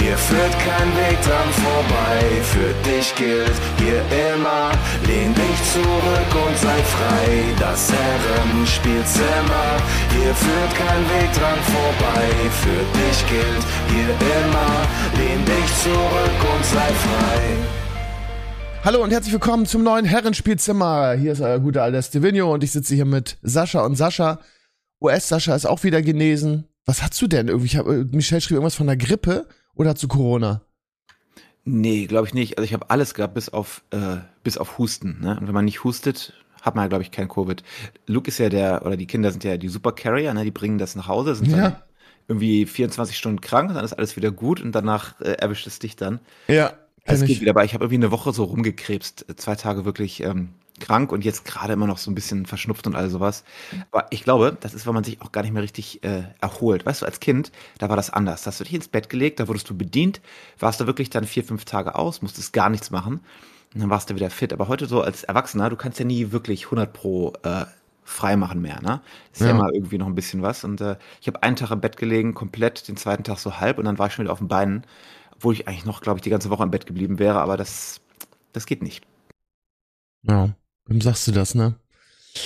hier führt kein Weg dran vorbei. Für dich gilt hier immer, lehn dich zurück und sei frei. Das Herrenspielzimmer, hier führt kein Weg dran vorbei. Für dich gilt hier immer, lehn dich zurück und sei frei. Hallo und herzlich willkommen zum neuen Herrenspielzimmer. Hier ist euer guter alter Stevino und ich sitze hier mit Sascha und Sascha. US-Sascha ist auch wieder genesen. Was hast du denn irgendwie? Ich hab, äh, Michelle schrieb irgendwas von der Grippe oder du Corona? Nee, glaube ich nicht. Also ich habe alles gehabt, bis auf, äh, bis auf Husten. Ne? Und wenn man nicht hustet, hat man, glaube ich, kein Covid. Luke ist ja der, oder die Kinder sind ja die Supercarrier, ne? die bringen das nach Hause, sind Ja. dann irgendwie 24 Stunden krank, dann ist alles wieder gut und danach äh, erwischt es dich dann. Ja, Es geht ich. wieder, aber ich habe irgendwie eine Woche so rumgekrebst, zwei Tage wirklich ähm, krank und jetzt gerade immer noch so ein bisschen verschnupft und all sowas. Aber ich glaube, das ist, weil man sich auch gar nicht mehr richtig äh, erholt. Weißt du, als Kind, da war das anders. Da hast du dich ins Bett gelegt, da wurdest du bedient, warst da wirklich dann vier, fünf Tage aus, musstest gar nichts machen und dann warst du wieder fit. Aber heute so als Erwachsener, du kannst ja nie wirklich 100 pro äh, frei machen mehr, ne? Ist ja, Ja. immer irgendwie noch ein bisschen was. Und äh, ich habe einen Tag im Bett gelegen, komplett, den zweiten Tag so halb und dann war ich schon wieder auf den Beinen, obwohl ich eigentlich noch, glaube ich, die ganze Woche im Bett geblieben wäre, aber das, das geht nicht. Ja, wem sagst du das, ne?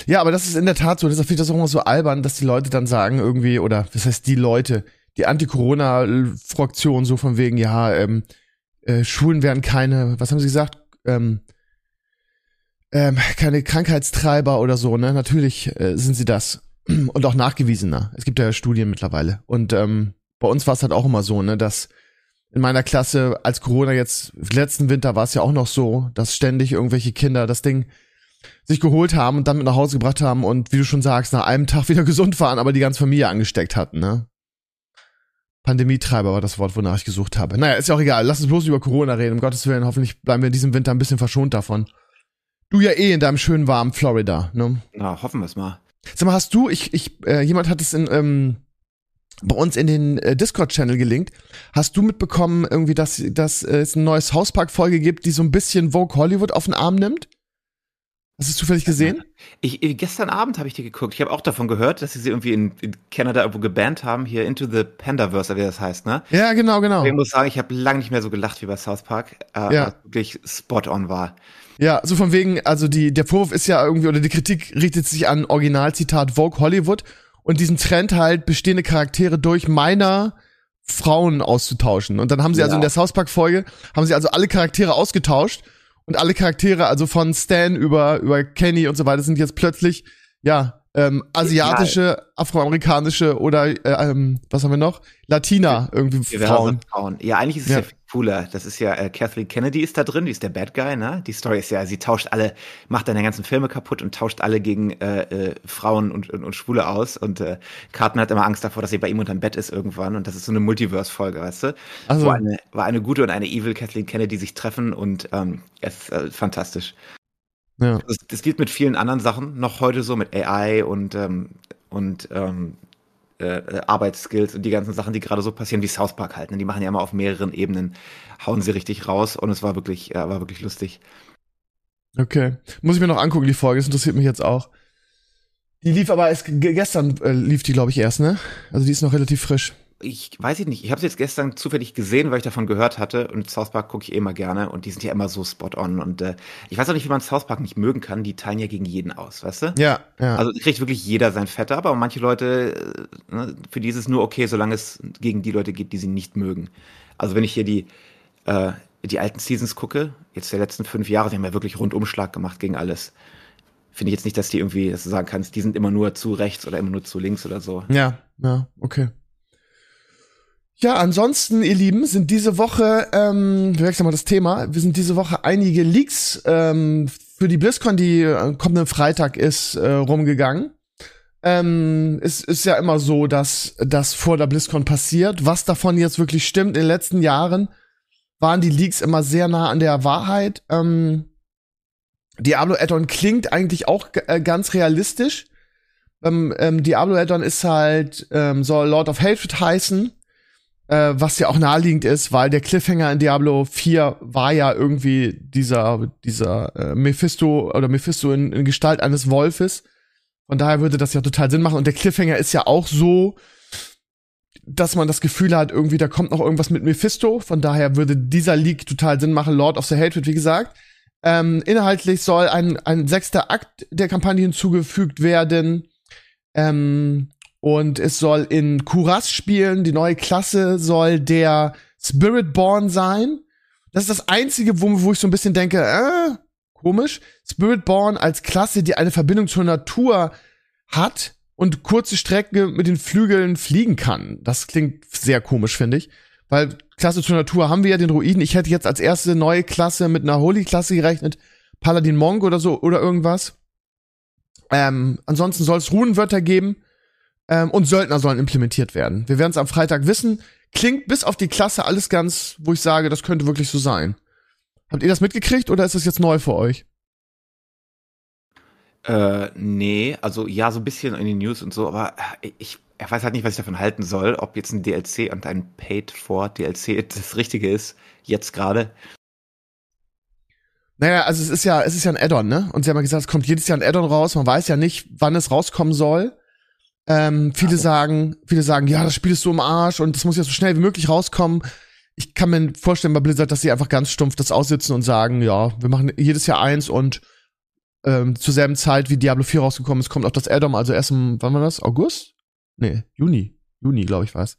Ja, aber das ist in der Tat so. Deshalb finde ich das auch immer so albern, dass die Leute dann sagen irgendwie, oder was heißt die Leute, die Anti-Corona-Fraktion so von wegen, ja, ähm, äh, Schulen werden keine, was haben sie gesagt? Ähm, ähm, keine Krankheitstreiber oder so, ne? Natürlich äh, sind sie das. Und auch nachgewiesener. Es gibt ja Studien mittlerweile. Und ähm, bei uns war es halt auch immer so, ne, dass in meiner Klasse, als Corona jetzt, letzten Winter war es ja auch noch so, dass ständig irgendwelche Kinder das Ding sich geholt haben und dann mit nach Hause gebracht haben und wie du schon sagst, nach einem Tag wieder gesund waren, aber die ganze Familie angesteckt hatten, ne? Pandemietreiber war das Wort, wonach ich gesucht habe. Naja, ist ja auch egal. Lass uns bloß über Corona reden. Um Gottes Willen, hoffentlich bleiben wir in diesem Winter ein bisschen verschont davon. Du ja eh in deinem schönen warmen Florida, ne? Na, hoffen wir es mal. Sag mal, hast du, ich, ich, äh, jemand hat es in, ähm, bei uns in den äh, Discord-Channel gelinkt. Hast du mitbekommen, irgendwie, dass, dass äh, es ein neues Hauspark-Folge gibt, die so ein bisschen Vogue Hollywood auf den Arm nimmt? Hast du es zufällig gesehen? Ich, äh, gestern Abend habe ich die geguckt. Ich habe auch davon gehört, dass sie sie irgendwie in, in Kanada irgendwo gebannt haben, hier Into the Pandaverse, wie das heißt, ne? Ja, genau, genau. Ich muss sagen, ich habe lange nicht mehr so gelacht wie bei South Park, äh, Ja. was wirklich spot on war. Ja, so von wegen, also die, der Vorwurf ist ja irgendwie, oder die Kritik richtet sich an Originalzitat Vogue Hollywood und diesen Trend halt, bestehende Charaktere durch meiner Frauen auszutauschen. Und dann haben sie also Ja. in der South Park-Folge, haben sie also alle Charaktere ausgetauscht und alle Charaktere, also von Stan über, über Kenny und so weiter, sind jetzt plötzlich, ja, ähm, asiatische, afroamerikanische oder, äh, ähm, was haben wir noch? Latina, irgendwie Frauen. Frauen. Ja, eigentlich ist es Ja. ja. viel cooler. Das ist ja, äh, Kathleen Kennedy ist da drin, die ist der Bad Guy, ne? Die Story ist ja, sie tauscht alle, macht dann den ganzen Filme kaputt und tauscht alle gegen äh, äh, Frauen und, und, und Schwule aus. Und äh, Cartman hat immer Angst davor, dass sie bei ihm unterm Bett ist irgendwann. Und das ist so eine Multiverse-Folge, weißt du? Also- Wo eine, wo eine gute und eine evil Kathleen Kennedy sich treffen und ähm, es ist äh, fantastisch. Ja. Das, das gilt mit vielen anderen Sachen noch heute so, mit AI und, ähm, und ähm, äh, Arbeitsskills und die ganzen Sachen, die gerade so passieren, wie South Park halt. Ne? Die machen ja immer auf mehreren Ebenen, hauen sie richtig raus und es war wirklich, äh, war wirklich lustig. Okay. Muss ich mir noch angucken, die Folge. Das interessiert mich jetzt auch. Die lief aber erst ge- gestern, äh, lief die, glaube ich, erst, ne? Also die ist noch relativ frisch. Ich weiß ich nicht, ich habe es jetzt gestern zufällig gesehen, weil ich davon gehört hatte und South Park gucke ich eh immer gerne und die sind ja immer so spot on und äh, ich weiß auch nicht, wie man South Park nicht mögen kann, die teilen ja gegen jeden aus, weißt du? Ja, ja. Also kriegt wirklich jeder sein Fett ab, aber manche Leute, äh, ne, für die ist es nur okay, solange es gegen die Leute geht, die sie nicht mögen. Also wenn ich hier die, äh, die alten Seasons gucke, jetzt der letzten fünf Jahre, die haben ja wirklich Rundumschlag gemacht gegen alles. Finde ich jetzt nicht, dass die irgendwie, dass du sagen kannst, die sind immer nur zu rechts oder immer nur zu links oder so. ja, ja, okay. Ja, ansonsten, ihr Lieben, sind diese Woche, ähm, wir wechseln mal das Thema, wir sind diese Woche einige Leaks ähm, für die BlizzCon, die äh, kommenden Freitag ist, äh, rumgegangen. Ähm, es ist ja immer so, dass das vor der BlizzCon passiert. Was davon jetzt wirklich stimmt, in den letzten Jahren waren die Leaks immer sehr nah an der Wahrheit. Ähm, Diablo Addon klingt eigentlich auch äh, ganz realistisch. Ähm, ähm, Diablo Addon ist halt, ähm, soll Lord of Hatred heißen, äh, was ja auch naheliegend ist, weil der Cliffhanger in Diablo 4 war ja irgendwie dieser, dieser äh, Mephisto oder Mephisto in, in Gestalt eines Wolfes. Von daher würde das ja total Sinn machen. Und der Cliffhanger ist ja auch so, dass man das Gefühl hat, irgendwie, da kommt noch irgendwas mit Mephisto. Von daher würde dieser Leak total Sinn machen. Lord of the Hatred, wie gesagt. Ähm, inhaltlich soll ein, ein sechster Akt der Kampagne hinzugefügt werden. Ähm, und es soll in Kuras spielen. Die neue Klasse soll der Spiritborn sein. Das ist das Einzige, wo, wo ich so ein bisschen denke, äh, komisch. Spiritborn als Klasse, die eine Verbindung zur Natur hat und kurze Strecken mit den Flügeln fliegen kann. Das klingt sehr komisch, finde ich. Weil Klasse zur Natur haben wir ja den Ruiden. Ich hätte jetzt als erste neue Klasse mit einer Holy-Klasse gerechnet. Paladin Monk oder so oder irgendwas. Ähm, ansonsten soll es Runenwörter geben ähm, und Söldner sollen implementiert werden. Wir werden es am Freitag wissen. Klingt bis auf die Klasse alles ganz, wo ich sage, das könnte wirklich so sein. Habt ihr das mitgekriegt oder ist das jetzt neu für euch? Äh, nee, also ja, so ein bisschen in den News und so, aber äh, ich, ich weiß halt nicht, was ich davon halten soll, ob jetzt ein DLC und ein Paid-for-DLC das Richtige ist, jetzt gerade. Naja, also es ist ja, es ist ja ein Add-on, ne? Und sie haben ja gesagt, es kommt jedes Jahr ein Add-on raus. Man weiß ja nicht, wann es rauskommen soll. Ähm, viele ja. sagen, viele sagen, ja, das Spiel ist so im Arsch und das muss ja so schnell wie möglich rauskommen. Ich kann mir vorstellen bei Blizzard, dass sie einfach ganz stumpf das aussitzen und sagen, ja, wir machen jedes Jahr eins und ähm, zur selben Zeit wie Diablo 4 rausgekommen ist, kommt auch das Addon, also erst im, wann war das? August? Nee, Juni. Juni, glaube ich, war es.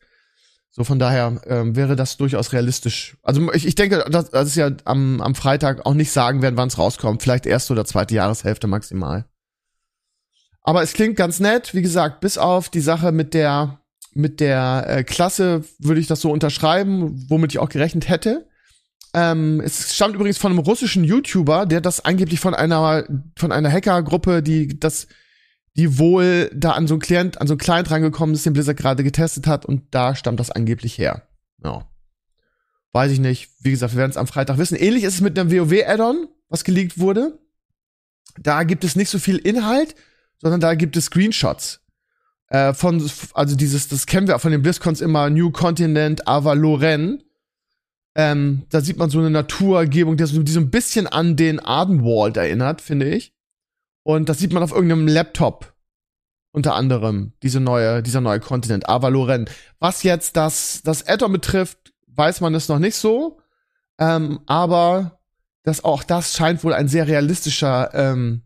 So, von daher ähm, wäre das durchaus realistisch. Also ich, ich denke, dass, dass es ja am, am Freitag auch nicht sagen werden, wann es rauskommt. Vielleicht erste oder zweite Jahreshälfte maximal. Aber es klingt ganz nett. Wie gesagt, bis auf die Sache mit der mit der äh, Klasse würde ich das so unterschreiben, womit ich auch gerechnet hätte. Ähm, es stammt übrigens von einem russischen YouTuber, der das angeblich von einer von einer Hackergruppe, die das die wohl da an so ein Client, an so ein Client rangekommen ist, den Blizzard gerade getestet hat und da stammt das angeblich her. Ja. Weiß ich nicht. Wie gesagt, wir werden es am Freitag wissen. Ähnlich ist es mit einem WoW-Add-on, was geleakt wurde. Da gibt es nicht so viel Inhalt, sondern da gibt es Screenshots. Äh, von, also dieses, das kennen wir von den BlizzCons immer, New Continent, Avaloren. Ähm, da sieht man so eine Naturgebung, die so, die so ein bisschen an den Ardenwald erinnert, finde ich. Und das sieht man auf irgendeinem Laptop. Unter anderem diese neue, dieser neue Kontinent, Avaloren. Was jetzt das, das Addon betrifft, weiß man es noch nicht so. Ähm, aber das, auch das scheint wohl ein sehr realistischer ähm,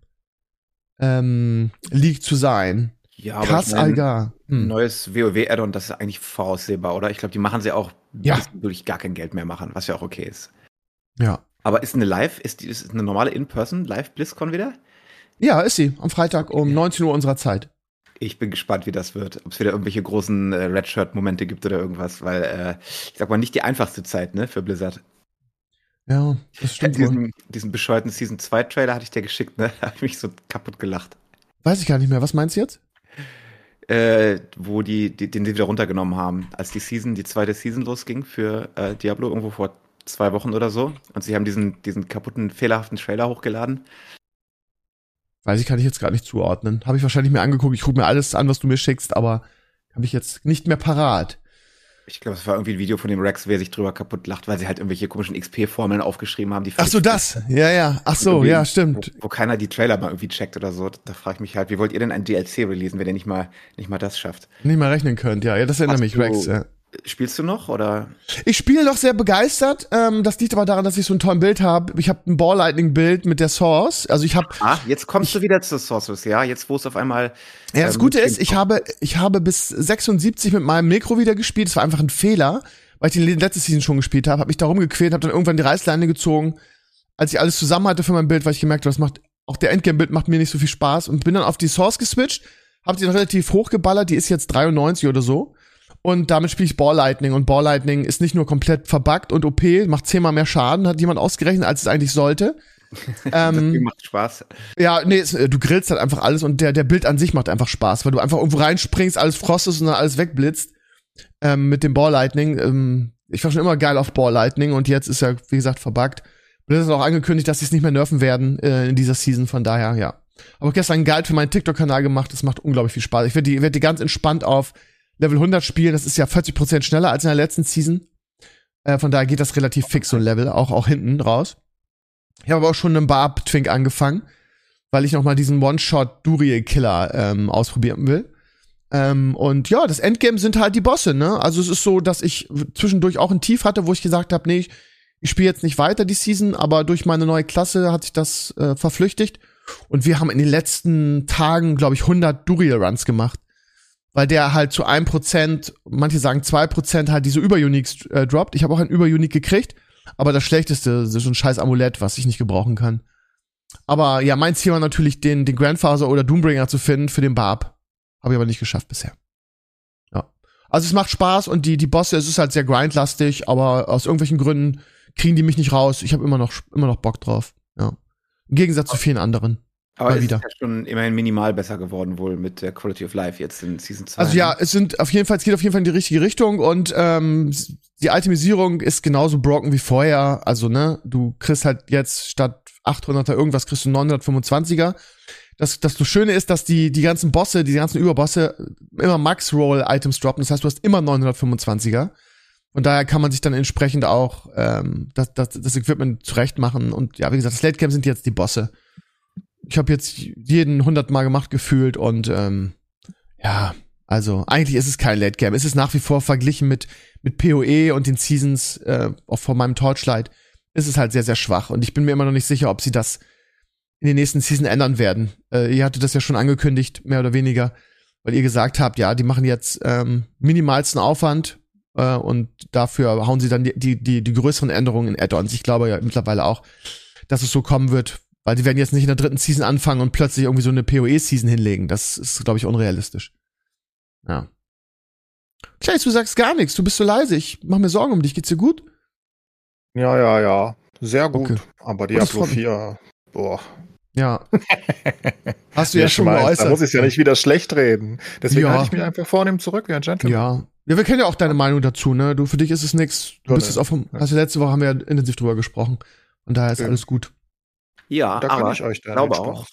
ähm, League zu sein. Ja, Krass, Algar. Hm. Neues WoW-Add-on, das ist eigentlich voraussehbar, oder? Ich glaube, die machen sie auch, ja. bis wirklich gar kein Geld mehr machen, was ja auch okay ist. Ja. Aber ist eine Live, ist, die, ist eine normale In-Person Live-BlizzCon wieder? Ja, ist sie. Am Freitag um 19 Uhr unserer Zeit. Ich bin gespannt, wie das wird. Ob es wieder irgendwelche großen äh, Redshirt-Momente gibt oder irgendwas, weil äh, ich sag mal, nicht die einfachste Zeit, ne, für Blizzard. Ja, das stimmt. diesen, diesen bescheuerten Season 2 Trailer hatte ich dir geschickt, ne? Da habe ich mich so kaputt gelacht. Weiß ich gar nicht mehr. Was meinst du jetzt? Äh, wo die, die den sie wieder runtergenommen haben, als die Season, die zweite Season losging für äh, Diablo irgendwo vor zwei Wochen oder so. Und sie haben diesen, diesen kaputten, fehlerhaften Trailer hochgeladen. Weiß ich, kann ich jetzt gar nicht zuordnen. Habe ich wahrscheinlich mir angeguckt. Ich gucke mir alles an, was du mir schickst, aber habe ich jetzt nicht mehr parat. Ich glaube, es war irgendwie ein Video von dem Rex, wer sich drüber kaputt lacht, weil sie halt irgendwelche komischen XP-Formeln aufgeschrieben haben. Die Ach so, das. Ja, ja. Ach so, ja, stimmt. Wo, wo, keiner die Trailer mal irgendwie checkt oder so. Da frage ich mich halt, wie wollt ihr denn ein DLC releasen, wenn ihr nicht mal, nicht mal das schafft? Nicht mal rechnen könnt, ja. Ja, das erinnert mich, Rex, ja. Spielst du noch oder? Ich spiele noch sehr begeistert. Ähm, das liegt aber daran, dass ich so ein tolles Bild habe. Ich habe ein Ball Lightning Bild mit der Source. Also ich habe. Ah, jetzt kommst ich, du wieder zur Source, ja. Jetzt wo es auf einmal. Ja, das ähm, Gute ist, ich habe ich habe bis 76 mit meinem Mikro wieder gespielt. Das war einfach ein Fehler, weil ich die letzte Season schon gespielt habe. Habe mich da rumgequält, habe dann irgendwann die Reißleine gezogen, als ich alles zusammen hatte für mein Bild, weil ich gemerkt habe, das macht auch der Endgame-Bild macht mir nicht so viel Spaß und bin dann auf die Source geswitcht. Habe die noch relativ hochgeballert. Die ist jetzt 93 oder so und damit spiele ich Ball Lightning. Und Ball Lightning ist nicht nur komplett verbuggt und OP, macht zehnmal mehr Schaden, hat jemand ausgerechnet, als es eigentlich sollte. ähm, macht Spaß. Ja, nee, es, du grillst halt einfach alles und der, der Bild an sich macht einfach Spaß, weil du einfach irgendwo reinspringst, alles frostest und dann alles wegblitzt. Ähm, mit dem Ball Lightning. Ähm, ich war schon immer geil auf Ball Lightning und jetzt ist er, wie gesagt, verbuggt. Und das ist auch angekündigt, dass sie es nicht mehr nerven werden äh, in dieser Season, von daher, ja. Aber gestern einen Guide für meinen TikTok-Kanal gemacht, das macht unglaublich viel Spaß. Ich werde die, werd die ganz entspannt auf Level 100 spielen, das ist ja 40% schneller als in der letzten Season. Äh, von daher geht das relativ fix, so ein Level, auch, auch hinten raus. Ich habe aber auch schon einen Barb-Twink angefangen, weil ich noch mal diesen One-Shot-Duriel-Killer ähm, ausprobieren will. Ähm, und ja, das Endgame sind halt die Bosse, ne? Also es ist so, dass ich zwischendurch auch ein Tief hatte, wo ich gesagt habe, nee, ich, ich spiele jetzt nicht weiter die Season, aber durch meine neue Klasse hat sich das äh, verflüchtigt. Und wir haben in den letzten Tagen, glaube ich, 100 Duriel-Runs gemacht. Weil der halt zu 1%, manche sagen 2% halt diese Über-Uniques äh, droppt. Ich habe auch ein Über-Unique gekriegt. Aber das Schlechteste ist so ein scheiß Amulett, was ich nicht gebrauchen kann. Aber ja, mein Ziel war natürlich, den, den Grandfather oder Doombringer zu finden für den Barb. Habe ich aber nicht geschafft bisher. Ja. Also es macht Spaß und die, die Bosse, es ist halt sehr grindlastig, aber aus irgendwelchen Gründen kriegen die mich nicht raus. Ich habe immer noch, immer noch Bock drauf. Ja. Im Gegensatz zu vielen anderen. Aber es wieder. ist ja schon immerhin minimal besser geworden, wohl mit der Quality of Life jetzt in Season 2. Also ja, es sind auf jeden Fall, es geht auf jeden Fall in die richtige Richtung und ähm, die Itemisierung ist genauso broken wie vorher. Also, ne, du kriegst halt jetzt statt 800er irgendwas, kriegst du 925er. Das, das Schöne ist, dass die, die ganzen Bosse, die ganzen Überbosse immer Max-Roll-Items droppen. Das heißt, du hast immer 925er. Und daher kann man sich dann entsprechend auch ähm, das, das, das Equipment zurecht machen. Und ja, wie gesagt, das Late Game sind jetzt die Bosse ich habe jetzt jeden 100 Mal gemacht gefühlt und ähm, ja, also eigentlich ist es kein Late Game. Es ist nach wie vor verglichen mit mit PoE und den Seasons äh, auch von meinem Torchlight ist es halt sehr sehr schwach und ich bin mir immer noch nicht sicher, ob sie das in den nächsten Season ändern werden. Äh, ihr hattet das ja schon angekündigt, mehr oder weniger, weil ihr gesagt habt, ja, die machen jetzt ähm, minimalsten Aufwand äh, und dafür hauen sie dann die, die, die, die größeren Änderungen in Add-ons. Ich glaube ja mittlerweile auch, dass es so kommen wird, weil die werden jetzt nicht in der dritten Season anfangen und plötzlich irgendwie so eine PoE-Season hinlegen. Das ist, glaube ich, unrealistisch. Ja. Chase, du sagst gar nichts. Du bist so leise. Ich mach mir Sorgen um dich. Geht's dir gut? Ja, ja, ja. Sehr gut. Okay. Aber Diablo 4, boah. Ja. Hast du ja, ja schon geäußert. Da muss ich ja nicht wieder schlecht reden. Deswegen ja. halte ich mich einfach vornehm zurück wie ein Gentleman. Ja. Ja, wir kennen ja auch deine Meinung dazu, ne? Du, für dich ist es nix. Du bist jetzt auf dem, hast ja letzte Woche haben wir ja intensiv drüber gesprochen. Und daher ist ja. alles gut. Ja, da aber ich euch glaube auch,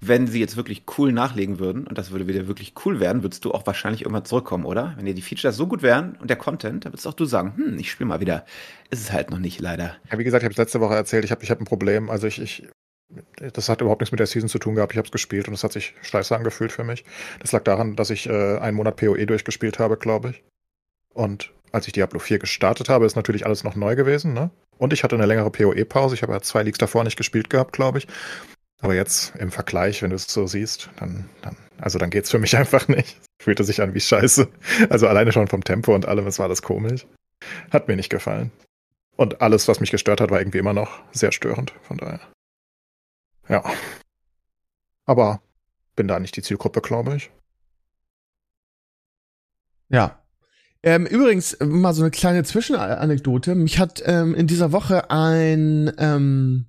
wenn sie jetzt wirklich cool nachlegen würden und das würde wieder wirklich cool werden, würdest du auch wahrscheinlich irgendwann zurückkommen, oder? Wenn dir die Features so gut wären und der Content, dann würdest auch du sagen, hm, ich spiele mal wieder. Ist es halt noch nicht, leider. Ja, wie gesagt, ich habe es letzte Woche erzählt, ich habe ich hab ein Problem. Also ich, ich, das hat überhaupt nichts mit der Season zu tun gehabt. Ich habe es gespielt und es hat sich scheiße angefühlt für mich. Das lag daran, dass ich äh, einen Monat PoE durchgespielt habe, glaube ich. Und als ich Diablo 4 gestartet habe, ist natürlich alles noch neu gewesen, ne? Und ich hatte eine längere PoE-Pause. Ich habe ja zwei Leagues davor nicht gespielt gehabt, glaube ich. Aber jetzt im Vergleich, wenn du es so siehst, dann, dann, also dann geht's für mich einfach nicht. Fühlte sich an wie Scheiße. Also alleine schon vom Tempo und allem, es war das komisch. Hat mir nicht gefallen. Und alles, was mich gestört hat, war irgendwie immer noch sehr störend. Von daher. Ja. Aber bin da nicht die Zielgruppe, glaube ich. Ja, ähm, übrigens, mal so eine kleine Zwischenanekdote. Mich hat ähm, in dieser Woche ein, ähm,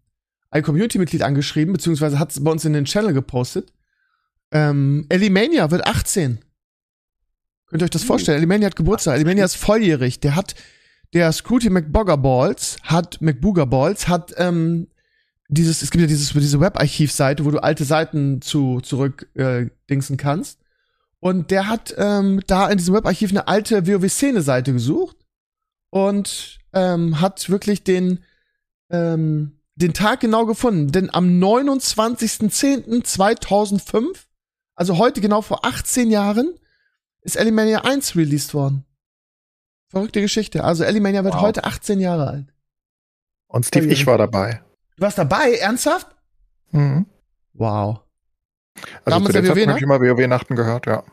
ein Community-Mitglied angeschrieben, beziehungsweise hat es bei uns in den Channel gepostet. Ähm, Elimania wird 18. Könnt ihr euch das vorstellen? Elimania hat Geburtstag. Elimania ist volljährig. Der hat, der Scrooty McBoggerballs hat, McBoogerballs hat, ähm, dieses, es gibt ja dieses, diese Webarchivseite, wo du alte Seiten zu, zurück, äh, dingsen kannst. Und der hat ähm, da in diesem Webarchiv eine alte WoW-Szene-Seite gesucht und ähm, hat wirklich den, ähm, den Tag genau gefunden. Denn am 29.10.2005, also heute genau vor 18 Jahren, ist Elimania 1 released worden. Verrückte Geschichte. Also Elimania wird wow. heute 18 Jahre alt. Und Steve, ich war dabei. Du warst dabei? Ernsthaft? Mhm. Wow. Also Damals zu der Zeit habe ich immer WoW-Nachten gehört, ja.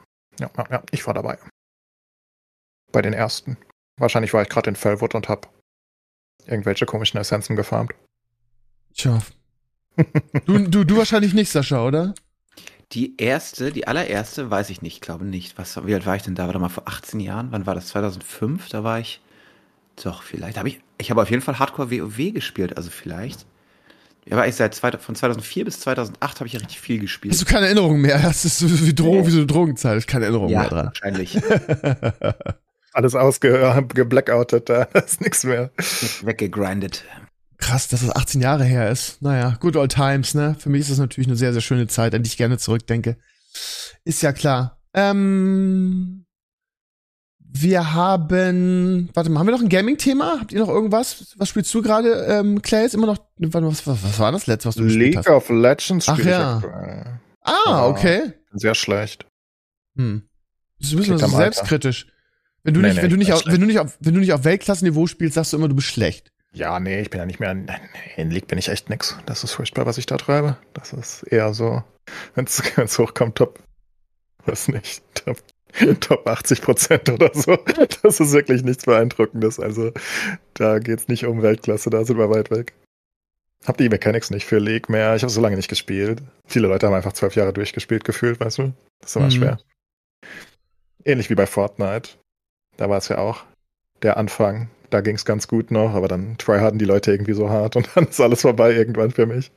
ja. Ja, ja, ich war dabei. Bei den ersten. Wahrscheinlich war ich gerade in Fellwood und habe irgendwelche komischen Essenzen gefarmt. Tja. du, du, du wahrscheinlich nicht, Sascha, oder? Die erste, die allererste, weiß ich nicht, ich glaube nicht. Was, wie alt war ich denn da? Warte mal, vor 18 Jahren? Wann war das? 2005? Da war ich. Doch, vielleicht habe ich. Ich habe auf jeden Fall Hardcore WoW gespielt, also vielleicht. Ja, aber ich seit zwei, von 2004 bis 2008 habe ich ja richtig viel gespielt. Hast du keine Erinnerung mehr? Das ist so wie Drogen, wie so eine Drogenzeit. Keine Erinnerung ja, mehr dran. wahrscheinlich. Alles ausgeblackoutet, da ist nichts mehr. Weggegrindet. Krass, dass das 18 Jahre her ist. Naja, good old times, ne? Für mich ist das natürlich eine sehr, sehr schöne Zeit, an die ich gerne zurückdenke. Ist ja klar. Ähm, wir haben, warte mal, haben wir noch ein Gaming-Thema? Habt ihr noch irgendwas? Was spielst du gerade, ähm, Clay? Ist immer noch, was, was, was war das letzte, was du League gespielt hast? of Legends Ach ja. aktuell. Ah, okay. Sehr schlecht. Hm. Du bist immer so Alter. selbstkritisch. Wenn du Nee, nicht, nee, wenn du ich nicht, auf, wenn du nicht auf, wenn du nicht auf Weltklassenniveau spielst, sagst du immer, du bist schlecht. Ja, nee, ich bin ja nicht mehr. In, in League bin ich echt nix. Das ist furchtbar, was ich da treibe. Das ist eher so, wenn es hochkommt, top, weiß nicht, top, top 80 Prozent oder so. Das ist wirklich nichts Beeindruckendes. Also da geht's nicht um Weltklasse, da sind wir weit weg. Hab die Mechanics nicht für League mehr. Ich habe so lange nicht gespielt. Viele Leute haben einfach zwölf Jahre durchgespielt gefühlt, weißt du? Das ist immer Mhm. schwer. Ähnlich wie bei Fortnite. Da war es ja auch der Anfang. Da ging es ganz gut noch, aber dann tryharden die Leute irgendwie so hart und dann ist alles vorbei irgendwann für mich.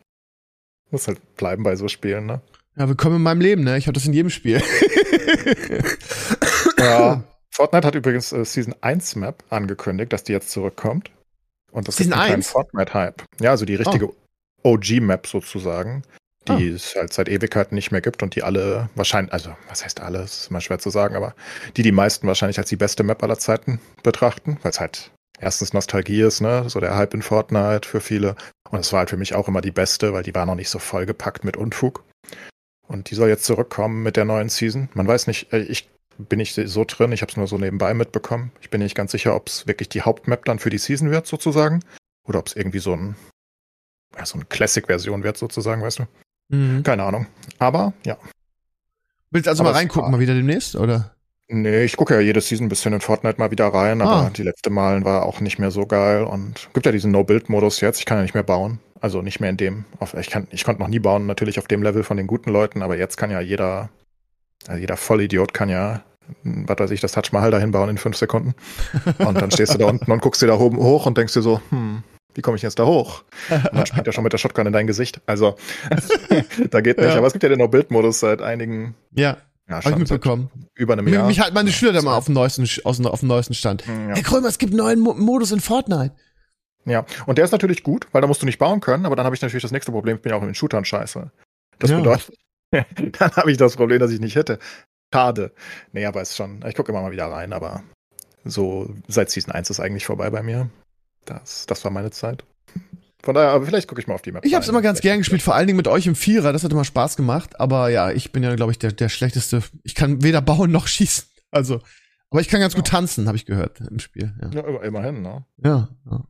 Muss halt bleiben bei so Spielen, ne? Ja, willkommen in meinem Leben, ne? Ich habe das in jedem Spiel. Ja. Fortnite hat übrigens äh, Season 1 Map angekündigt, dass die jetzt zurückkommt. Und das Season ist ein kleiner 1? Fortnite-Hype. Ja, also die richtige OG-Map sozusagen, die Ah. es halt seit Ewigkeiten nicht mehr gibt und die alle wahrscheinlich, also was heißt alle, das ist immer schwer zu sagen, aber die die meisten wahrscheinlich als die beste Map aller Zeiten betrachten, weil es halt erstens Nostalgie ist, ne, so der Hype in Fortnite für viele. Und es war halt für mich auch immer die beste, weil die war noch nicht so vollgepackt mit Unfug. Und die soll jetzt zurückkommen mit der neuen Season. Man weiß nicht, äh, ich bin nicht so drin, ich habe es nur so nebenbei mitbekommen. Ich bin nicht ganz sicher, ob es wirklich die Hauptmap dann für die Season wird, sozusagen. Oder ob es irgendwie so ein, ja, so eine Classic-Version wird, sozusagen, weißt du? Mhm. Keine Ahnung. Aber ja. Willst also Aber mal reingucken, mal wieder demnächst, oder? Nee, ich gucke ja jede Season ein bisschen in Fortnite mal wieder rein, aber Ah. die letzte Malen war auch nicht mehr so geil und gibt ja diesen No-Build-Modus jetzt. Ich kann ja nicht mehr bauen. Also nicht mehr in dem. Auf, ich kann, ich konnte noch nie bauen, natürlich auf dem Level von den guten Leuten, aber jetzt kann ja jeder, also jeder Vollidiot kann ja, hm, was weiß ich, das Taj Mahal dahin bauen in fünf Sekunden. Und dann stehst du da unten und guckst dir da oben hoch und denkst dir so, hm, wie komme ich jetzt da hoch? Und dann springt er schon mit der Shotgun in dein Gesicht. Also, da geht nicht. Ja. Aber es gibt ja den No-Build-Modus seit einigen, Ja, ja, hab ich mitbekommen. über einem Mich, Jahr. mich halten meine Schüler da mal auf dem neuesten, aus, auf dem neuesten Stand. Ja. Hey Krömer, es gibt einen neuen Mo Modus in Fortnite. Ja, und der ist natürlich gut, weil da musst du nicht bauen können, aber dann habe ich natürlich das nächste Problem, ich bin ja auch in den Shootern scheiße. Das Ja. bedeutet, dann habe ich das Problem, dass ich nicht hätte. Schade. Nee, aber ist schon, ich gucke immer mal wieder rein, aber so seit Season 1 ist eigentlich vorbei bei mir. Das, das war meine Zeit. Von daher, aber vielleicht gucke ich mal auf die Map. Ich hab's rein. immer ganz gern gespielt, vor allen Dingen mit euch im Vierer. Das hat immer Spaß gemacht. Aber ja, ich bin ja, glaube ich, der, der schlechteste. Ich kann weder bauen noch schießen. Also, aber ich kann ganz gut tanzen, habe ich gehört im Spiel. Ja, Ja, immerhin, ne? ja. ja.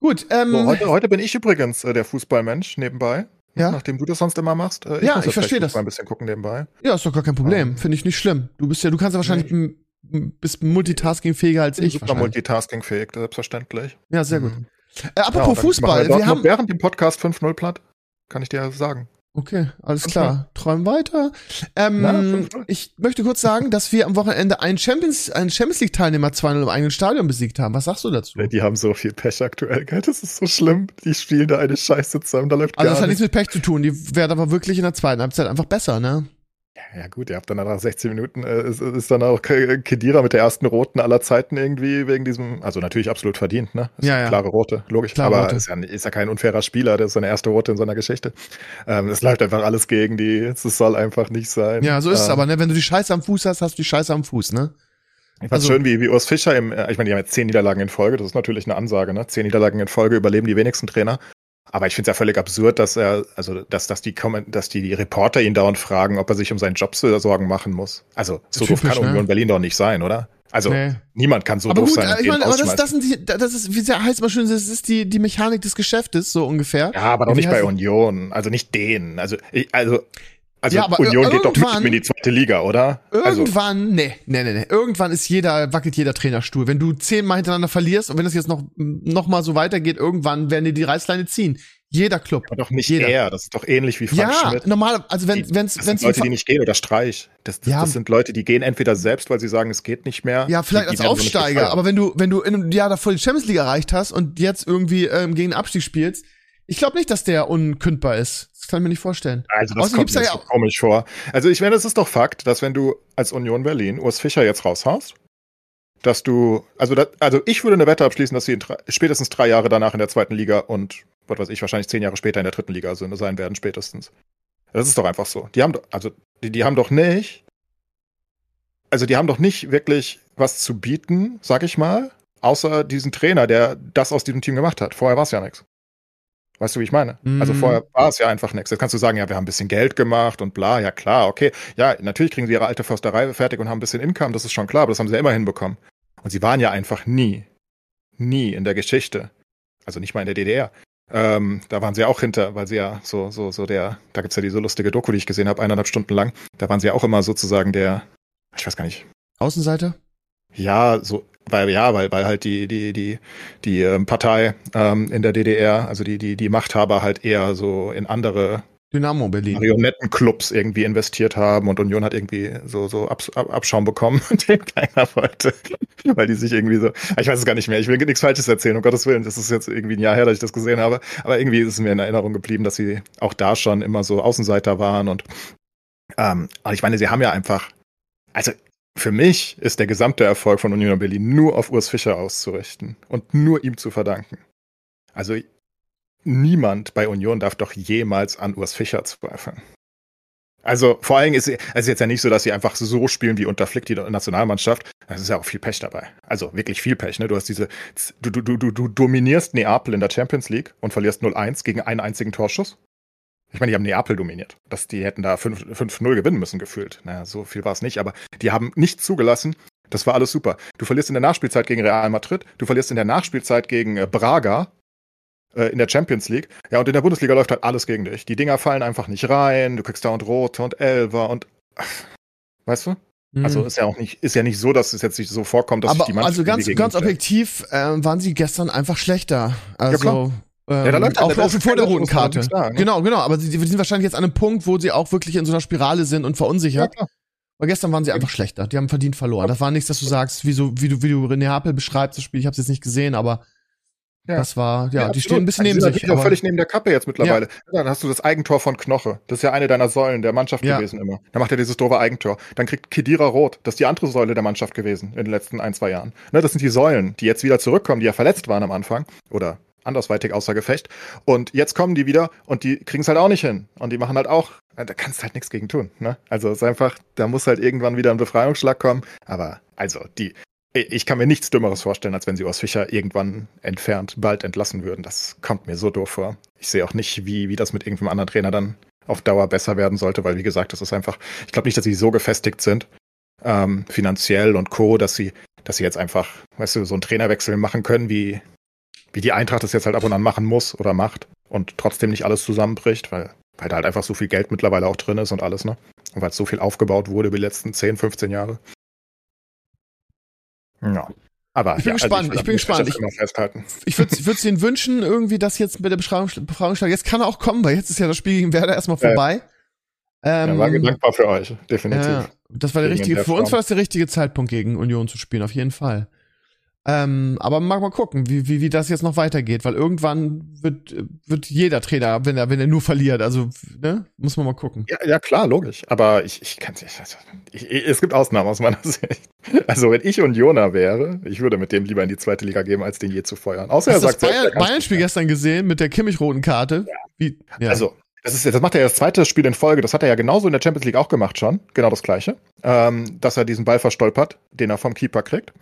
Gut, ähm, So, heute, heute bin ich übrigens äh, der Fußballmensch nebenbei. Ja. Nachdem du das sonst immer machst. Äh, Ja, muss ich verstehe das. Fußball ein bisschen gucken nebenbei. ja, ist doch gar kein Problem. Ähm. Finde ich nicht schlimm. Du bist ja, du kannst ja wahrscheinlich m- bist multitaskingfähiger als ich. super wahrscheinlich. multitaskingfähig, selbstverständlich. Ja, sehr gut. Äh, Ja, apropos dann Fußball, wir noch haben. während dem Podcast 5-0 platt. Kann ich dir sagen. Okay, alles klar. Träumen weiter. Ähm, Na, ich möchte kurz sagen, dass wir am Wochenende einen Champions, einen Champions League Teilnehmer 2-0 im eigenen Stadion besiegt haben. Was sagst du dazu? Die haben so viel Pech aktuell, gell? Das ist so schlimm. Die spielen da eine Scheiße zusammen, da läuft Also das hat nichts mit Pech zu tun. Die werden aber wirklich in der zweiten Halbzeit einfach besser, ne? Ja gut, ihr habt dann nach 16 Minuten, äh, ist, ist dann auch K- Kedira mit der ersten Roten aller Zeiten irgendwie wegen diesem, also natürlich absolut verdient, ne? Ist Ja, ja. Klare Rote, logisch. Klare aber Rote. Ist, ja, ist ja kein unfairer Spieler, das ist seine erste Rote in seiner Geschichte. Ähm, es läuft einfach alles gegen die, es soll einfach nicht sein. Ja, so ist es Ähm, aber, ne? Wenn du die Scheiße am Fuß hast, hast du die Scheiße am Fuß, ne? Ich fand's Also- schön, wie, wie Urs Fischer im, äh, ich meine, die haben jetzt zehn Niederlagen in Folge, das ist natürlich eine Ansage, ne? Zehn Niederlagen in Folge überleben die wenigsten Trainer. Aber ich finde es ja völlig absurd, dass er, also dass, dass die dass die, die Reporter ihn dauernd fragen, ob er sich um seinen Job so Sorgen machen muss. Also so doof kann ne? Union Berlin doch nicht sein, oder? Also Nee. niemand kann so aber doof gut, sein. und ich den meine, aber das, das, sind die, das ist, wie sehr heißt mal schön, das ist die, die Mechanik des Geschäftes, so ungefähr. ja, aber doch nicht bei Union. Also nicht denen. Also, ich, also, also Ja, aber Union geht doch ihm in die zweite Liga, oder? Also, Irgendwann, nee, nee, nee, nee. Irgendwann ist jeder, wackelt jeder Trainerstuhl. Wenn du zehnmal hintereinander verlierst und wenn das jetzt noch, noch mal so weitergeht, irgendwann werden dir die Reißleine ziehen. Jeder Club. aber doch nicht jeder. er. Das ist doch ähnlich wie Frank Ja, Schmidt. normal, also wenn, Die- wenn's, Das wenn's sind Leute, die nicht gehen oder Streich. Das, das, Ja. das sind Leute, die gehen entweder selbst, weil sie sagen, es geht nicht mehr. Ja, vielleicht die, als die so nicht Aufsteiger, gefeuert. aber wenn du, wenn du in einem Jahr davor die Champions League erreicht hast und jetzt irgendwie ähm, gegen den Abstieg spielst, ich glaube nicht, dass der unkündbar ist. Das kann ich mir nicht vorstellen. Also das Außerdem kommt mir ja so auch- komisch vor. Also ich meine, das ist doch Fakt, dass wenn du als Union Berlin Urs Fischer jetzt raushaust, dass du, also, das, also ich würde eine Wette abschließen, dass sie in, spätestens drei Jahre danach in der zweiten Liga und, was weiß ich, wahrscheinlich zehn Jahre später in der dritten Liga sein werden, spätestens. Das ist doch einfach so. Die haben, also, die, die haben doch nicht, also die haben doch nicht wirklich was zu bieten, sag ich mal, außer diesen Trainer, der das aus diesem Team gemacht hat. Vorher war es ja nichts. Weißt du, wie ich meine? Mm. Also mhm. vorher war es ja einfach nichts. Jetzt kannst du sagen, ja, wir haben ein bisschen Geld gemacht und bla, ja klar, okay. Ja, natürlich kriegen sie ihre alte Försterei fertig und haben ein bisschen Income, das ist schon klar, aber das haben sie ja immer hinbekommen. Und sie waren ja einfach nie, nie in der Geschichte, also nicht mal in der DDR. Ähm, da waren sie auch hinter, weil sie ja so, so, so der, da gibt's ja diese lustige Doku, die ich gesehen habe, eineinhalb Stunden lang. Da waren sie ja auch immer sozusagen der, ich weiß gar nicht. Außenseiter? Ja, so, weil, ja, weil, weil halt die, die, die, die ähm, Partei ähm, in der DDR, also die, die, die Machthaber halt eher so in andere Dynamo Berlin. Marionettenclubs irgendwie investiert haben und Union hat irgendwie so, so Abs Abschaum bekommen, den keiner wollte. Weil die sich irgendwie so, ich weiß es gar nicht mehr, ich will nichts Falsches erzählen, um Gottes Willen, das ist jetzt irgendwie ein Jahr her, dass ich das gesehen habe. Aber irgendwie ist es mir in Erinnerung geblieben, dass sie auch da schon immer so Außenseiter waren und ähm, aber ich meine, sie haben ja einfach, also für mich ist der gesamte Erfolg von Union Berlin nur auf Urs Fischer auszurichten und nur ihm zu verdanken. Also niemand bei Union darf doch jemals an Urs Fischer zweifeln. Also vor Dingen ist es jetzt ja nicht so, dass sie einfach so spielen wie unter Flick die Nationalmannschaft. Das ist ja auch viel Pech dabei. Also wirklich viel Pech. Ne? Du hast diese, du, du, du, du dominierst Neapel in der Champions League und verlierst 0-1 gegen einen einzigen Torschuss. Ich meine, die haben Neapel dominiert. Das, die hätten da 5-0 gewinnen müssen, gefühlt. Naja, so viel war es nicht, aber die haben nicht zugelassen. Das war alles super. Du verlierst in der Nachspielzeit gegen Real Madrid, du verlierst in der Nachspielzeit gegen äh, Braga äh, in der Champions League. Ja, und in der Bundesliga läuft halt alles gegen dich. Die Dinger fallen einfach nicht rein, du kriegst da und rote und Elfer und weißt du? Mhm. Also ist ja auch nicht, ist ja nicht so, dass es jetzt nicht so vorkommt, dass aber, die Mannschaft Also ganz, ganz objektiv äh, waren sie gestern einfach schlechter. Also ja, ähm, ja, da läuft auch, auch vor der roten Karte. Sagen, ne? Genau, genau. Aber sie, sie, sind wahrscheinlich jetzt an einem Punkt, wo sie auch wirklich in so einer Spirale sind und verunsichert. Ja, Weil gestern waren sie einfach schlechter. Die haben verdient verloren. Das war nichts, dass du sagst, wie, so, wie du, wie du Neapel beschreibst, das Spiel. Ich habe es jetzt nicht gesehen, aber ja. Das war, ja, ja die stehen ein bisschen also neben sich. Die sind völlig neben der Kappe jetzt mittlerweile. Ja. Dann hast du das Eigentor von Knoche. Das ist ja eine deiner Säulen der Mannschaft ja. gewesen immer. Da macht er dieses doofe Eigentor. Dann kriegt Kedira rot. Das ist die andere Säule der Mannschaft gewesen in den letzten ein, zwei Jahren. Ne, das sind die Säulen, die jetzt wieder zurückkommen, die ja verletzt waren am Anfang. Oder andersweitig außer Gefecht. Und jetzt kommen die wieder und die kriegen es halt auch nicht hin. Und die machen halt auch, da kannst du halt nichts gegen tun. Ne? Also es ist einfach, da muss halt irgendwann wieder ein Befreiungsschlag kommen. Aber also die, ich kann mir nichts Dümmeres vorstellen, als wenn sie aus Fischer irgendwann entfernt bald entlassen würden. Das kommt mir so doof vor. Ich sehe auch nicht, wie, wie das mit irgendeinem anderen Trainer dann auf Dauer besser werden sollte, weil wie gesagt, das ist einfach, ich glaube nicht, dass sie so gefestigt sind, ähm, finanziell und Co., dass sie, dass sie jetzt einfach, weißt du, so einen Trainerwechsel machen können, wie, wie die Eintracht das jetzt halt ab und an machen muss oder macht und trotzdem nicht alles zusammenbricht, weil, weil da halt einfach so viel Geld mittlerweile auch drin ist und alles, ne? Und weil es so viel aufgebaut wurde über die letzten 10, 15 Jahre. Ja. Aber ich bin ja, gespannt, also ich, ich, bin gespannt. Ich, ich würde es ihnen wünschen, irgendwie das jetzt mit der Befragungsschlag. Jetzt kann er auch kommen, weil jetzt ist ja das Spiel gegen Werder erstmal vorbei. Ja, ähm, war dankbar für euch, definitiv. Ja, das war der richtige, für uns war das der richtige Zeitpunkt, gegen Union zu spielen, auf jeden Fall. Ähm, aber mag mal gucken, wie, wie, wie das jetzt noch weitergeht, weil irgendwann wird, wird jeder Trainer, wenn er, wenn er nur verliert, also, ne, muss man mal gucken. Ja, ja klar, logisch. Aber ich, ich kann nicht, also, ich, es gibt Ausnahmen aus meiner Sicht. Also, wenn ich Unioner wäre, ich würde mit dem lieber in die zweite Liga geben, als den je zu feuern. Außer Hast er sagt, das Bayern, Bayern-Spiel gestern gesehen mit der Kimmich-roten Karte? Ja. Wie, ja. Also, das, ist, das macht er ja das zweite Spiel in Folge. Das hat er ja genauso in der Champions League auch gemacht schon. Genau das gleiche. Ähm, dass er diesen Ball verstolpert, den er vom Keeper kriegt.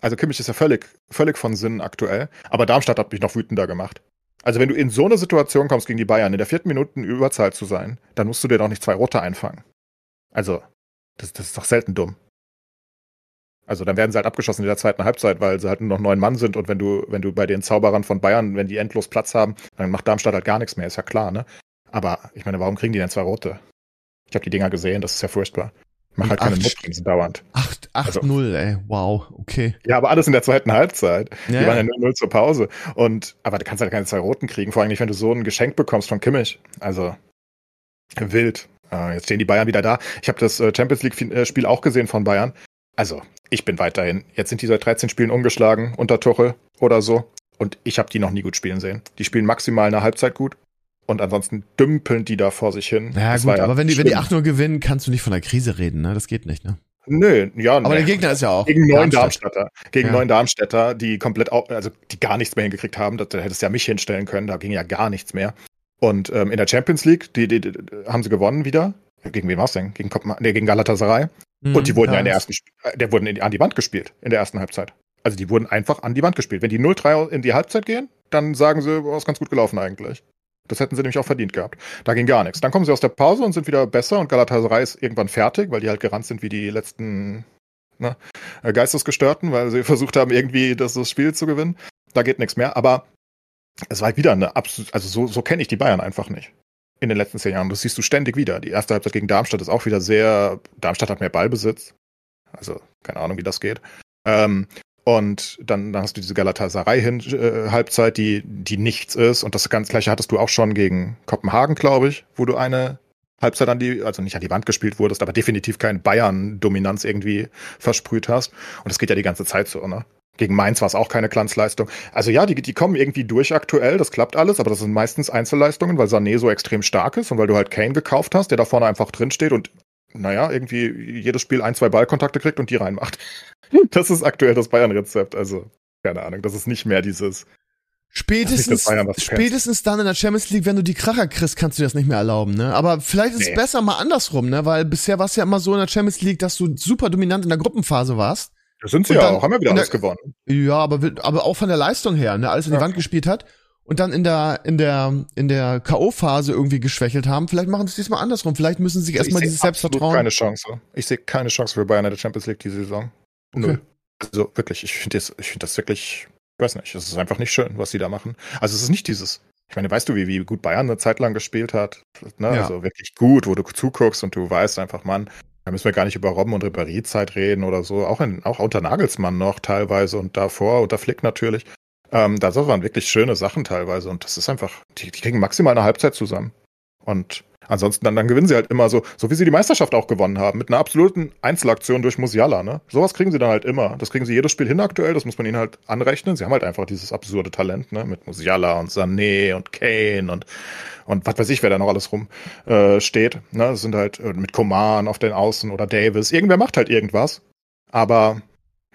Also Kimmich ist ja völlig, völlig von Sinn aktuell. Aber Darmstadt hat mich noch wütender gemacht. Also wenn du in so eine Situation kommst gegen die Bayern, in der vierten Minute in Überzahl zu sein, dann musst du dir doch nicht zwei Rote einfangen. Also, das, das ist doch selten dumm. Also dann werden sie halt abgeschossen in der zweiten Halbzeit, weil sie halt nur noch neun Mann sind und wenn du, wenn du bei den Zauberern von Bayern, wenn die endlos Platz haben, dann macht Darmstadt halt gar nichts mehr, ist ja klar, ne? Aber ich meine, warum kriegen die denn zwei Rote? Ich habe die Dinger gesehen, das ist ja furchtbar. Mach halt keine Notbremsen dauernd. 8-0, also, ey, wow, okay. Ja, aber alles in der zweiten Halbzeit. Ja, die waren ja 0-0 zur Pause. Und, aber du kannst halt keine zwei Roten kriegen, vor allem nicht, wenn du so ein Geschenk bekommst von Kimmich. Also, wild. Uh, jetzt stehen die Bayern wieder da. Ich habe das äh, Champions League-Spiel äh, auch gesehen von Bayern. Also, ich bin weiterhin. Jetzt sind die seit 13 Spielen ungeschlagen unter Tuchel oder so. Und ich habe die noch nie gut spielen sehen. Die spielen maximal eine Halbzeit gut und ansonsten dümpeln die da vor sich hin. Ja, das gut, ja aber wenn die, wenn die 8-0 gewinnen, kannst du nicht von einer Krise reden, ne? Das geht nicht, ne? Nö, ja. Aber nee. der Gegner ist ja auch. Gegen neun Darmstadt. Darmstädter. Gegen Ja. neun Darmstädter, die komplett, also die gar nichts mehr hingekriegt haben. Da hättest du ja mich hinstellen können, da ging ja gar nichts mehr. Und ähm, in der Champions League, die, die, die haben sie gewonnen wieder. Gegen wen war's denn? Gegen, Kopenhagen, nee, gegen Galatasaray. Mhm, Und die wurden ja in der ersten, äh, der wurden in an die Wand gespielt in der ersten Halbzeit. Also die wurden einfach an die Wand gespielt. Wenn die 0-3 in die Halbzeit gehen, dann sagen sie, oh, ist ganz gut gelaufen eigentlich. Das hätten sie nämlich auch verdient gehabt. Da ging gar nichts. Dann kommen sie aus der Pause und sind wieder besser und Galatasaray ist irgendwann fertig, weil die halt gerannt sind wie die letzten ne, äh, Geistesgestörten, weil sie versucht haben, irgendwie das, das Spiel zu gewinnen. Da geht nichts mehr. Aber es war halt wieder eine absolut, also so, so kenne ich die Bayern einfach nicht. In den letzten zehn Jahren. Das siehst du ständig wieder. Die erste Halbzeit gegen Darmstadt ist auch wieder sehr, Darmstadt hat mehr Ballbesitz. Also, keine Ahnung, wie das geht. Ähm, und dann, dann hast du diese Galatasaray-Halbzeit, die, die nichts ist. Und das ganz gleiche hattest du auch schon gegen Kopenhagen, glaube ich, wo du eine Halbzeit an die, also nicht an die Wand gespielt wurdest, aber definitiv keine Bayern-Dominanz irgendwie versprüht hast. Und das geht ja die ganze Zeit so, ne? Gegen Mainz war es auch keine Glanzleistung. Also ja, die, die kommen irgendwie durch aktuell, das klappt alles, aber das sind meistens Einzelleistungen, weil Sané so extrem stark ist und weil du halt Kane gekauft hast, der da vorne einfach drin steht und naja, irgendwie jedes Spiel ein, zwei Ballkontakte kriegt und die reinmacht. Das ist aktuell das Bayern-Rezept. Also, keine Ahnung, das ist nicht mehr dieses. Spätestens, spätestens dann in der Champions League, wenn du die Kracher kriegst, kannst du dir das nicht mehr erlauben, ne? Aber vielleicht ist Nee. es besser mal andersrum, ne? Weil bisher war es ja immer so in der Champions League, dass du super dominant in der Gruppenphase warst. Das sind sie Und ja dann- auch, haben ja wieder alles der- gewonnen. Ja, aber, aber auch von der Leistung her, ne? Alles in die Ja. Wand gespielt hat und dann in der, in der, in der K.O.-Phase irgendwie geschwächelt haben. Vielleicht machen sie es diesmal andersrum. Vielleicht müssen sie sich erstmal Ich dieses Selbstvertrauen. keine Chance. Ich sehe keine Chance für Bayern in der Champions League diese Saison. Null. Also wirklich, ich finde das, ich finde das wirklich, ich weiß nicht, es ist einfach nicht schön, was sie da machen. Also es ist nicht dieses, ich meine, weißt du, wie, wie gut Bayern eine Zeit lang gespielt hat? Ne? Ja. Also wirklich gut, wo du zuguckst und du weißt einfach, Mann, da müssen wir gar nicht über Robben und Ribéry-Zeit reden oder so. Auch, in, auch unter Nagelsmann noch teilweise und davor, unter Flick natürlich. Ähm, da waren wirklich schöne Sachen teilweise und das ist einfach, die, die kriegen maximal eine Halbzeit zusammen. Und ansonsten, dann, dann gewinnen sie halt immer so, so wie sie die Meisterschaft auch gewonnen haben, mit einer absoluten Einzelaktion durch Musiala, ne? Sowas kriegen sie dann halt immer. Das kriegen sie jedes Spiel hin aktuell, das muss man ihnen halt anrechnen. Sie haben halt einfach dieses absurde Talent, ne? Mit Musiala und Sané und Kane und, und was weiß ich, wer da noch alles rum äh. Ne? Das sind halt äh, mit Coman auf den Außen oder Davis. Irgendwer macht halt irgendwas. Aber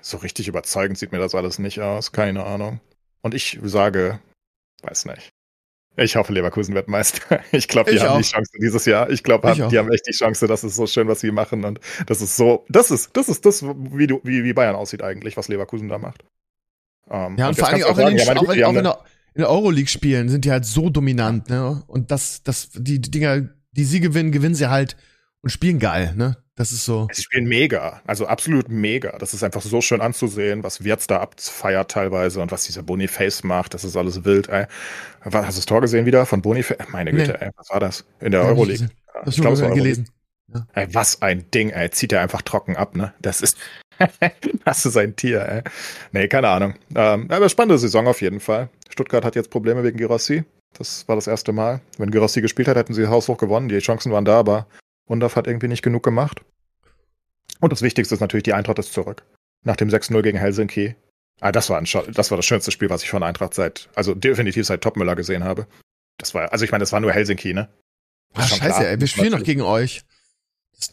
so richtig überzeugend sieht mir das alles nicht aus. Keine Ahnung. Und ich sage, weiß nicht. Ich hoffe, Leverkusen wird Meister. Ich glaube, die Ich haben auch. die Chance dieses Jahr. Ich glaube, Ich auch. die haben echt die Chance. Das ist so schön, was sie machen. Und das ist so, das ist, das ist das, wie du, wie, wie Bayern aussieht eigentlich, was Leverkusen da macht. Ähm, Ja, und, jetzt vor allem auch, in den, ja, auch, in, die auch in, der, in der Euroleague-Spielen sind die halt so dominant, ne? Und das, das, die, die Dinger, die sie gewinnen, gewinnen sie halt und spielen geil, ne? Das ist so. Sie spielen mega, also absolut mega. Das ist einfach so schön anzusehen, was Wirtz da abfeiert teilweise und was dieser Boniface macht. Das ist alles wild, ey. Hast du das Tor gesehen wieder von Boniface? Meine Güte, Nee. ey, was war das? In der ich Euroleague. Ja, Hast ich du glaub, es war gelesen? Ey, was ein Ding, ey. Zieht er einfach trocken ab, ne? Das ist. das ist ein Tier, ey. Nee, keine Ahnung. Ähm, aber spannende Saison auf jeden Fall. Stuttgart hat jetzt Probleme wegen Girassi. Das war das erste Mal. Wenn Girassi gespielt hat, hätten sie haushoch gewonnen. Die Chancen waren da, aber Undorf hat irgendwie nicht genug gemacht. Und das Wichtigste ist natürlich, die Eintracht ist zurück. Nach dem 6-0 gegen Helsinki. Ah, das war, ein, das war das schönste Spiel, was ich von Eintracht seit, also definitiv seit Topmüller gesehen habe. Das war, also ich meine, das war nur Helsinki, ne? Ah, Ist schon scheiße, klar. ey, wir spielen noch gegen euch.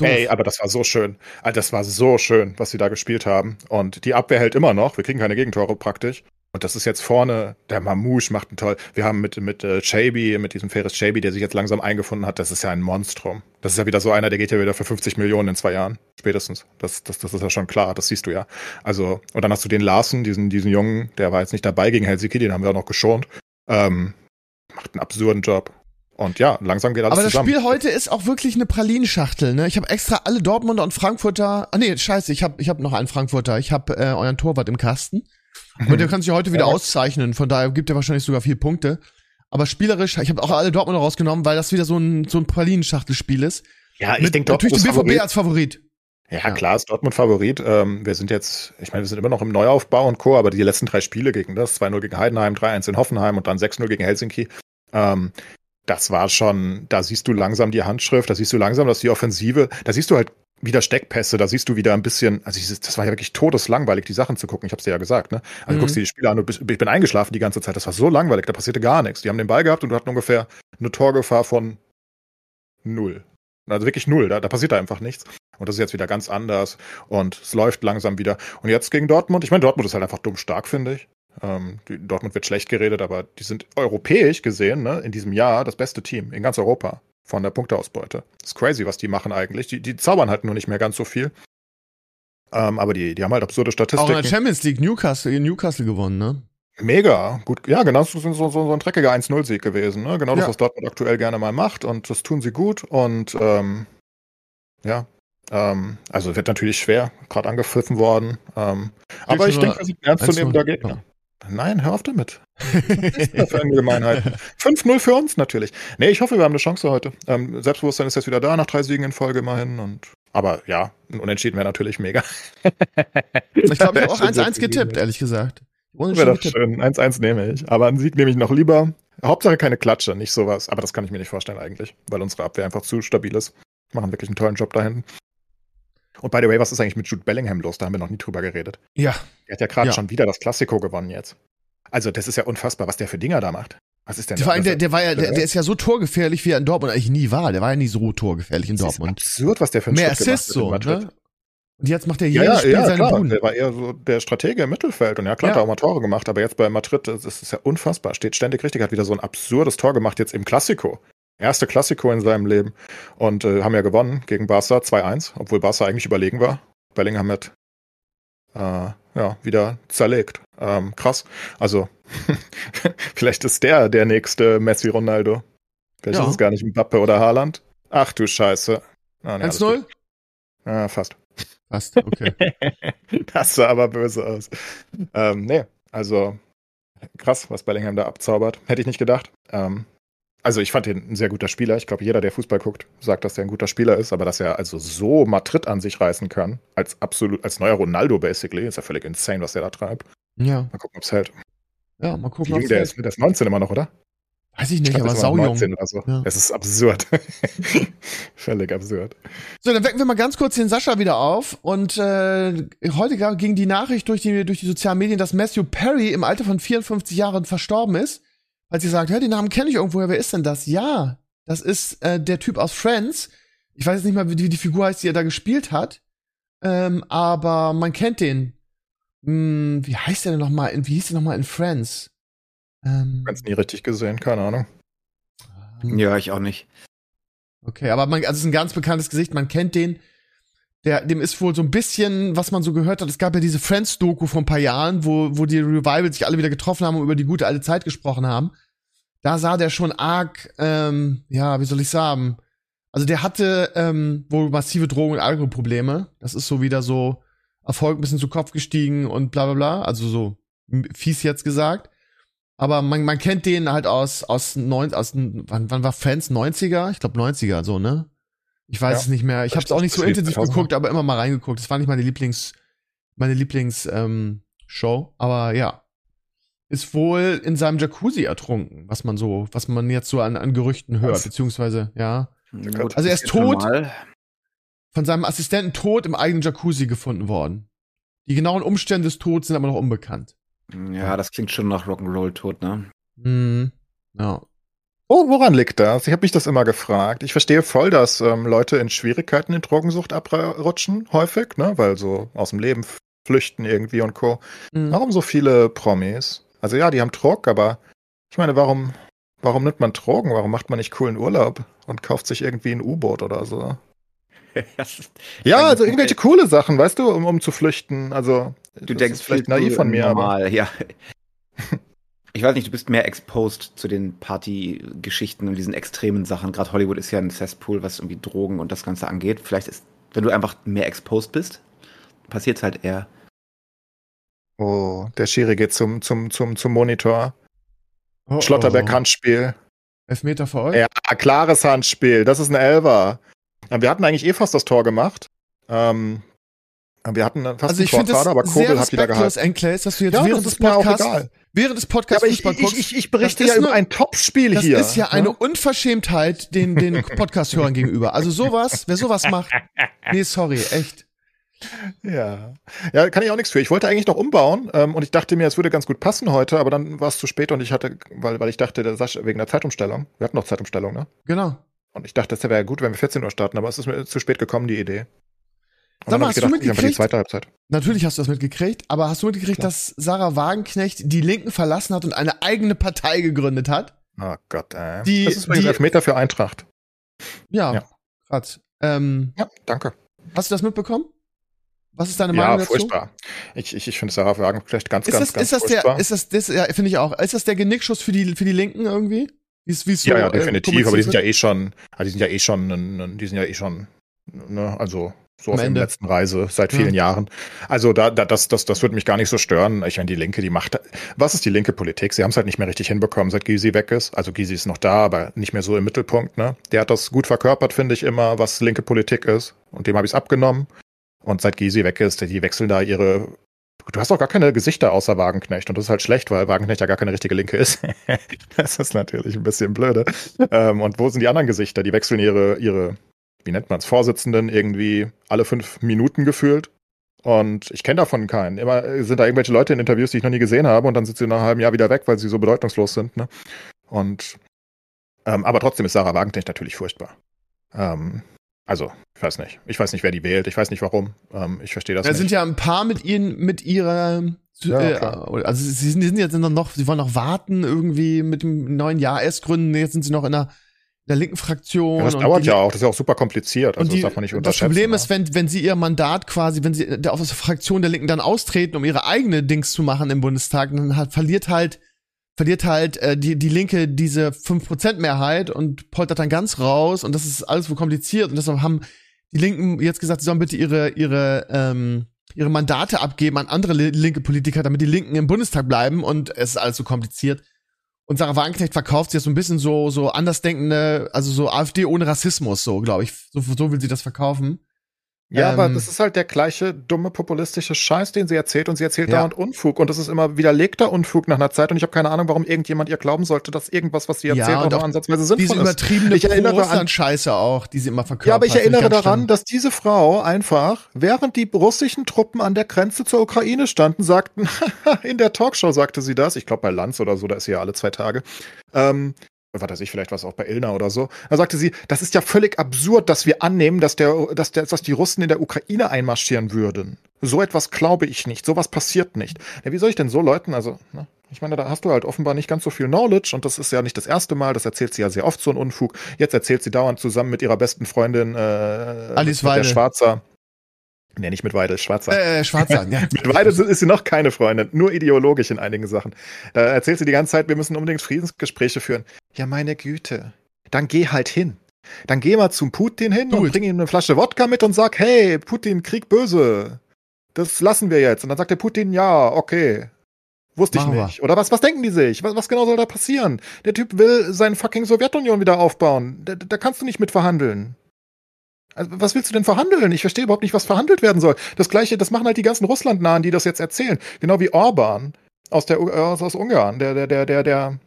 Ey, aber das war so schön. Ah, Das war so schön, was sie da gespielt haben. Und die Abwehr hält immer noch. Wir kriegen keine Gegentore praktisch. Und das ist jetzt vorne, der Mamouche macht einen toll. Wir haben mit, mit äh, Chaby, mit diesem Ferris Chaby, der sich jetzt langsam eingefunden hat, das ist ja ein Monstrum. Das ist ja wieder so einer, der geht ja wieder für 50 Millionen in zwei Jahren. Spätestens. Das, das, das ist ja schon klar, das siehst du ja. Also, und dann hast du den Larsen, diesen, diesen Jungen, der war jetzt nicht dabei gegen Helsinki, den haben wir auch noch geschont. Ähm, macht einen absurden Job. Und ja, langsam geht alles Aber das zusammen. Spiel heute ist auch wirklich eine Pralinschachtel, ne? Ich habe extra alle Dortmunder und Frankfurter. Ah nee, scheiße, ich habe ich hab noch einen Frankfurter. Ich habe äh, euren Torwart im Kasten. Aber der kann sich heute wieder Ja. auszeichnen, von daher gibt er wahrscheinlich sogar vier Punkte. Aber spielerisch, ich habe auch alle Dortmunder rausgenommen, weil das wieder so ein so ein Pralinenschachtelspiel ist. ja, ich denke, natürlich ist BVB Favorit. als Favorit. Ja, Ja. klar ist Dortmund Favorit. Ähm, wir sind jetzt, ich meine, wir sind immer noch im Neuaufbau und Co., aber die letzten drei Spiele gegen das, 2-0 gegen Heidenheim, 3-1 in Hoffenheim und dann 6-0 gegen Helsinki, ähm, das war schon, da siehst du langsam die Handschrift, da siehst du langsam, dass die Offensive, da siehst du halt wieder Steckpässe, da siehst du wieder ein bisschen, also das war ja wirklich todeslangweilig, die Sachen zu gucken, ich hab's dir ja gesagt, ne? Also Mhm. du guckst dir die Spiele an und bist, ich bin eingeschlafen die ganze Zeit, das war so langweilig, da passierte gar nichts. Die haben den Ball gehabt und du hatten ungefähr eine Torgefahr von null. Also wirklich null. Da, da passiert da einfach nichts. Und das ist jetzt wieder ganz anders. Und es läuft langsam wieder. Und jetzt gegen Dortmund. Ich meine, Dortmund ist halt einfach dumm stark, finde ich. Ähm, die, Dortmund wird schlecht geredet, aber die sind europäisch gesehen, ne, in diesem Jahr das beste Team in ganz Europa von der Punkteausbeute. Das ist crazy, was die machen eigentlich. Die, die zaubern halt nur nicht mehr ganz so viel. Ähm, aber die, die haben halt absurde Statistiken. Auch in der Champions League Newcastle, Newcastle gewonnen, ne? Mega, gut. Ja, genau, so, so, so, so ein dreckiger 1-0-Sieg gewesen. Ne? Genau das, Ja. was Dortmund aktuell gerne mal macht. Und das tun sie gut. Und ähm, ja, ähm, also wird natürlich schwer, gerade angepfiffen worden. Ähm, aber ich denke, wir sind ein ernstzunehmender 1-0. Gegner. Nein, hör auf damit. Für eine Gemeinheit. 5-0 für uns natürlich. Nee, ich hoffe, wir haben eine Chance heute. Ähm, Selbstbewusstsein ist jetzt wieder da, nach drei Siegen in Folge immerhin. Und, aber ja, ein Unentschieden wäre natürlich mega. Ich glaube, ich habe auch Stimmt, 1-1 das getippt, ehrlich gesagt. Wäre doch schön. 1-1 nehme ich. Aber einen Sieg nehme ich noch lieber. Hauptsache keine Klatsche, nicht sowas. Aber das kann ich mir nicht vorstellen eigentlich, weil unsere Abwehr einfach zu stabil ist. Machen wirklich einen tollen Job da hinten. Und by the way, was ist eigentlich mit Jude Bellingham los? Da haben wir noch nie drüber geredet. Ja, Er hat ja gerade Ja. schon wieder das Klassiko gewonnen jetzt. Also, das ist ja unfassbar, was der für Dinger da macht. Was ist denn vor allem, der, der war ja, der, der ist ja so torgefährlich, wie er in Dortmund eigentlich nie war. Der war ja nie so torgefährlich in das ist Dortmund. absurd, was der für einen Mehr Schritt Assists so, ne? Und jetzt macht er Ja, jedes ja, Spiel ja seine klar. Der war eher so der Stratege im Mittelfeld. Und ja, klar, Ja. hat er auch mal Tore gemacht. Aber jetzt bei Madrid, das ist ja unfassbar. Steht ständig richtig, hat wieder so ein absurdes Tor gemacht jetzt im Klassiko. Erste Klassiko in seinem Leben. Und äh, haben ja gewonnen gegen Barca 2-1, obwohl Barca eigentlich überlegen war. Bellingham hat äh, ja, wieder zerlegt. Ähm, krass. Also, vielleicht ist der der nächste Messi-Ronaldo. Vielleicht Ja. ist es gar nicht Mbappe oder Haaland. Ach du Scheiße. Ah, nee, alles 1-0? gut. Ah, fast. Passt, okay. Das sah aber böse aus. Ähm, nee, also krass, was Bellingham da abzaubert. Hätte ich nicht gedacht. Ähm, also ich fand ihn ein sehr guter Spieler. Ich glaube, jeder, der Fußball guckt, sagt, dass er ein guter Spieler ist, aber dass er also so Madrid an sich reißen kann, als absolut, als neuer Ronaldo basically, ist ja völlig insane, was der da treibt. Ja, Mal gucken, ob's hält. ja, mal gucken, ob's der hält. ist. Der ist 19 immer noch, oder? Weiß ich nicht, glaub, aber saujung. 19 oder so. Ja. Es ist absurd. völlig absurd. So, dann wecken wir mal ganz kurz den Sascha wieder auf. Und äh, heute ging die Nachricht durch die, durch die sozialen Medien, dass Matthew Perry im Alter von 54 Jahren verstorben ist. Als sie sagt, hör, den Namen kenne ich irgendwoher, wer ist denn das? Ja, das ist äh, der Typ aus Friends. Ich weiß jetzt nicht mal, wie die, wie die Figur heißt, die er da gespielt hat. Ähm, aber man kennt den. Hm, wie heißt der denn nochmal? Wie hieß der nochmal in Friends? Ähm, Ganz nie richtig gesehen, keine Ahnung. Ja, ich auch nicht. Okay, aber man, also es ist ein ganz bekanntes Gesicht, man kennt den. Der, dem ist wohl so ein bisschen, was man so gehört hat, es gab ja diese Friends-Doku vor ein paar Jahren, wo, wo die Revival sich alle wieder getroffen haben und über die gute alte Zeit gesprochen haben. Da sah der schon arg, ähm, ja, wie soll ich sagen? Also der hatte ähm, wohl massive Drogen- und Alkoholprobleme. Das ist so wieder so Erfolg ein bisschen zu Kopf gestiegen und bla bla bla. Also so fies jetzt gesagt. Aber man, man kennt den halt aus, aus, neun, aus wann, wann war Friends? 90er? Ich glaube 90er, so, ne? Ich weiß Ja. es nicht mehr. Ich habe es auch nicht so intensiv 2000er. geguckt, aber immer mal reingeguckt. Das war nicht meine Lieblings, meine Lieblings ähm, Show. Aber ja, ist wohl in seinem Jacuzzi ertrunken, was man so, was man jetzt so an, an Gerüchten hört, Was? beziehungsweise ja, Gut, Also er ist tot. normal. von seinem Assistenten tot im eigenen Jacuzzi gefunden worden. Die genauen Umstände des Todes sind aber noch unbekannt. Ja, das klingt schon nach Rock'n'Roll tot, ne? Mhm. Ja. Oh, woran liegt das? Ich habe mich das immer gefragt. Ich verstehe voll, dass ähm, Leute in Schwierigkeiten in Drogensucht abrutschen, häufig, ne? Weil so aus dem Leben flüchten irgendwie und Co. Mhm. Warum so viele Promis? Also ja, die haben Druck, aber ich meine, warum, warum nimmt man Drogen? Warum macht man nicht coolen Urlaub und kauft sich irgendwie ein U-Boot oder so? Ja, also irgendwelche coole Sachen, weißt du, um, um zu flüchten. Also Du das denkst vielleicht naiv von mir, aber normal, ja. Ich weiß nicht, du bist mehr exposed zu den Partygeschichten und diesen extremen Sachen. Gerade Hollywood ist ja ein Cesspool, was irgendwie Drogen und das Ganze angeht. Vielleicht ist, wenn du einfach mehr exposed bist, passiert halt eher. oh, der Schiri geht zum, zum, zum, zum Monitor. Oh, Schlotterbeck oh. Handspiel. Elfmeter für euch? Ja, klares Handspiel. Das ist ein Elfer. Ja, Wir hatten eigentlich eh fast das Tor gemacht. Ähm, wir hatten fast also ich finde das aber Kobel hat wieder gehalten. Enclays, dass du jetzt Ja, während das des Podcasts, während des Ja, Podcasts aber ich, ich, ich, ich berichte Das ist ja über nur- ein Topspiel das hier. ist ja eine ne? Unverschämtheit den, den Podcast-Hörern gegenüber. Also sowas, wer sowas macht, nee, sorry, echt. Ja. ja, kann ich auch nichts für. Ich wollte eigentlich noch umbauen ähm, und ich dachte mir, es würde ganz gut passen heute, aber dann war es zu spät und ich hatte, weil, weil ich dachte, der Sascha, wegen der Zeitumstellung, wir hatten noch Zeitumstellung, ne? Genau. Und ich dachte, das wäre gut, wenn wir 14 Uhr starten, aber es ist mir zu spät gekommen, die Idee. Sag mal, hast du gedacht, ich einfach die mitgekriegt? zweite Halbzeit. Natürlich hast du das mitgekriegt, aber hast du mitgekriegt, Klar. dass Sarah Wagenknecht die Linken verlassen hat und eine eigene Partei gegründet hat? Oh Gott, ey. Die- das ist die- Elfmeter für Eintracht. Ja, Ja. grad. Ähm, Ja, danke. hast du das mitbekommen? Was ist deine Ja, Meinung dazu? furchtbar. Ich, ich, ich finde Sarah Wagenknecht ganz, Ist ganz, das, ganz ist das furchtbar. der, ist das, das ja, finde ich auch. Ist das der Genickschuss für die, für die Linken irgendwie? Wie es, wie es so, ja, ja, äh, definitiv, aber die sind ja eh schon, also die sind ja eh schon, n- die sind ja eh schon, ne, also so auf der letzten Reise seit Ja. vielen Jahren. Also da, da das, das, das würde mich gar nicht so stören. Ich meine, die Linke, die macht, was ist die linke Politik? Sie haben es halt nicht mehr richtig hinbekommen, seit Gysi weg ist. Also Gysi ist noch da, aber nicht mehr so im Mittelpunkt. Ne, der hat das gut verkörpert, finde ich immer, was linke Politik ist. Und dem habe ich es abgenommen. Und seit Gysi weg ist, die wechseln da ihre Du hast auch gar keine Gesichter außer Wagenknecht. Und das ist halt schlecht, weil Wagenknecht ja gar keine richtige Linke ist. das ist natürlich ein bisschen blöde. Ähm, und wo sind die anderen Gesichter? Die wechseln ihre, ihre wie nennt man es, Vorsitzenden irgendwie alle fünf Minuten gefühlt. Und ich kenne davon keinen. Immer sind da irgendwelche Leute in Interviews, die ich noch nie gesehen habe, und dann sind sie nach einem halben Jahr wieder weg, weil sie so bedeutungslos sind. Ne? Und ähm, aber trotzdem ist Sarah Wagenknecht natürlich furchtbar. Ähm, also, ich weiß nicht. Ich weiß nicht, wer die wählt. Ich weiß nicht warum. Ähm, ich verstehe das Da nicht. sind ja ein paar mit ihnen, mit ihrer, Ja, äh, also sie sind, die sind jetzt noch, sie wollen noch warten irgendwie mit dem neuen Jahr erst gründen. Jetzt sind sie noch in in der linken Fraktion. ja, das dauert ja auch. Das ist ja auch super kompliziert. Also, die, das darf man nicht das unterschätzen. Problem ne? ist, wenn, wenn sie ihr Mandat quasi, wenn sie der- aus der Fraktion der Linken dann austreten, um ihre eigene Dings zu machen im Bundestag, dann hat, verliert halt, verliert halt äh, die, die Linke diese 5% Mehrheit und poltert dann ganz raus und das ist alles so kompliziert und deshalb haben die Linken jetzt gesagt, sie sollen bitte ihre, ihre, ähm, ihre Mandate abgeben an andere li- linke Politiker, damit die Linken im Bundestag bleiben und es ist alles so kompliziert. Und Sarah Wagenknecht verkauft sie jetzt so ein bisschen so, so andersdenkende, also so AfD ohne Rassismus, so, glaube ich. So, so will sie das verkaufen. Ja, aber Ähm, das ist halt der gleiche dumme populistische Scheiß, den sie erzählt und sie erzählt Ja. dauernd Unfug und das ist immer widerlegter Unfug nach einer Zeit und ich habe keine Ahnung, warum irgendjemand ihr glauben sollte, dass irgendwas, was sie Ja, erzählt, und auch nur auch ansatzweise Diese sinnvoll ist. übertriebene Ich erinnere an- Russland-Scheiße auch, die sie immer verkauft Ja, aber ich erinnere daran, dass diese Frau einfach, während die russischen Truppen an der Grenze zur Ukraine standen, sagten, in der Talkshow sagte sie das, ich glaube bei Lanz oder so, da ist sie ja alle zwei Tage, ähm, was weiß ich, vielleicht was auch bei Ilna oder so. Da sagte sie, das ist ja völlig absurd, dass wir annehmen, dass, der, dass, der, dass die Russen in der Ukraine einmarschieren würden. So etwas glaube ich nicht. Sowas passiert nicht. Ja, wie soll ich denn so Leuten, also, ne? Ich meine, da hast du halt offenbar nicht ganz so viel Knowledge und das ist ja nicht das erste Mal, das erzählt sie ja sehr oft so einen Unfug. Jetzt erzählt sie dauernd zusammen mit ihrer besten Freundin äh, Alice mit der Weidel. Schwarzer. Nee, nicht mit Weidel, Schwarzer. Äh, Schwarzer, ja. Mit Weidel ist sie noch keine Freundin, nur ideologisch in einigen Sachen. Da erzählt sie die ganze Zeit, wir müssen unbedingt Friedensgespräche führen. Ja, meine Güte. Dann geh halt hin. Dann geh mal zum Putin hin Do und bring ihm eine Flasche Wodka mit und sag, hey, Putin, Krieg böse. Das lassen wir jetzt. Und dann sagt der Putin, ja, okay. Wusste ich wir. nicht. Oder was, was denken die sich? Was, was genau soll da passieren? Der Typ will seine fucking Sowjetunion wieder aufbauen. Da, da kannst du nicht mit verhandeln. Also, was willst du denn verhandeln? Ich verstehe überhaupt nicht, was verhandelt werden soll. Das gleiche, das machen halt die ganzen Russlandnahen, die das jetzt erzählen. Genau wie Orban aus der äh, aus, aus Ungarn, der der der der der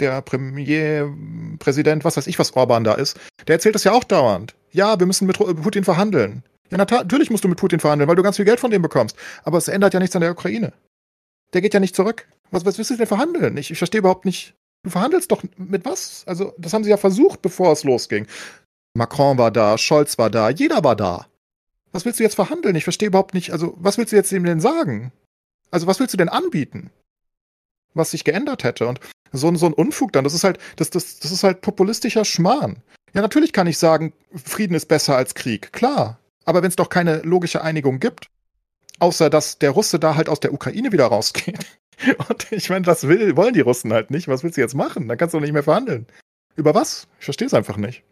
der Premierpräsident, was weiß ich, was Orban da ist. Der erzählt das ja auch dauernd. Ja, wir müssen mit Ru- Putin verhandeln. Ja, nat- natürlich musst du mit Putin verhandeln, weil du ganz viel Geld von dem bekommst. Aber es ändert ja nichts an der Ukraine. Der geht ja nicht zurück. Was, was willst du denn verhandeln? Ich, ich verstehe überhaupt nicht. Du verhandelst doch mit was? Also, das haben sie ja versucht, bevor es losging. Macron war da, Scholz war da, jeder war da. Was willst du jetzt verhandeln? Ich verstehe überhaupt nicht. Also, was willst du jetzt ihm denn sagen? Also, was willst du denn anbieten? Was sich geändert hätte? Und so, ein- so ein Unfug dann, das ist halt, das, das, das ist halt populistischer Schmarrn. Ja, natürlich kann ich sagen, Frieden ist besser als Krieg. Klar. Aber wenn es doch keine logische Einigung gibt, außer dass der Russe da halt aus der Ukraine wieder rausgeht. Und ich meine, das will, wollen die Russen halt nicht. Was willst du jetzt machen? Dann kannst du doch nicht mehr verhandeln. Über was? Ich verstehe es einfach nicht.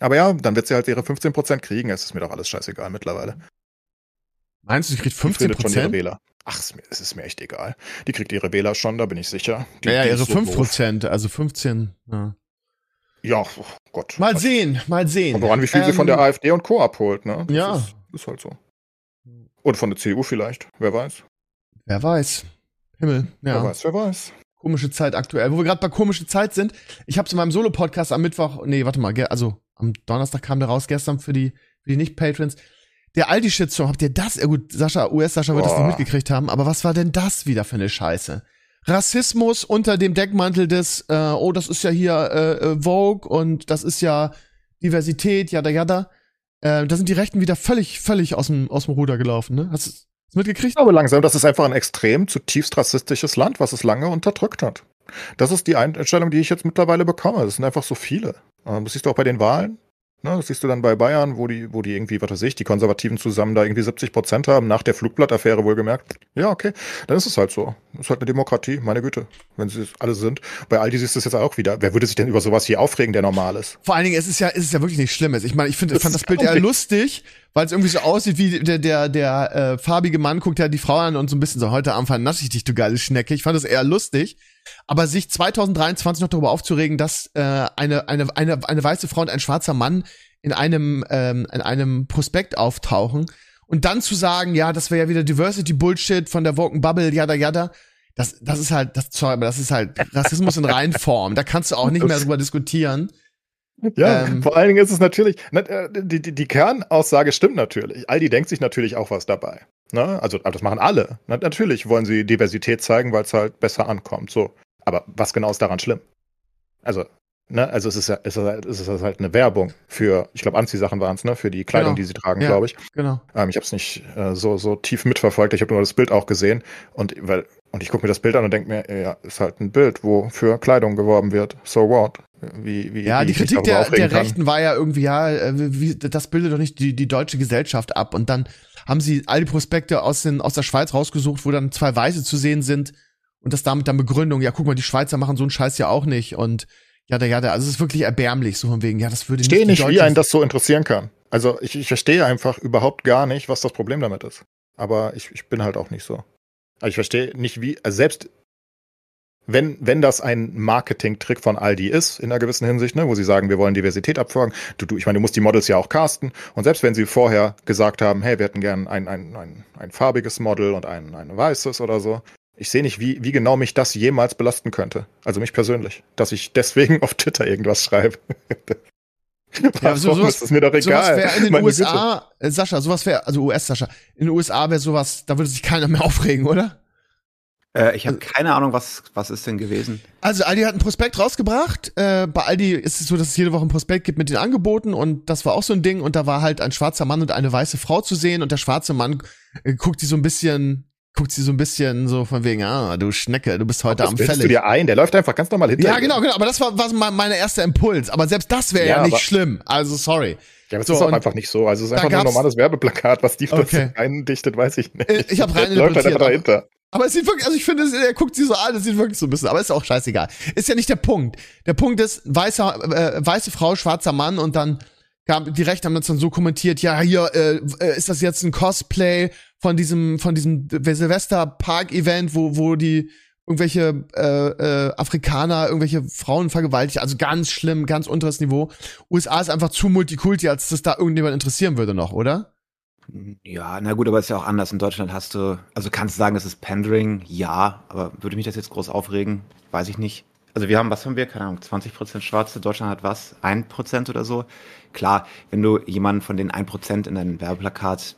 Aber ja, dann wird sie halt ihre 15% kriegen. Es ist mir doch alles scheißegal mittlerweile. Meinst du, sie kriegt Die 15 findet schon ihre? Wähler. Ach, es ist mir- es echt egal. Die kriegt ihre Wähler schon, da bin ich sicher. Die, Ja, ja, die ihre so 5 doof. Prozent, also 15. Ja. Ja, oh Gott. Mal sehen, mal sehen. Kommt voran, wie viel sie von der Ähm, AfD und Co. abholt, ne? Das Ja. Ist, ist halt so. Und von der CDU vielleicht. Wer weiß. Wer weiß. Himmel, ja. Wer weiß, wer weiß. Komische Zeit aktuell. Wo wir gerade bei komische Zeit sind, ich habe in meinem Solo-Podcast am Mittwoch, nee, warte mal, also am Donnerstag kam der raus, gestern für die, für die Nicht-Patrons. Der Aldi-Shitstorm, habt ihr das? Ja gut, Sascha, US-Sascha wird das Boah. nicht mitgekriegt haben, aber was war denn das wieder für eine Scheiße? Rassismus unter dem Deckmantel des, äh, oh, das ist ja hier äh, äh Vogue und das ist ja Diversität, jada jada. Äh, da sind die Rechten wieder völlig, völlig aus dem, aus dem Ruder gelaufen, ne? Hast du es mitgekriegt? Aber langsam, das ist einfach ein extrem zutiefst rassistisches Land, was es lange unterdrückt hat. Das ist die Einstellung, die ich jetzt mittlerweile bekomme. Das sind einfach so viele. Äh, das siehst du auch bei den Wahlen. Ne, das siehst du dann bei Bayern, wo die, wo die irgendwie, was weiß ich, die Konservativen zusammen da irgendwie 70 Prozent haben, nach der Flugblattaffäre wohlgemerkt. Ja, okay, dann ist es halt so. Ist halt eine Demokratie, meine Güte, wenn sie alle sind. Bei Aldi siehst du es jetzt auch wieder. Wer würde sich denn über sowas hier aufregen, der normal ist? Vor allen Dingen, es ist ja, es ist ja wirklich nichts Schlimmes. Ich meine, ich finde, ich fand das Bild eher lustig, weil es irgendwie so aussieht wie der, der, der äh, farbige Mann guckt ja die Frau an und so ein bisschen so, heute Abend vernasse ich dich, du geile Schnecke. Ich fand das eher lustig. Aber sich 2023 noch darüber aufzuregen, dass äh, eine, eine, eine, eine weiße Frau und ein schwarzer Mann in einem, ähm, in einem Prospekt auftauchen und dann zu sagen, ja, das wäre ja wieder Diversity Bullshit von der Woken Bubble, yada yada, das, das ist halt, das, sorry, aber das ist halt Rassismus in Reinform. Da kannst du auch nicht mehr drüber diskutieren. Ja, ähm, vor allen Dingen ist es natürlich, äh, die, die, die Kernaussage stimmt natürlich. Aldi denkt sich natürlich auch was dabei. Ne? Also, das machen alle. Natürlich wollen sie Diversität zeigen, weil es halt besser ankommt. So. Aber was genau ist daran schlimm? Also, Ne? Also es ist ja, es ist, halt, es ist halt eine Werbung für, ich glaube, Anziehsachen waren es, ne? Für die Kleidung, genau. die sie tragen, ja, glaube ich. Genau. Ähm, ich habe es nicht äh, so, so tief mitverfolgt, ich habe nur das Bild auch gesehen. Und weil, und ich gucke mir das Bild an und denke mir, ja, ist halt ein Bild, wo für Kleidung geworben wird. So what? Wie, wie, ja, wie die Kritik der, der Rechten war ja irgendwie, ja, äh, wie, das bildet doch nicht die, die deutsche Gesellschaft ab. Und dann haben sie all die Prospekte aus, den, aus der Schweiz rausgesucht, wo dann zwei Weiße zu sehen sind. Und das damit dann Begründung, ja, guck mal, die Schweizer machen so einen Scheiß ja auch nicht. Und ja, ja, also es ist wirklich erbärmlich, so von wegen, ja, das würde nicht. Ich verstehe nicht, wie einen das so interessieren kann. Also ich, ich verstehe einfach überhaupt gar nicht, was das Problem damit ist. Aber ich, ich bin halt auch nicht so. Also ich verstehe nicht, wie, also selbst wenn, wenn das ein Marketing-Trick von Aldi ist, in einer gewissen Hinsicht, ne, wo sie sagen, wir wollen Diversität abfragen, du, du, ich meine, du musst die Models ja auch casten. Und selbst wenn sie vorher gesagt haben, hey, wir hätten gern ein, ein, ein, ein farbiges Model und ein, ein weißes oder so, ich sehe nicht, wie, wie genau mich das jemals belasten könnte. Also mich persönlich. Dass ich deswegen auf Twitter irgendwas schreibe. ja, so, sowas, ist das mir doch egal. Sowas in den Meine USA, äh, Sascha, sowas wäre, also US-Sascha, in den USA wäre sowas, da würde sich keiner mehr aufregen, oder? Äh, ich habe keine Ahnung, was, was ist denn gewesen? Also Aldi hat ein Prospekt rausgebracht. Äh, bei Aldi ist es so, dass es jede Woche ein Prospekt gibt mit den Angeboten und das war auch so ein Ding und da war halt ein schwarzer Mann und eine weiße Frau zu sehen und der schwarze Mann äh, guckt die so ein bisschen guckt sie so ein bisschen so von wegen, ah, du Schnecke, du bist heute Ach, am Fällig. du dir ein, der läuft einfach ganz normal hinter Ja, genau, genau, aber das war, war mein erster Impuls. Aber selbst das wäre ja, ja, nicht schlimm. Also, sorry. Ja, aber es so, ist auch einfach nicht so. Also es ist einfach nur ein normales Werbeplakat, was die okay. eindichtet, weiß ich nicht. Äh, ich habe rein läuft halt einfach dahinter. Aber es sieht wirklich, also ich finde, er guckt sie so an, es sieht wirklich so ein bisschen, aber ist auch scheißegal. Ist ja nicht der Punkt. Der Punkt ist, weißer, äh, weiße Frau, schwarzer Mann und dann die Rechte haben das dann so kommentiert, ja, hier, äh, äh ist das jetzt ein Cosplay von diesem, von diesem Silvester-Park-Event, wo, wo die irgendwelche äh, äh, Afrikaner, irgendwelche Frauen vergewaltigt, also ganz schlimm, ganz unteres Niveau. USA ist einfach zu Multikulti, als dass da irgendjemand interessieren würde noch, oder? Ja, na gut, aber ist ja auch anders. In Deutschland hast du, also kannst du sagen, das ist Pandering, ja, aber würde mich das jetzt groß aufregen? Weiß ich nicht. Also wir haben, was haben wir? Keine Ahnung, 20% Schwarze, Deutschland hat was? 1% oder so? Klar, wenn du jemanden von den 1% in dein Werbeplakat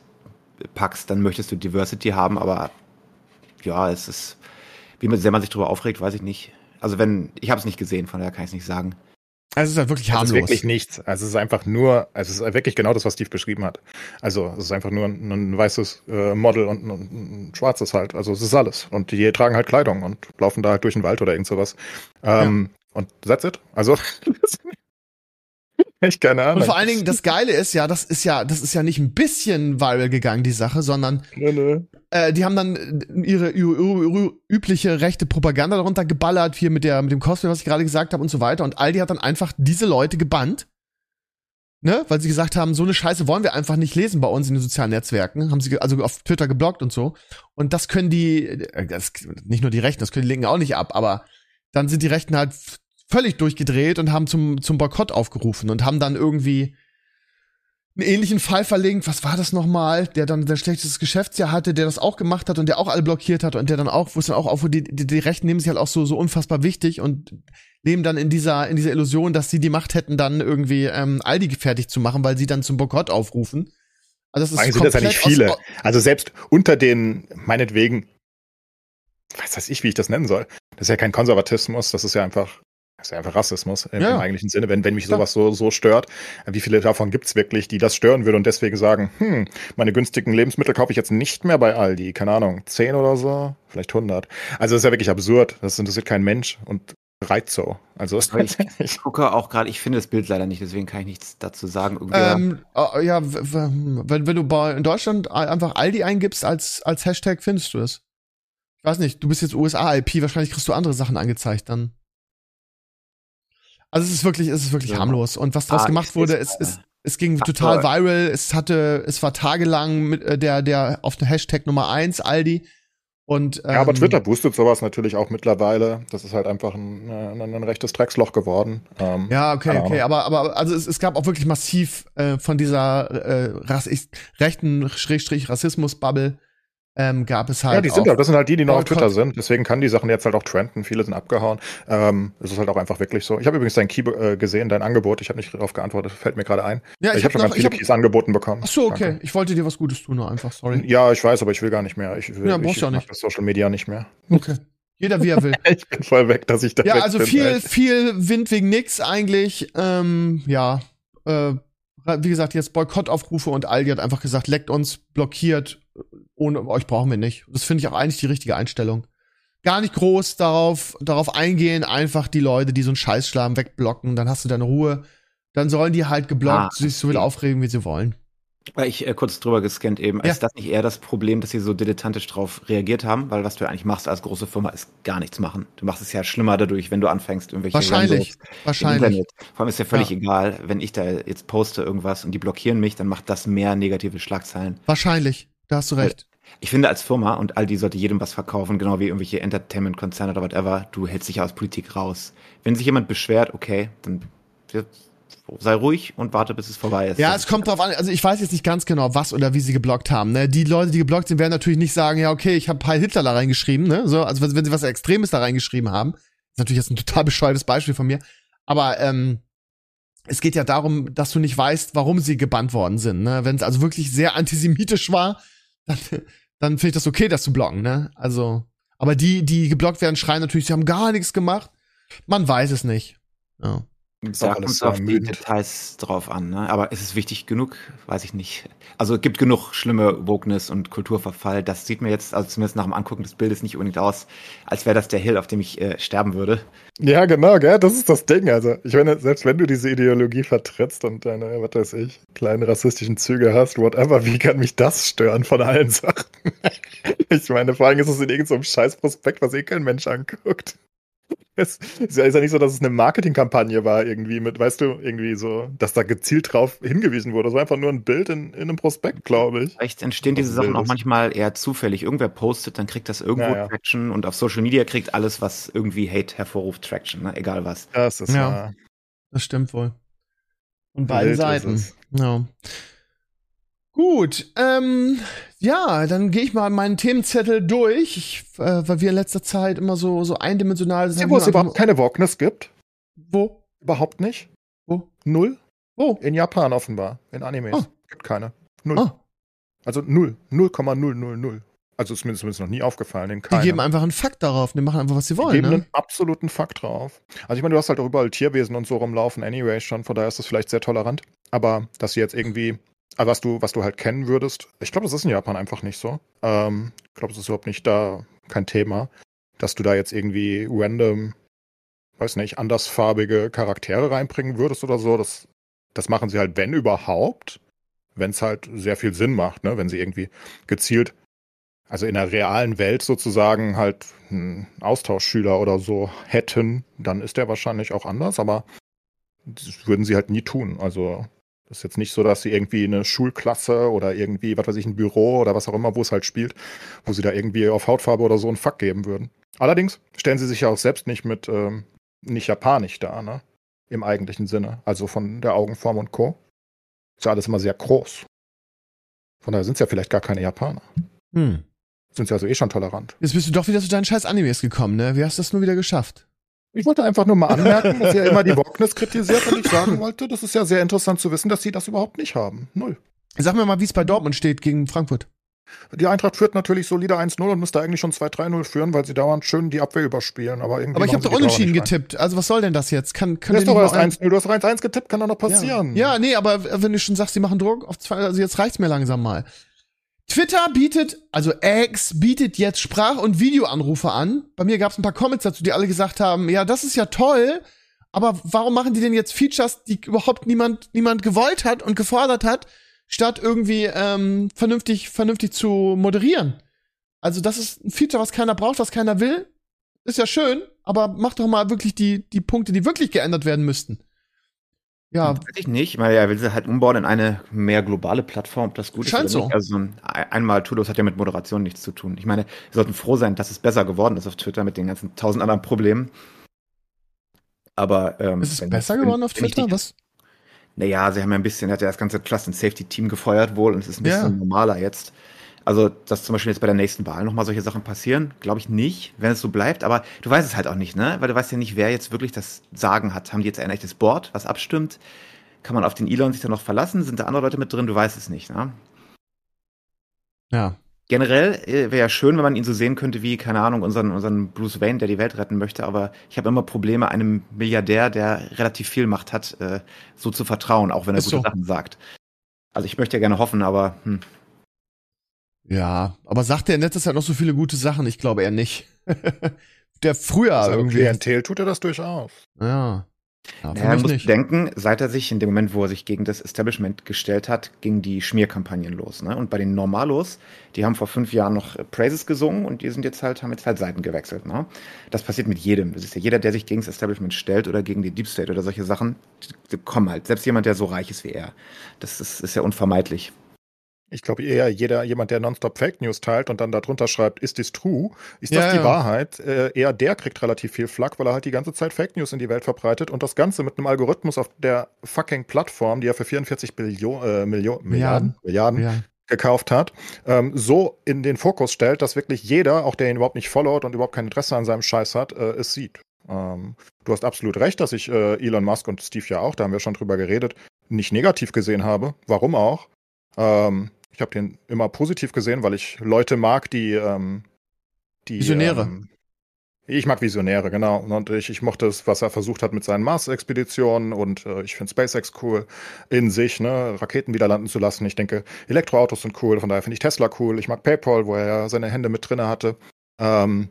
packst, dann möchtest du Diversity haben, aber ja, es ist, wie sehr man sich darüber aufregt, weiß ich nicht. Also wenn, ich habe es nicht gesehen, von daher kann ich es nicht sagen. Also es ist halt wirklich harmlos. Es ist wirklich nichts. Also es ist einfach nur, also es ist wirklich genau das, was Steve beschrieben hat. Also es ist einfach nur ein, ein weißes äh, Model und ein, ein, schwarzes halt. Also es ist alles. Und die tragen halt Kleidung und laufen da halt durch den Wald oder irgend sowas. Ähm, ja. Und that's it. Also Echt keine Ahnung. Und vor allen Dingen, das Geile ist ja, das ist ja, das ist ja nicht ein bisschen viral gegangen, die Sache, sondern nee, nee. Äh, die haben dann ihre übliche rechte Propaganda darunter geballert, hier mit der, mit dem Cosplay, was ich gerade gesagt habe und so weiter. Und Aldi hat dann einfach diese Leute gebannt. Ne? Weil sie gesagt haben, so eine Scheiße wollen wir einfach nicht lesen bei uns in den sozialen Netzwerken. Haben sie also auf Twitter geblockt und so. Und das können die, äh, das, nicht nur die Rechten, das können die Linken auch nicht ab, aber dann sind die Rechten halt völlig durchgedreht und haben zum, zum Boykott aufgerufen und haben dann irgendwie einen ähnlichen Fall verlinkt. Was war das nochmal? Der dann sein schlechtestes Geschäftsjahr hatte, der das auch gemacht hat und der auch alle blockiert hat und der dann auch, wo es dann auch auf, die, die, die Rechten nehmen sich halt auch so, so unfassbar wichtig und leben dann in dieser, in dieser Illusion, dass sie die Macht hätten, dann irgendwie ähm, Aldi fertig zu machen, weil sie dann zum Boykott aufrufen. Also das ist Eigentlich sind das ja nicht viele. Also selbst unter den, meinetwegen, weiß weiß ich, wie ich das nennen soll. Das ist ja kein Konservatismus, das ist ja einfach, das ist ja einfach Rassismus im, Ja. im eigentlichen Sinne, wenn, wenn mich sowas so, so stört. Wie viele davon gibt's wirklich, die das stören würde und deswegen sagen, hm, meine günstigen Lebensmittel kaufe ich jetzt nicht mehr bei Aldi, keine Ahnung, 10 oder so, vielleicht 100. Also das ist ja wirklich absurd, das interessiert kein Mensch und reizt so. Also Aber ich, ich gucke auch gerade, ich finde das Bild leider nicht, deswegen kann ich nichts dazu sagen. Ähm, äh, ja, w- wenn, wenn du bei, in Deutschland einfach Aldi eingibst als, als Hashtag, findest du es. Ich weiß nicht, du bist jetzt USA-IP, wahrscheinlich kriegst du andere Sachen angezeigt dann. Also es ist wirklich, es ist wirklich Ja. harmlos. Und was draus Ah, gemacht wurde, seh's es, gerade. es, es ging Ach, total toll. viral. Es hatte, es war tagelang mit äh, der, der auf der Hashtag Nummer eins Aldi. Und, ähm, Ja, aber Twitter boostet sowas natürlich auch mittlerweile. Das ist halt einfach ein, ein, ein rechtes Drecksloch geworden. Ähm, Ja, okay, okay, aber, aber also es, es gab auch wirklich massiv äh, von dieser äh, Rass rechten Schrägstrich Rassismus-Bubble ähm, gab es halt. Ja, die sind auch, halt, das sind halt die, die noch auf. Twitter sind. Deswegen kann die Sachen jetzt halt auch trenden. Viele sind abgehauen. Ähm, es ist halt auch einfach wirklich so. Ich habe übrigens dein Key äh, gesehen, dein Angebot. Ich habe nicht darauf geantwortet. Fällt mir gerade ein. Ja, ich habe schon noch- ganz viele ich hab- Keys angeboten bekommen. Ach so, okay. Danke. Ich wollte dir was Gutes tun, nur einfach, sorry. Ja, ich weiß, aber ich will gar nicht mehr. Ich will, Ja, brauchst ich mach nicht. das Social Media nicht mehr. Okay. Jeder wie er will. Ich bin voll weg, dass ich da ja, weg also bin, viel, ey. viel Wind wegen nix eigentlich. Ähm, ja, äh, wie gesagt, jetzt Boykottaufrufe und Aldi hat einfach gesagt, leckt uns, blockiert, ohne euch brauchen wir nicht. Das finde ich auch eigentlich die richtige Einstellung. Gar nicht groß darauf, darauf eingehen, einfach die Leute, die so einen Scheißschlamm wegblocken, dann hast du deine Ruhe. Dann sollen die halt geblockt Ah, sich so viel aufregen, wie sie wollen. Weil ich äh, kurz drüber gescannt eben. Ja. Ist das nicht eher das Problem, dass sie so dilettantisch drauf reagiert haben? Weil was du eigentlich machst als große Firma ist gar nichts machen. Du machst es ja schlimmer dadurch, wenn du anfängst, irgendwelche Wahrscheinlich, wahrscheinlich. Internet. Vor allem ist ja völlig Ja. egal, wenn ich da jetzt poste irgendwas und die blockieren mich, dann macht das mehr negative Schlagzeilen. Wahrscheinlich. Da hast du recht. Ich finde, als Firma und all die sollte jedem was verkaufen, genau wie irgendwelche Entertainment-Konzerne oder whatever, du hältst dich ja aus Politik raus. Wenn sich jemand beschwert, okay, dann sei ruhig und warte, bis es vorbei ist. Ja, es kommt drauf an. Also ich weiß jetzt nicht ganz genau, was oder wie sie geblockt haben. Ne? Die Leute, die geblockt sind, werden natürlich nicht sagen, ja, okay, ich habe Heil Hitler da reingeschrieben. Ne? So, also wenn, wenn sie was Extremes da reingeschrieben haben, ist natürlich jetzt ein total bescheuertes Beispiel von mir. Aber ähm, es geht ja darum, dass du nicht weißt, warum sie gebannt worden sind. Ne? Wenn es also wirklich sehr antisemitisch war, dann, dann finde ich das okay, das zu blocken. Ne? Also, aber die, die geblockt werden, schreien natürlich, sie haben gar nichts gemacht. Man weiß es nicht. Ja. Da kommt es auf die. Details drauf an, ne? Aber ist es wichtig genug? Weiß ich nicht. Also es gibt genug schlimme Wokeness und Kulturverfall. Das sieht mir jetzt, also zumindest nach dem Angucken des Bildes, nicht unbedingt aus, als wäre das der Hill, auf dem ich äh, sterben würde. Ja, genau, gell? Das ist das Ding. Also, ich meine, selbst wenn du diese Ideologie vertrittst und deine, was weiß ich, kleinen rassistischen Züge hast, whatever, wie kann mich das stören von allen Sachen? ich meine, vor allem ist es in irgendeinem Scheißprospekt, was eh kein Mensch anguckt. Es ist ja nicht so, dass es eine Marketingkampagne war, irgendwie mit, weißt du, irgendwie so, dass da gezielt drauf hingewiesen wurde. Es war einfach nur ein Bild in, in einem Prospekt, glaube ich. Vielleicht entstehen diese Sachen auch manchmal eher zufällig. Irgendwer postet, dann kriegt das irgendwo Ja, ja. Traction und auf Social Media kriegt alles, was irgendwie Hate hervorruft, Traction, ne? egal was. Das ist Ja. wahr. Das stimmt wohl. Von beiden ist Seiten. es. Ja. Gut, ähm, ja, dann gehe ich mal meinen Themenzettel durch, ich, äh, weil wir in letzter Zeit immer so, so eindimensional sind. Wo es überhaupt keine Wokeness gibt? Wo? Überhaupt nicht? Wo? Null? Wo? In Japan offenbar. In Animes. Ah. Gibt keine. Null. Ah, Also null. 0,000. Also ist mir zumindest noch nie aufgefallen. In die keinem. geben einfach einen Fakt darauf, die machen einfach, was sie Die wollen, geben ne? einen absoluten Fakt drauf. Also ich meine, du hast halt auch überall Tierwesen und so rumlaufen, anyway schon, von daher ist das vielleicht sehr tolerant. Aber dass sie jetzt irgendwie, äh, was du, was du halt kennen würdest, ich glaube, das ist in Japan einfach nicht so. Ähm, ich glaube, es ist überhaupt nicht da kein Thema, dass du da jetzt irgendwie random, weiß nicht, andersfarbige Charaktere reinbringen würdest oder so. Das, das machen sie halt, wenn überhaupt, wenn es halt sehr viel Sinn macht, ne? wenn sie irgendwie gezielt also in der realen Welt sozusagen halt einen Austauschschüler oder so hätten, dann ist der wahrscheinlich auch anders, aber das würden sie halt nie tun. Also das ist jetzt nicht so, dass sie irgendwie eine Schulklasse oder irgendwie, was weiß ich, ein Büro oder was auch immer, wo es halt spielt, wo sie da irgendwie auf Hautfarbe oder so einen Fuck geben würden. Allerdings stellen sie sich ja auch selbst nicht mit ähm, nicht japanisch dar, ne? Im eigentlichen Sinne. Also von der Augenform und Co. Ist ja alles immer sehr groß. Von daher sind es ja vielleicht gar keine Japaner. Hm. Sind sie also eh schon tolerant. Jetzt bist du doch wieder zu deinen scheiß Animes gekommen, ne? Wie hast du das nur wieder geschafft? Ich wollte einfach nur mal anmerken, dass ihr immer die Wokeness kritisiert und ich sagen wollte, das ist ja sehr interessant zu wissen, dass sie das überhaupt nicht haben. Null. Sag mir mal, wie es bei Dortmund steht gegen Frankfurt. Die Eintracht führt natürlich solide 1-0 und müsste eigentlich schon 2-3-0 führen, weil sie dauernd schön die Abwehr überspielen. Aber, irgendwie Aber ich habe doch unentschieden getippt. Also was soll denn das jetzt? Kann, kann Du hast doch erst mal ein- 1-0, du hast doch 1-1 getippt, kann doch noch passieren. Ja, nee, aber wenn du schon sagst, sie machen Druck auf zwei, also jetzt reicht's mir langsam mal. Twitter bietet, also X bietet jetzt Sprach- und Videoanrufe an. Bei mir gab's ein paar Comments dazu, die alle gesagt haben, ja, das ist ja toll, aber warum machen die denn jetzt Features, die überhaupt niemand, niemand gewollt hat und gefordert hat, statt irgendwie ähm, vernünftig, vernünftig zu moderieren? Also das ist ein Feature, was keiner braucht, was keiner will. Ist ja schön, aber mach doch mal wirklich die, die Punkte, die wirklich geändert werden müssten. Ja, Weiß ich nicht, weil er will sie halt umbauen in eine mehr globale Plattform, ob das gut Scheint ist nicht. so. Also so ein einmal Tudos hat ja mit Moderation nichts zu tun. Ich meine, wir sollten froh sein, dass es besser geworden ist auf Twitter mit den ganzen tausend anderen Problemen. Aber ähm, ist es besser wenn- geworden auf ich Twitter? die- Was? Naja, sie haben ja ein bisschen, er hat ja das ganze Trust and Safety Team gefeuert wohl und es ist ein bisschen Ja. normaler jetzt. Also, dass zum Beispiel jetzt bei der nächsten Wahl nochmal solche Sachen passieren, glaube ich nicht, wenn es so bleibt. Aber du weißt es halt auch nicht, ne? Weil du weißt ja nicht, wer jetzt wirklich das Sagen hat. Haben die jetzt ein echtes Board, was abstimmt? Kann man auf den Elon sich da noch verlassen? Sind da andere Leute mit drin? Du weißt es nicht, ne? Ja. Generell äh, wäre ja schön, wenn man ihn so sehen könnte wie, keine Ahnung, unseren, unseren Bruce Wayne, der die Welt retten möchte. Aber ich habe immer Probleme, einem Milliardär, der relativ viel Macht hat, äh, so zu vertrauen, auch wenn er Ist gute so. Sachen sagt. Also ich möchte ja gerne hoffen, aber hm. Ja, aber sagt er in letzter Zeit noch so viele gute Sachen? Ich glaube eher nicht. Der früher Also irgendwie. Klientel tut er das durchaus. Ja. ja für Ja, er muss nicht. denken, seit er sich in dem Moment, wo er sich gegen das Establishment gestellt hat, gingen die Schmierkampagnen los. Ne? Und bei den Normalos, die haben vor fünf Jahren noch äh, Praises gesungen und die sind jetzt halt, haben jetzt halt Seiten gewechselt. Ne? Das passiert mit jedem. Das ist ja jeder, der sich gegen das Establishment stellt oder gegen die Deep State oder solche Sachen, die, die kommen halt. Selbst jemand, der so reich ist wie er. Das ist, ist ja unvermeidlich. Ich glaube eher jeder, jemand, der nonstop Fake News teilt und dann darunter schreibt, ist dies true? Ist Ja, das die ja. Wahrheit? Äh, eher der kriegt relativ viel Flack, weil er halt die ganze Zeit Fake News in die Welt verbreitet und das Ganze mit einem Algorithmus auf der fucking Plattform, die er für 44 Billion, äh, Million, Milliarden, Milliarden Ja. gekauft hat, ähm, so in den Fokus stellt, dass wirklich jeder, auch der ihn überhaupt nicht followt und überhaupt kein Interesse an seinem Scheiß hat, äh, es sieht. Ähm, du hast absolut recht, dass ich äh, Elon Musk und Steve ja auch, da haben wir schon drüber geredet, nicht negativ gesehen habe. Warum auch? Ähm, ich habe den immer positiv gesehen, weil ich Leute mag, die, ähm, die Visionäre. Ähm, ich mag Visionäre, genau. Und ich, ich mochte es, was er versucht hat mit seinen Mars-Expeditionen und äh, ich finde SpaceX cool in sich, ne, Raketen wieder landen zu lassen. Ich denke, Elektroautos sind cool, von daher finde ich Tesla cool. Ich mag PayPal, wo er ja seine Hände mit drinne hatte. Ähm,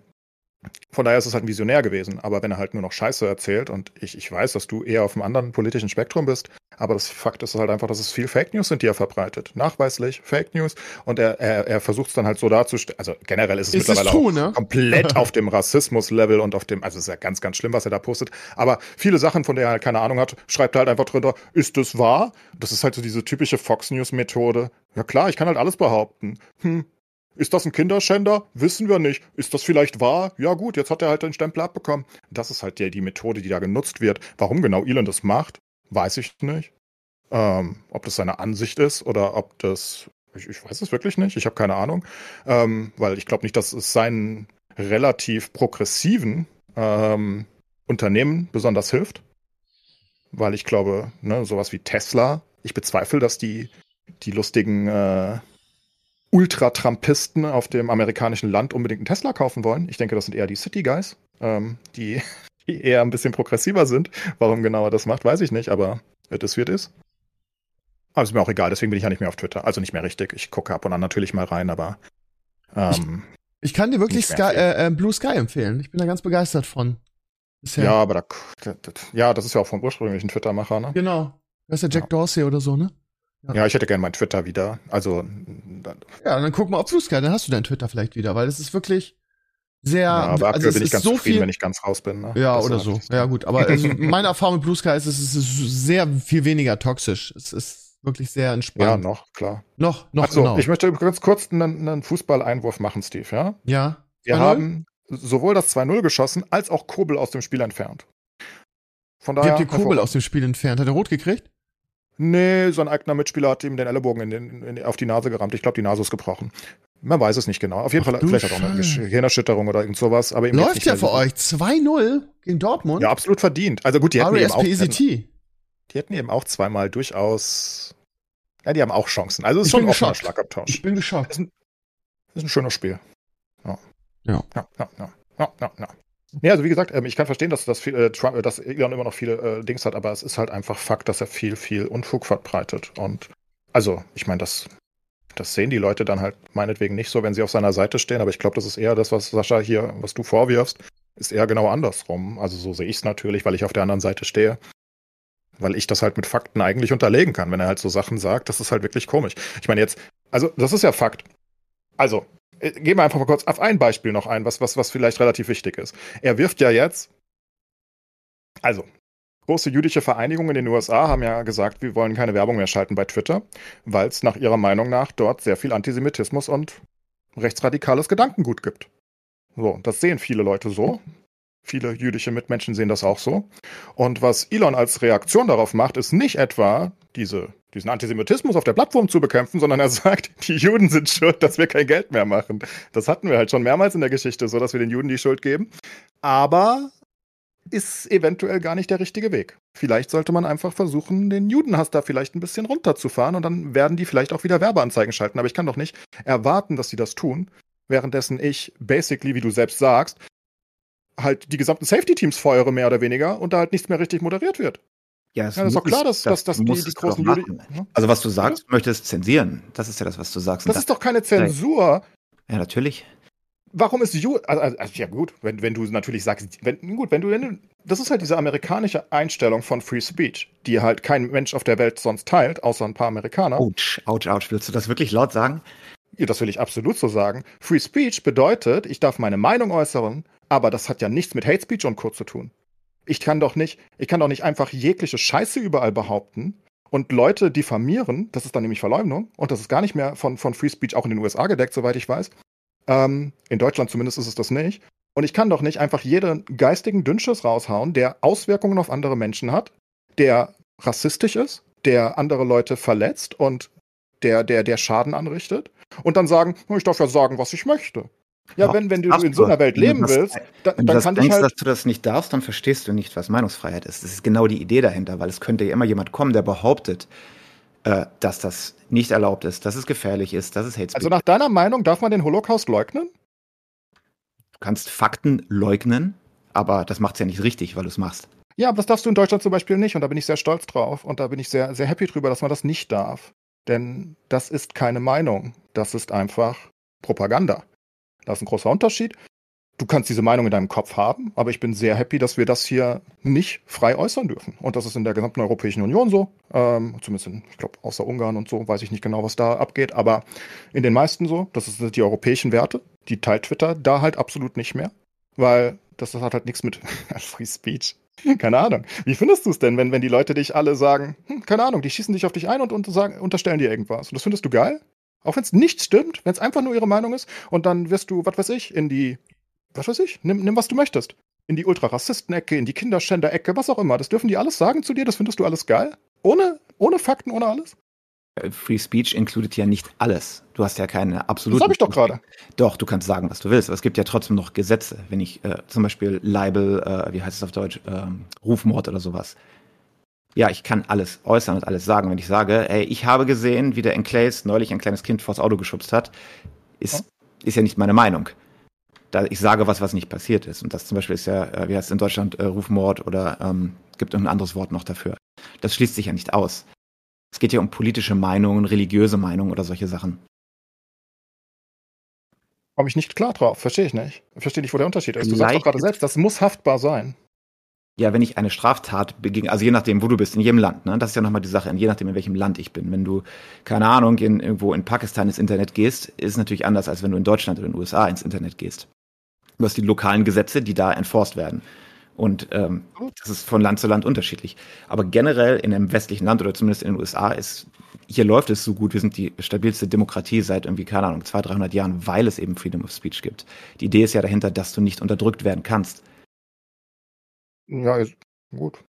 von daher ist es halt ein Visionär gewesen. Aber wenn er halt nur noch Scheiße erzählt und ich, ich weiß, dass du eher auf einem anderen politischen Spektrum bist, aber das Fakt ist halt einfach, dass es viel Fake News sind, die er verbreitet. Nachweislich Fake News. Und er, er, er versucht es dann halt so darzustellen. Also generell ist es Ist es mittlerweile true, auch ne? komplett auf dem Rassismus-Level und auf dem, also es ist ja ganz, ganz schlimm, was er da postet. Aber viele Sachen, von denen er halt keine Ahnung hat, schreibt er halt einfach drunter, ist das wahr? Das ist halt so diese typische Fox News-Methode. Ja klar, ich kann halt alles behaupten. Hm, ist das ein Kinderschänder? Wissen wir nicht. Ist das vielleicht wahr? Ja gut, jetzt hat er halt den Stempel abbekommen. Das ist halt die, die Methode, die da genutzt wird. Warum genau Elon das macht, weiß ich nicht. Ähm, ob das seine Ansicht ist oder ob das. Ich, ich weiß es wirklich nicht. Ich habe keine Ahnung. Ähm, weil ich glaube nicht, dass es seinen relativ progressiven ähm, Unternehmen besonders hilft. Weil ich glaube, ne, sowas wie Tesla, ich bezweifle, dass die, die lustigen äh, Ultra-Trumpisten auf dem amerikanischen Land unbedingt einen Tesla kaufen wollen. Ich denke, das sind eher die City Guys, ähm, die, die eher ein bisschen progressiver sind. Warum genau er das macht, weiß ich nicht, aber wie it is. Aber ist mir auch egal, deswegen bin ich ja nicht mehr auf Twitter. Also nicht mehr richtig. Ich gucke ab und an natürlich mal rein, aber ähm, Ich kann dir wirklich Sky, äh, äh, Blue Sky empfehlen. Ich bin da ganz begeistert von. Bisher. ja, aber da, das, das, ja, das ist ja auch vom ursprünglichen Twitter-Macher, ne? Genau. Das ist der Jack Ja. Dorsey oder so, ne? Ja, ich hätte gerne mein Twitter wieder. Also, da- Ja, dann guck mal auf Blue Sky, dann hast du deinen Twitter vielleicht wieder, weil es ist wirklich sehr. ja, aber aktuell es bin ich ganz so zufrieden, viel, wenn ich ganz raus bin. Ne? Ja, Das oder so. Ja, gut. Aber also meine Erfahrung mit Blue Sky ist, es ist sehr viel weniger toxisch. Es ist wirklich sehr Ja, entspannt. noch, klar. noch, noch Achso, genau. ich möchte ganz kurz einen, einen Fußballeinwurf machen, Steve, ja? ja. Wir 2-0? haben sowohl das 2-0 geschossen, als auch Kobel aus dem Spiel entfernt. Von Wie daher. habt ihr Kobel aus dem Spiel entfernt? Hat er rot gekriegt? Nee, sein eigener Mitspieler hat ihm den Ellenbogen in den, in, auf die Nase gerammt. Ich glaube, die Nase ist gebrochen. Man weiß es nicht genau. Auf jeden Ach Fall, vielleicht hat er auch eine. Gehirnerschütterung oder irgend sowas. Aber Läuft nicht ja für euch. 2-0 gegen Dortmund. Ja, absolut verdient. Also gut, die hätten, eben auch, die, hätten, die hätten eben auch zweimal durchaus. Ja, die haben auch Chancen. Also es ist Ich schon ein offener. Schlagabtausch. Ich bin geschockt. Das ist ein- ist ein schönes Spiel. Ja. Ja, ja, ja, ja, ja, ja. Ja, also wie gesagt, ähm, ich kann verstehen, dass, dass, viel, äh, Trump, äh, dass Elon immer noch viele äh, Dings hat, aber es ist halt einfach Fakt, dass er viel, viel Unfug verbreitet. Und also, ich meine, das, das sehen die Leute dann halt meinetwegen nicht so, wenn sie auf seiner Seite stehen, aber ich glaube, das ist eher das, was Sascha hier, was du vorwirfst, ist eher genau andersrum. Also so sehe ich es natürlich, weil ich auf der anderen Seite stehe. Weil ich das halt mit Fakten eigentlich unterlegen kann, wenn er halt so Sachen sagt, das ist halt wirklich komisch. Ich meine jetzt, also das ist ja Fakt. Also, gehen wir einfach mal kurz auf ein Beispiel noch ein, was, was, was vielleicht relativ wichtig ist. Er wirft ja jetzt, also, große jüdische Vereinigungen in den USA haben ja gesagt, wir wollen keine Werbung mehr schalten bei Twitter, weil es nach ihrer Meinung nach dort sehr viel Antisemitismus und rechtsradikales Gedankengut gibt. So, das sehen viele Leute so. Viele jüdische Mitmenschen sehen das auch so. Und was Elon als Reaktion darauf macht, ist nicht etwa diese, diesen Antisemitismus auf der Plattform zu bekämpfen, sondern er sagt, die Juden sind schuld, dass wir kein Geld mehr machen. Das hatten wir halt schon mehrmals in der Geschichte, so dass wir den Juden die Schuld geben. Aber ist eventuell gar nicht der richtige Weg. Vielleicht sollte man einfach versuchen, den Judenhass da vielleicht ein bisschen runterzufahren und dann werden die vielleicht auch wieder Werbeanzeigen schalten. Aber ich kann doch nicht erwarten, dass sie das tun, währenddessen ich basically, wie du selbst sagst, halt die gesamten Safety-Teams feuere, mehr oder weniger, und da halt nichts mehr richtig moderiert wird. Ja, ja, das ist doch klar, dass, dass, dass die, die großen Juden. Ne? Also, was du sagst, ja? möchtest zensieren. Das ist ja das, was du sagst. Das ist doch keine Zensur. Ja, natürlich. Warum ist Ju also, also, ja gut, wenn, wenn du natürlich sagst, wenn, gut, wenn du, wenn du, das ist halt diese amerikanische Einstellung von Free Speech, die halt kein Mensch auf der Welt sonst teilt, außer ein paar Amerikaner. Ouch, ouch, ouch. Willst du das wirklich laut sagen? Ja, das will ich absolut so sagen. Free Speech bedeutet, ich darf meine Meinung äußern, aber das hat ja nichts mit Hate Speech und Co. zu tun. Ich kann doch nicht, ich kann doch nicht einfach jegliche Scheiße überall behaupten und Leute diffamieren, das ist dann nämlich Verleumdung und das ist gar nicht mehr von, von Free Speech auch in den USA gedeckt, soweit ich weiß. Ähm, in Deutschland zumindest ist es das nicht. Und ich kann doch nicht einfach jeden geistigen Dünnschiss raushauen, der Auswirkungen auf andere Menschen hat, der rassistisch ist, der andere Leute verletzt und der, der, der Schaden anrichtet und dann sagen, ich darf ja sagen, was ich möchte. Ja, wenn, wenn du in so einer Welt leben das, willst, dann, wenn du dann kann denkst, halt dass du das nicht darfst, dann verstehst du nicht, was Meinungsfreiheit ist. Das ist genau die Idee dahinter, weil es könnte ja immer jemand kommen, der behauptet, äh, dass das nicht erlaubt ist, dass es gefährlich ist, dass es Hate Speech Also nach deiner Meinung darf man den Holocaust leugnen? Du kannst Fakten leugnen, aber das macht es ja nicht richtig, weil du es machst. Ja, aber das darfst du in Deutschland zum Beispiel nicht und da bin ich sehr stolz drauf und da bin ich sehr, sehr happy drüber, dass man das nicht darf. Denn das ist keine Meinung. Das ist einfach Propaganda. Das ist ein großer Unterschied. Du kannst diese Meinung in deinem Kopf haben, aber ich bin sehr happy, dass wir das hier nicht frei äußern dürfen. Und das ist in der gesamten Europäischen Union so. Ähm, zumindest, in, ich glaube, außer Ungarn und so, weiß ich nicht genau, was da abgeht. Aber in den meisten so, das sind die europäischen Werte. Die teilt Twitter da halt absolut nicht mehr. Weil das, das hat halt nichts mit Free Speech. Keine Ahnung. Wie findest du es denn, wenn, wenn die Leute dich alle sagen, hm, keine Ahnung, die schießen dich auf dich ein und, und sagen, unterstellen dir irgendwas? Und das findest du geil? Auch wenn es nichts stimmt, wenn es einfach nur ihre Meinung ist und dann wirst du, was weiß ich, in die, was weiß ich, nimm, nimm was du möchtest. In die Ultrarassisten-Ecke, in die Kinderschänder-Ecke, was auch immer. Das dürfen die alles sagen zu dir, das findest du alles geil? Ohne, ohne Fakten, ohne alles? Äh, Free Speech inkludiert ja nicht alles. Du hast ja keine absolute. Das habe ich doch gerade. Doch, du kannst sagen, was du willst, aber es gibt ja trotzdem noch Gesetze. Wenn ich äh, zum Beispiel Libel, äh, wie heißt es auf Deutsch, ähm, Rufmord oder sowas, ja, ich kann alles äußern und alles sagen. Wenn ich sage, ey, ich habe gesehen, wie der Enclaves neulich ein kleines Kind vors Auto geschubst hat, ist, ist ja nicht meine Meinung. Da ich sage was, was nicht passiert ist. Und das zum Beispiel ist ja, äh, wie heißt es in Deutschland, äh, Rufmord oder ähm, gibt irgendein anderes Wort noch dafür. Das schließt sich ja nicht aus. Es geht ja um politische Meinungen, religiöse Meinungen oder solche Sachen. Komme ich nicht klar drauf, verstehe ich nicht. Verstehe nicht, wo der Unterschied ist. Du sagst doch gerade selbst, das muss haftbar sein ja, wenn ich eine Straftat beginge, also je nachdem, wo du bist, in jedem Land, ne? Das ist ja nochmal die Sache, je nachdem, in welchem Land ich bin. Wenn du, keine Ahnung, in, irgendwo in Pakistan ins Internet gehst, ist es natürlich anders, als wenn du in Deutschland oder in den USA ins Internet gehst. Du hast die lokalen Gesetze, die da enforced werden. Und ähm, das ist von Land zu Land unterschiedlich. Aber generell in einem westlichen Land oder zumindest in den USA ist, hier läuft es so gut. Wir sind die stabilste Demokratie seit irgendwie, keine Ahnung, 200, 300 Jahren, weil es eben Freedom of Speech gibt. Die Idee ist ja dahinter, dass du nicht unterdrückt werden kannst. Ja, ist gut.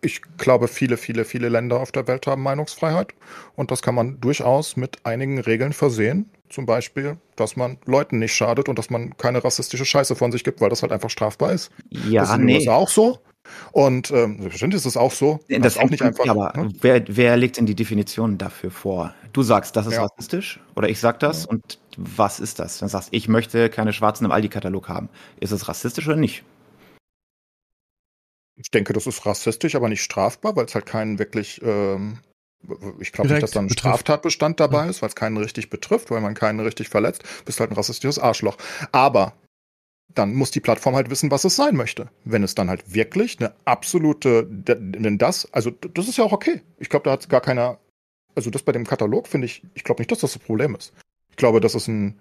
Ich glaube, viele, viele, viele Länder auf der Welt haben Meinungsfreiheit. Und das kann man durchaus mit einigen Regeln versehen. Zum Beispiel, dass man Leuten nicht schadet und dass man keine rassistische Scheiße von sich gibt, weil das halt einfach strafbar ist. Ja, das ist nee. USA auch so. Und ähm, bestimmt ist es auch so. Das ist auch nicht einfach. Aber ne? wer, wer legt denn die Definition dafür vor? Du sagst, das ist ja. rassistisch oder ich sag das ja. und was ist das? Du sagst, ich möchte keine Schwarzen im Aldi-Katalog haben. Ist es rassistisch oder nicht? Ich denke, das ist rassistisch, aber nicht strafbar, weil es halt keinen wirklich, ähm, ich glaube nicht, dass da ein betrifft. Straftatbestand dabei ja. ist, weil es keinen richtig betrifft, weil man keinen richtig verletzt, bist halt ein rassistisches Arschloch. Aber dann muss die Plattform halt wissen, was es sein möchte. Wenn es dann halt wirklich eine absolute, denn das, also das ist ja auch okay. Ich glaube, da hat gar keiner, also das bei dem Katalog finde ich, ich glaube nicht, dass das das Problem ist. Ich glaube, das ist ein,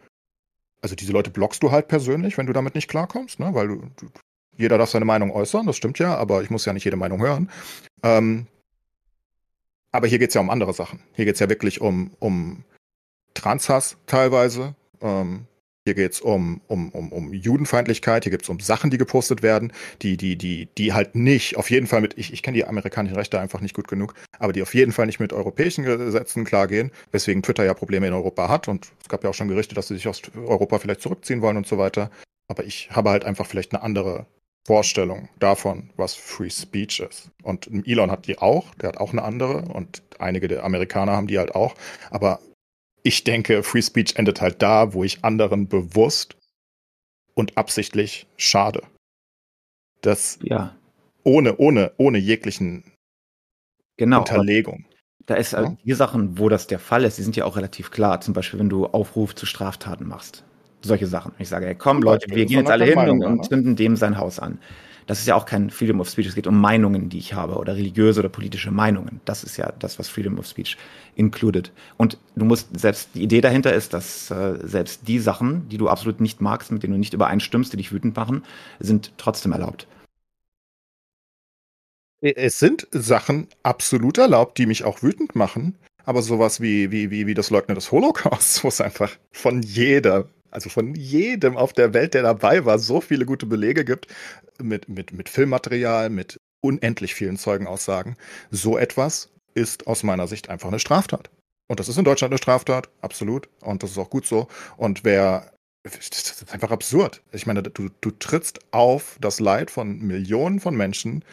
also diese Leute blockst du halt persönlich, wenn du damit nicht klarkommst, ne? weil du, du jeder darf seine Meinung äußern, das stimmt ja, aber ich muss ja nicht jede Meinung hören. Ähm, aber hier geht es ja um andere Sachen. Hier geht es ja wirklich um, um Transhass teilweise. Ähm, hier geht es um, um, um, um Judenfeindlichkeit, hier geht es um Sachen, die gepostet werden, die, die, die, die halt nicht, auf jeden Fall mit, ich, ich kenne die amerikanischen Rechte einfach nicht gut genug, aber die auf jeden Fall nicht mit europäischen Gesetzen klargehen, weswegen Twitter ja Probleme in Europa hat und es gab ja auch schon Gerüchte, dass sie sich aus Europa vielleicht zurückziehen wollen und so weiter. Aber ich habe halt einfach vielleicht eine andere Vorstellung davon, was Free Speech ist. Und Elon hat die auch, der hat auch eine andere und einige der Amerikaner haben die halt auch. Aber ich denke, Free Speech endet halt da, wo ich anderen bewusst und absichtlich schade. Das ja. ohne, ohne, ohne jeglichen genau, Unterlegung. Da ist halt ja? die Sachen, wo das der Fall ist, die sind ja auch relativ klar. Zum Beispiel, wenn du Aufruf zu Straftaten machst solche Sachen. Ich sage, hey, komm Leute, wir gehen jetzt alle hin und, und zünden dem sein Haus an. Das ist ja auch kein Freedom of Speech. Es geht um Meinungen, die ich habe oder religiöse oder politische Meinungen. Das ist ja das, was Freedom of Speech included. Und du musst selbst die Idee dahinter ist, dass äh, selbst die Sachen, die du absolut nicht magst, mit denen du nicht übereinstimmst, die dich wütend machen, sind trotzdem erlaubt. Es sind Sachen absolut erlaubt, die mich auch wütend machen. Aber sowas wie, wie, wie, wie das Leugnen des Holocaust, wo es einfach von jeder also von jedem auf der Welt, der dabei war, so viele gute Belege gibt, mit, mit, mit Filmmaterial, mit unendlich vielen Zeugenaussagen. So etwas ist aus meiner Sicht einfach eine Straftat. Und das ist in Deutschland eine Straftat, absolut. Und das ist auch gut so. Und wer, das ist einfach absurd. Ich meine, du, du trittst auf das Leid von Millionen von Menschen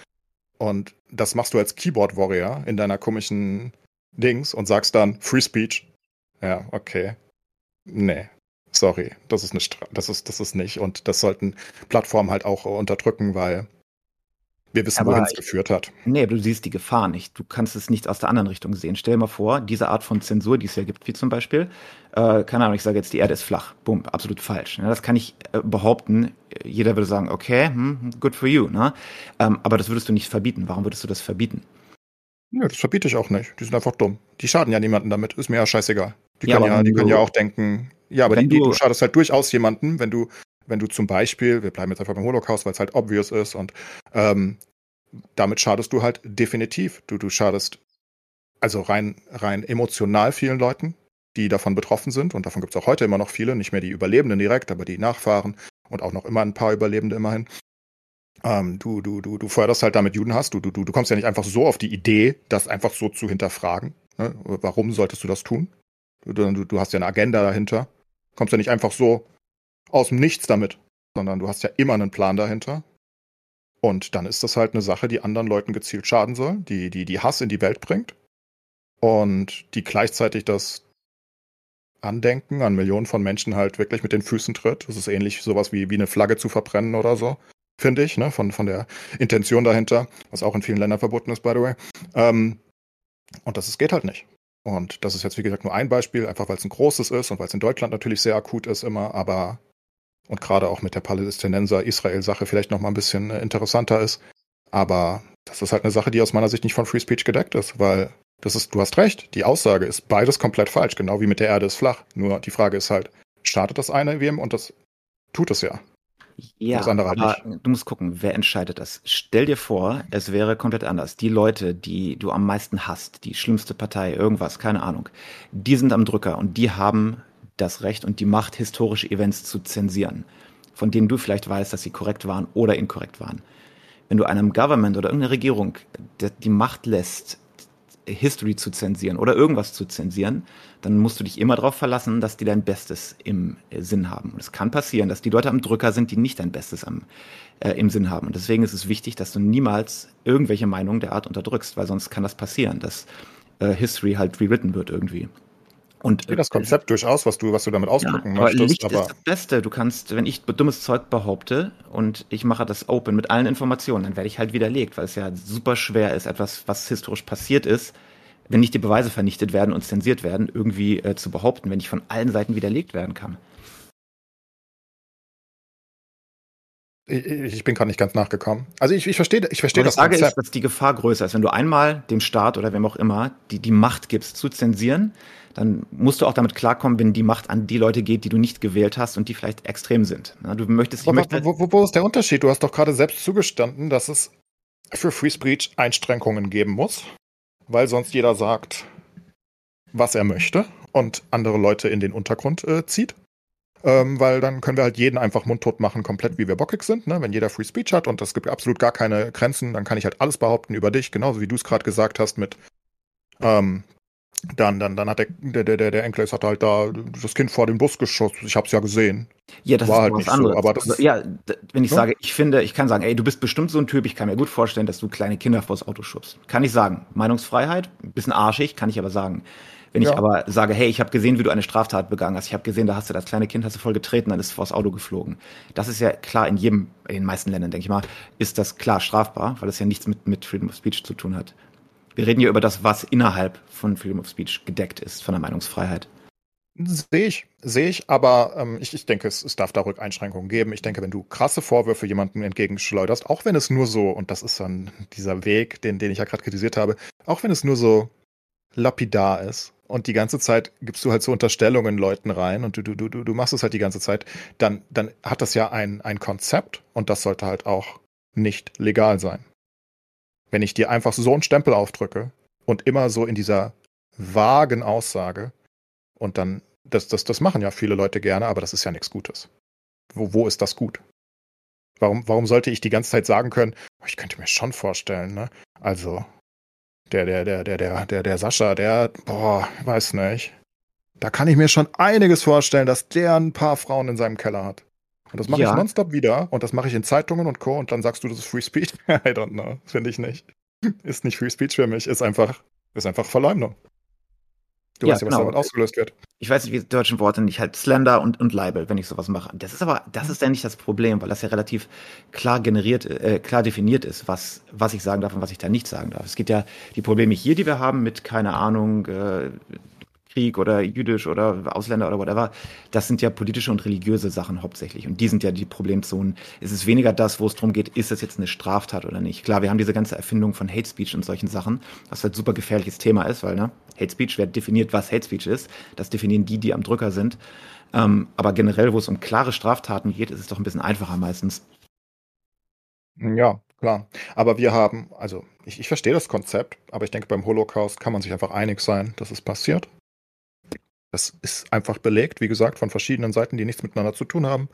und das machst du als Keyboard Warrior in deiner komischen Dings und sagst dann Free Speech. Ja, okay. Nee, sorry, das ist Stra das ist das ist nicht und das sollten Plattformen halt auch unterdrücken, weil wir wissen, wohin es geführt hat. Nee, du siehst die Gefahr nicht. Du kannst es nicht aus der anderen Richtung sehen. Stell dir mal vor, diese Art von Zensur, die es ja gibt, wie zum Beispiel, äh, keine Ahnung, ich sage jetzt, die Erde ist flach. Bumm, absolut falsch. Ja, das kann ich äh, behaupten. Jeder würde sagen, okay, hm, good for you. Ne? Ähm, aber das würdest du nicht verbieten. Warum würdest du das verbieten? Nö, das verbiete ich auch nicht. Die sind einfach dumm. Die schaden ja niemanden damit. Ist mir ja scheißegal. Die, ja, können, ja, die können ja auch denken, ja, aber die, du, du schadest halt durchaus jemanden, wenn du, wenn du zum Beispiel, wir bleiben jetzt einfach beim Holocaust, weil es halt obvious ist und ähm, damit schadest du halt definitiv. Du, du schadest also rein, rein emotional vielen Leuten, die davon betroffen sind. Und davon gibt es auch heute immer noch viele, nicht mehr die Überlebenden direkt, aber die Nachfahren und auch noch immer ein paar Überlebende immerhin. Ähm, du, du, du, du förderst halt damit Judenhass. Du, du, du kommst ja nicht einfach so auf die Idee, das einfach so zu hinterfragen. Ne? Warum solltest du das tun? Du, du, hast ja eine Agenda dahinter. Kommst ja nicht einfach so aus dem Nichts damit, sondern du hast ja immer einen Plan dahinter. Und dann ist das halt eine Sache, die anderen Leuten gezielt schaden soll, die, die, die Hass in die Welt bringt und die gleichzeitig das Andenken an Millionen von Menschen halt wirklich mit den Füßen tritt. Das ist ähnlich sowas wie, wie eine Flagge zu verbrennen oder so, finde ich, ne? von, von der Intention dahinter, was auch in vielen Ländern verboten ist, by the way. Ähm, und das ist, geht halt nicht. Und das ist jetzt, wie gesagt, nur ein Beispiel, einfach weil es ein großes ist und weil es in Deutschland natürlich sehr akut ist immer, aber und gerade auch mit der Palästinenser-Israel-Sache vielleicht noch mal ein bisschen äh, interessanter ist. Aber das ist halt eine Sache, die aus meiner Sicht nicht von Free Speech gedeckt ist, weil das ist, du hast recht, die Aussage ist beides komplett falsch, genau wie mit der Erde ist flach. Nur die Frage ist halt, startet das eine wem und das tut es ja. Ja, das andere aber du musst gucken, wer entscheidet das. Stell dir vor, es wäre komplett anders. Die Leute, die du am meisten hast, die schlimmste Partei, irgendwas, keine Ahnung, die sind am Drücker und die haben das Recht und die Macht, historische Events zu zensieren, von denen du vielleicht weißt, dass sie korrekt waren oder inkorrekt waren. Wenn du einem Government oder irgendeiner Regierung die Macht lässt, History zu zensieren oder irgendwas zu zensieren, dann musst du dich immer darauf verlassen, dass die dein Bestes im äh, Sinn haben. Und es kann passieren, dass die Leute am Drücker sind, die nicht dein Bestes am, äh, im Sinn haben. Und deswegen ist es wichtig, dass du niemals irgendwelche Meinungen der Art unterdrückst, weil sonst kann das passieren, dass äh, History halt rewritten wird irgendwie. Und das Konzept durchaus, was du, was du damit ausdrücken ja, möchtest. Aber Licht aber ist das Beste. Du kannst, wenn ich dummes Zeug behaupte und ich mache das open mit allen Informationen, dann werde ich halt widerlegt, weil es ja super schwer ist, etwas, was historisch passiert ist, wenn nicht die Beweise vernichtet werden und zensiert werden, irgendwie äh, zu behaupten, wenn ich von allen Seiten widerlegt werden kann. Ich, ich bin gerade nicht ganz nachgekommen. Also ich, ich verstehe ich verstehe das Konzept. ist, dass die Gefahr größer ist. Wenn du einmal dem Staat oder wem auch immer die, die Macht gibst zu zensieren, dann musst du auch damit klarkommen, wenn die Macht an die Leute geht, die du nicht gewählt hast und die vielleicht extrem sind. Du möchtest, Aber möchte wo, wo, wo ist der Unterschied? Du hast doch gerade selbst zugestanden, dass es für Free Speech Einschränkungen geben muss, weil sonst jeder sagt, was er möchte und andere Leute in den Untergrund äh, zieht. Ähm, weil dann können wir halt jeden einfach mundtot machen, komplett wie wir bockig sind. Ne? Wenn jeder Free Speech hat und es gibt absolut gar keine Grenzen, dann kann ich halt alles behaupten über dich, genauso wie du es gerade gesagt hast mit ähm, dann, dann, dann hat der, der, der, der Enkel hat halt da das Kind vor den Bus geschossen. Ich habe es ja gesehen. Ja, das War ist halt was anderes. So, aber das, also, ja, wenn ich ja? sage, ich finde, ich kann sagen, ey, du bist bestimmt so ein Typ, ich kann mir gut vorstellen, dass du kleine Kinder vors Auto schubst. Kann ich sagen. Meinungsfreiheit, ein bisschen arschig, kann ich aber sagen. Wenn ja. ich aber sage, hey, ich habe gesehen, wie du eine Straftat begangen hast, ich habe gesehen, da hast du das kleine Kind hast du voll getreten, dann ist es vors Auto geflogen. Das ist ja klar in jedem, in den meisten Ländern, denke ich mal, ist das klar strafbar, weil es ja nichts mit, mit Freedom of Speech zu tun hat. Wir reden ja über das, was innerhalb von Freedom of Speech gedeckt ist, von der Meinungsfreiheit. Sehe ich, sehe ich, aber ähm, ich, ich denke, es, es darf da Rückeinschränkungen geben. Ich denke, wenn du krasse Vorwürfe jemandem entgegenschleuderst, auch wenn es nur so, und das ist dann dieser Weg, den, den ich ja gerade kritisiert habe, auch wenn es nur so lapidar ist und die ganze Zeit gibst du halt so Unterstellungen Leuten rein und du, du, du, du machst es halt die ganze Zeit, dann, dann hat das ja ein, ein Konzept und das sollte halt auch nicht legal sein. Wenn ich dir einfach so einen Stempel aufdrücke und immer so in dieser vagen Aussage und dann, das, das, das machen ja viele Leute gerne, aber das ist ja nichts Gutes. Wo, wo ist das gut? Warum, warum sollte ich die ganze Zeit sagen können, oh, ich könnte mir schon vorstellen, ne? Also, der, der, der, der, der, der, der Sascha, der, boah, weiß nicht. Da kann ich mir schon einiges vorstellen, dass der ein paar Frauen in seinem Keller hat. Und das mache ja. ich nonstop wieder und das mache ich in Zeitungen und Co. Und dann sagst du, das ist Free Speech. I don't know. Finde ich nicht. Ist nicht Free Speech für mich. Ist einfach, ist einfach Verleumdung. Du ja, weißt ja, was genau. damit ausgelöst wird. Ich weiß nicht, wie die deutschen Worte nicht halt Slender und, und Libel, wenn ich sowas mache. Das ist aber, das ist ja nicht das Problem, weil das ja relativ klar generiert, äh, klar definiert ist, was, was ich sagen darf und was ich da nicht sagen darf. Es geht ja die Probleme hier, die wir haben mit, keine Ahnung, äh, Krieg oder jüdisch oder Ausländer oder whatever, das sind ja politische und religiöse Sachen hauptsächlich. Und die sind ja die Problemzonen. Es ist weniger das, wo es darum geht, ist das jetzt eine Straftat oder nicht. Klar, wir haben diese ganze Erfindung von Hate Speech und solchen Sachen, was halt super gefährliches Thema ist, weil, ne, Hate Speech, wer definiert, was Hate Speech ist? Das definieren die, die am Drücker sind. Ähm, aber generell, wo es um klare Straftaten geht, ist es doch ein bisschen einfacher meistens. Ja, klar. Aber wir haben, also ich, ich verstehe das Konzept, aber ich denke, beim Holocaust kann man sich einfach einig sein, dass es passiert. Das ist einfach belegt, wie gesagt, von verschiedenen Seiten, die nichts miteinander zu tun haben.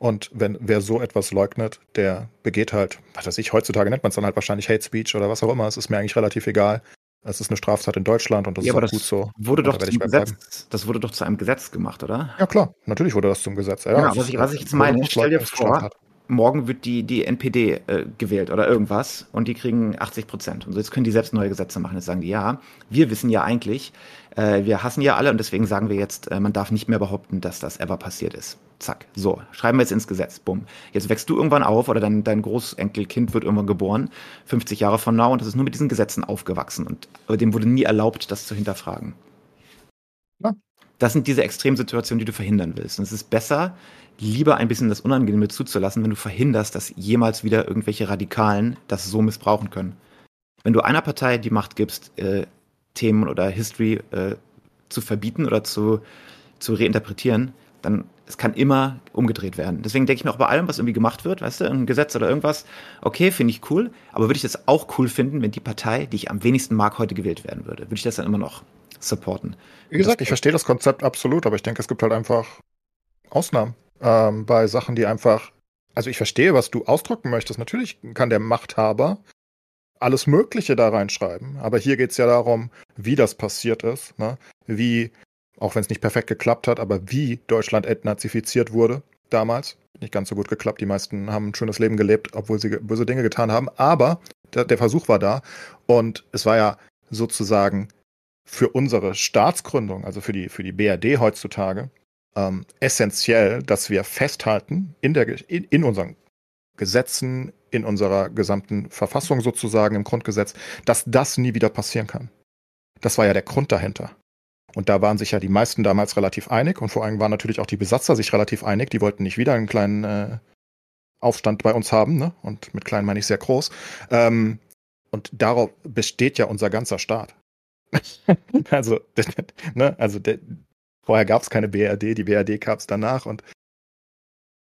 Und wenn wer so etwas leugnet, der begeht halt, was weiß ich, heutzutage nennt man es dann halt wahrscheinlich Hate Speech oder was auch immer. Es ist mir eigentlich relativ egal. Es ist eine Straftat in Deutschland und das ja, ist auch gut so. Wurde doch da zum Gesetz, das wurde doch zu einem Gesetz gemacht, oder? Ja klar, natürlich wurde das zum Gesetz. Ja, ja was, ich, was ich jetzt meine, stell dir vor, morgen wird die, die NPD äh, gewählt oder irgendwas und die kriegen 80 Prozent. Und so jetzt können die selbst neue Gesetze machen. Jetzt sagen die, ja, wir wissen ja eigentlich, äh, wir hassen ja alle und deswegen sagen wir jetzt, äh, man darf nicht mehr behaupten, dass das ever passiert ist. Zack. So, schreiben wir jetzt ins Gesetz. Bumm. Jetzt wächst du irgendwann auf oder dein, dein Großenkelkind wird irgendwann geboren, 50 Jahre von now und das ist nur mit diesen Gesetzen aufgewachsen und dem wurde nie erlaubt, das zu hinterfragen. Ja. Das sind diese Extremsituationen, die du verhindern willst. Und es ist besser, lieber ein bisschen das Unangenehme zuzulassen, wenn du verhinderst, dass jemals wieder irgendwelche Radikalen das so missbrauchen können. Wenn du einer Partei die Macht gibst, äh, Themen oder History äh, zu verbieten oder zu, zu reinterpretieren, dann es kann immer umgedreht werden. Deswegen denke ich mir auch bei allem, was irgendwie gemacht wird, weißt du, ein Gesetz oder irgendwas, okay, finde ich cool, aber würde ich das auch cool finden, wenn die Partei, die ich am wenigsten mag, heute gewählt werden würde? Würde ich das dann immer noch supporten? Wie gesagt, ich verstehe das Konzept absolut, aber ich denke, es gibt halt einfach Ausnahmen ähm, bei Sachen, die einfach, also ich verstehe, was du ausdrücken möchtest. Natürlich kann der Machthaber alles Mögliche da reinschreiben. Aber hier geht es ja darum, wie das passiert ist, ne? wie, auch wenn es nicht perfekt geklappt hat, aber wie Deutschland entnazifiziert wurde damals. Nicht ganz so gut geklappt. Die meisten haben ein schönes Leben gelebt, obwohl sie böse Dinge getan haben. Aber der, der Versuch war da. Und es war ja sozusagen für unsere Staatsgründung, also für die, für die BRD heutzutage, ähm, essentiell, dass wir festhalten in, der, in, in unseren Gesetzen, in unserer gesamten Verfassung sozusagen im Grundgesetz, dass das nie wieder passieren kann. Das war ja der Grund dahinter. Und da waren sich ja die meisten damals relativ einig und vor allem waren natürlich auch die Besatzer sich relativ einig. Die wollten nicht wieder einen kleinen äh, Aufstand bei uns haben, ne? Und mit klein meine ich sehr groß. Ähm, und darauf besteht ja unser ganzer Staat. also, ne, also der, vorher gab es keine BRD, die BRD gab es danach und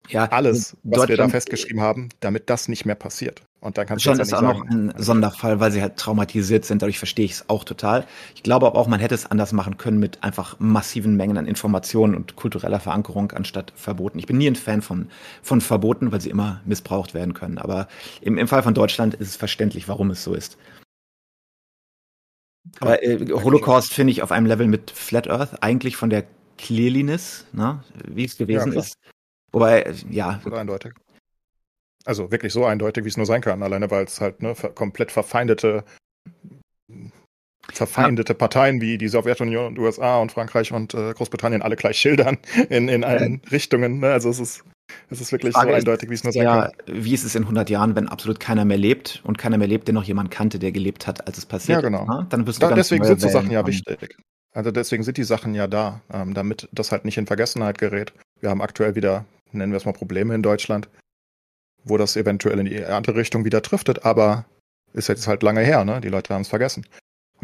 ja, alles, was wir da festgeschrieben haben, damit das nicht mehr passiert. Und dann kannst Deutschland du ist auch noch ein Sonderfall, weil sie halt traumatisiert sind. Dadurch verstehe ich es auch total. Ich glaube aber auch, man hätte es anders machen können mit einfach massiven Mengen an Informationen und kultureller Verankerung anstatt Verboten. Ich bin nie ein Fan von, von Verboten, weil sie immer missbraucht werden können. Aber im, im Fall von Deutschland ist es verständlich, warum es so ist. Aber äh, Holocaust finde ich auf einem Level mit Flat Earth eigentlich von der Clearliness, ne, wie es gewesen ja, ist. Wobei, äh, ja. So eindeutig. Also wirklich so eindeutig, wie es nur sein kann, alleine weil es halt ne, komplett verfeindete verfeindete. Parteien wie die Sowjetunion und USA und Frankreich und äh, Großbritannien alle gleich schildern in, in allen ja. Richtungen. Ne? Also es ist, es ist wirklich so eindeutig, wie es nur sein ja, kann. Wie ist es in 100 Jahren, wenn absolut keiner mehr lebt und keiner mehr lebt, der noch jemand kannte, der gelebt hat, als es passiert Ja, genau. Ne? Dann wirst du da, deswegen sind so Sachen ja wichtig. Also deswegen sind die Sachen ja da, ähm, damit das halt nicht in Vergessenheit gerät. Wir haben aktuell wieder, nennen wir es mal Probleme in Deutschland, wo das eventuell in die andere Richtung wieder driftet, aber ist jetzt halt lange her, ne? Die Leute haben es vergessen.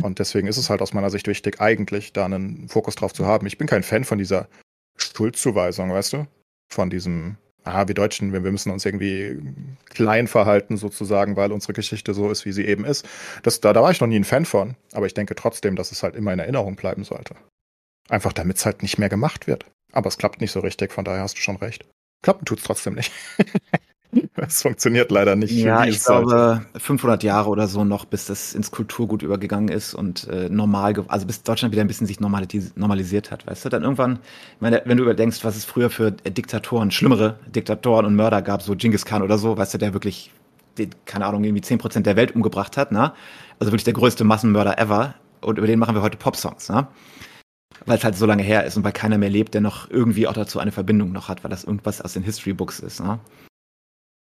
Und deswegen ist es halt aus meiner Sicht wichtig, eigentlich da einen Fokus drauf zu haben. Ich bin kein Fan von dieser Schuldzuweisung, weißt du? Von diesem, ah, wir Deutschen, wir, wir müssen uns irgendwie klein verhalten sozusagen, weil unsere Geschichte so ist, wie sie eben ist. Das, da, da war ich noch nie ein Fan von, aber ich denke trotzdem, dass es halt immer in Erinnerung bleiben sollte. Einfach damit es halt nicht mehr gemacht wird. Aber es klappt nicht so richtig, von daher hast du schon recht. Klappen tut's trotzdem nicht. Es funktioniert leider nicht. Ja, ich glaube 500 Jahre oder so noch, bis das ins Kulturgut übergegangen ist und äh, normal, also bis Deutschland wieder ein bisschen sich normalis normalisiert hat, weißt du? Dann irgendwann, meine, wenn du überdenkst, was es früher für Diktatoren, schlimmere Diktatoren und Mörder gab, so Genghis Khan oder so, weißt du, der wirklich, den, keine Ahnung, irgendwie 10% der Welt umgebracht hat, ne? Also wirklich der größte Massenmörder ever. Und über den machen wir heute Popsongs, ne? Weil es halt so lange her ist und weil keiner mehr lebt, der noch irgendwie auch dazu eine Verbindung noch hat, weil das irgendwas aus den History Books ist, ne?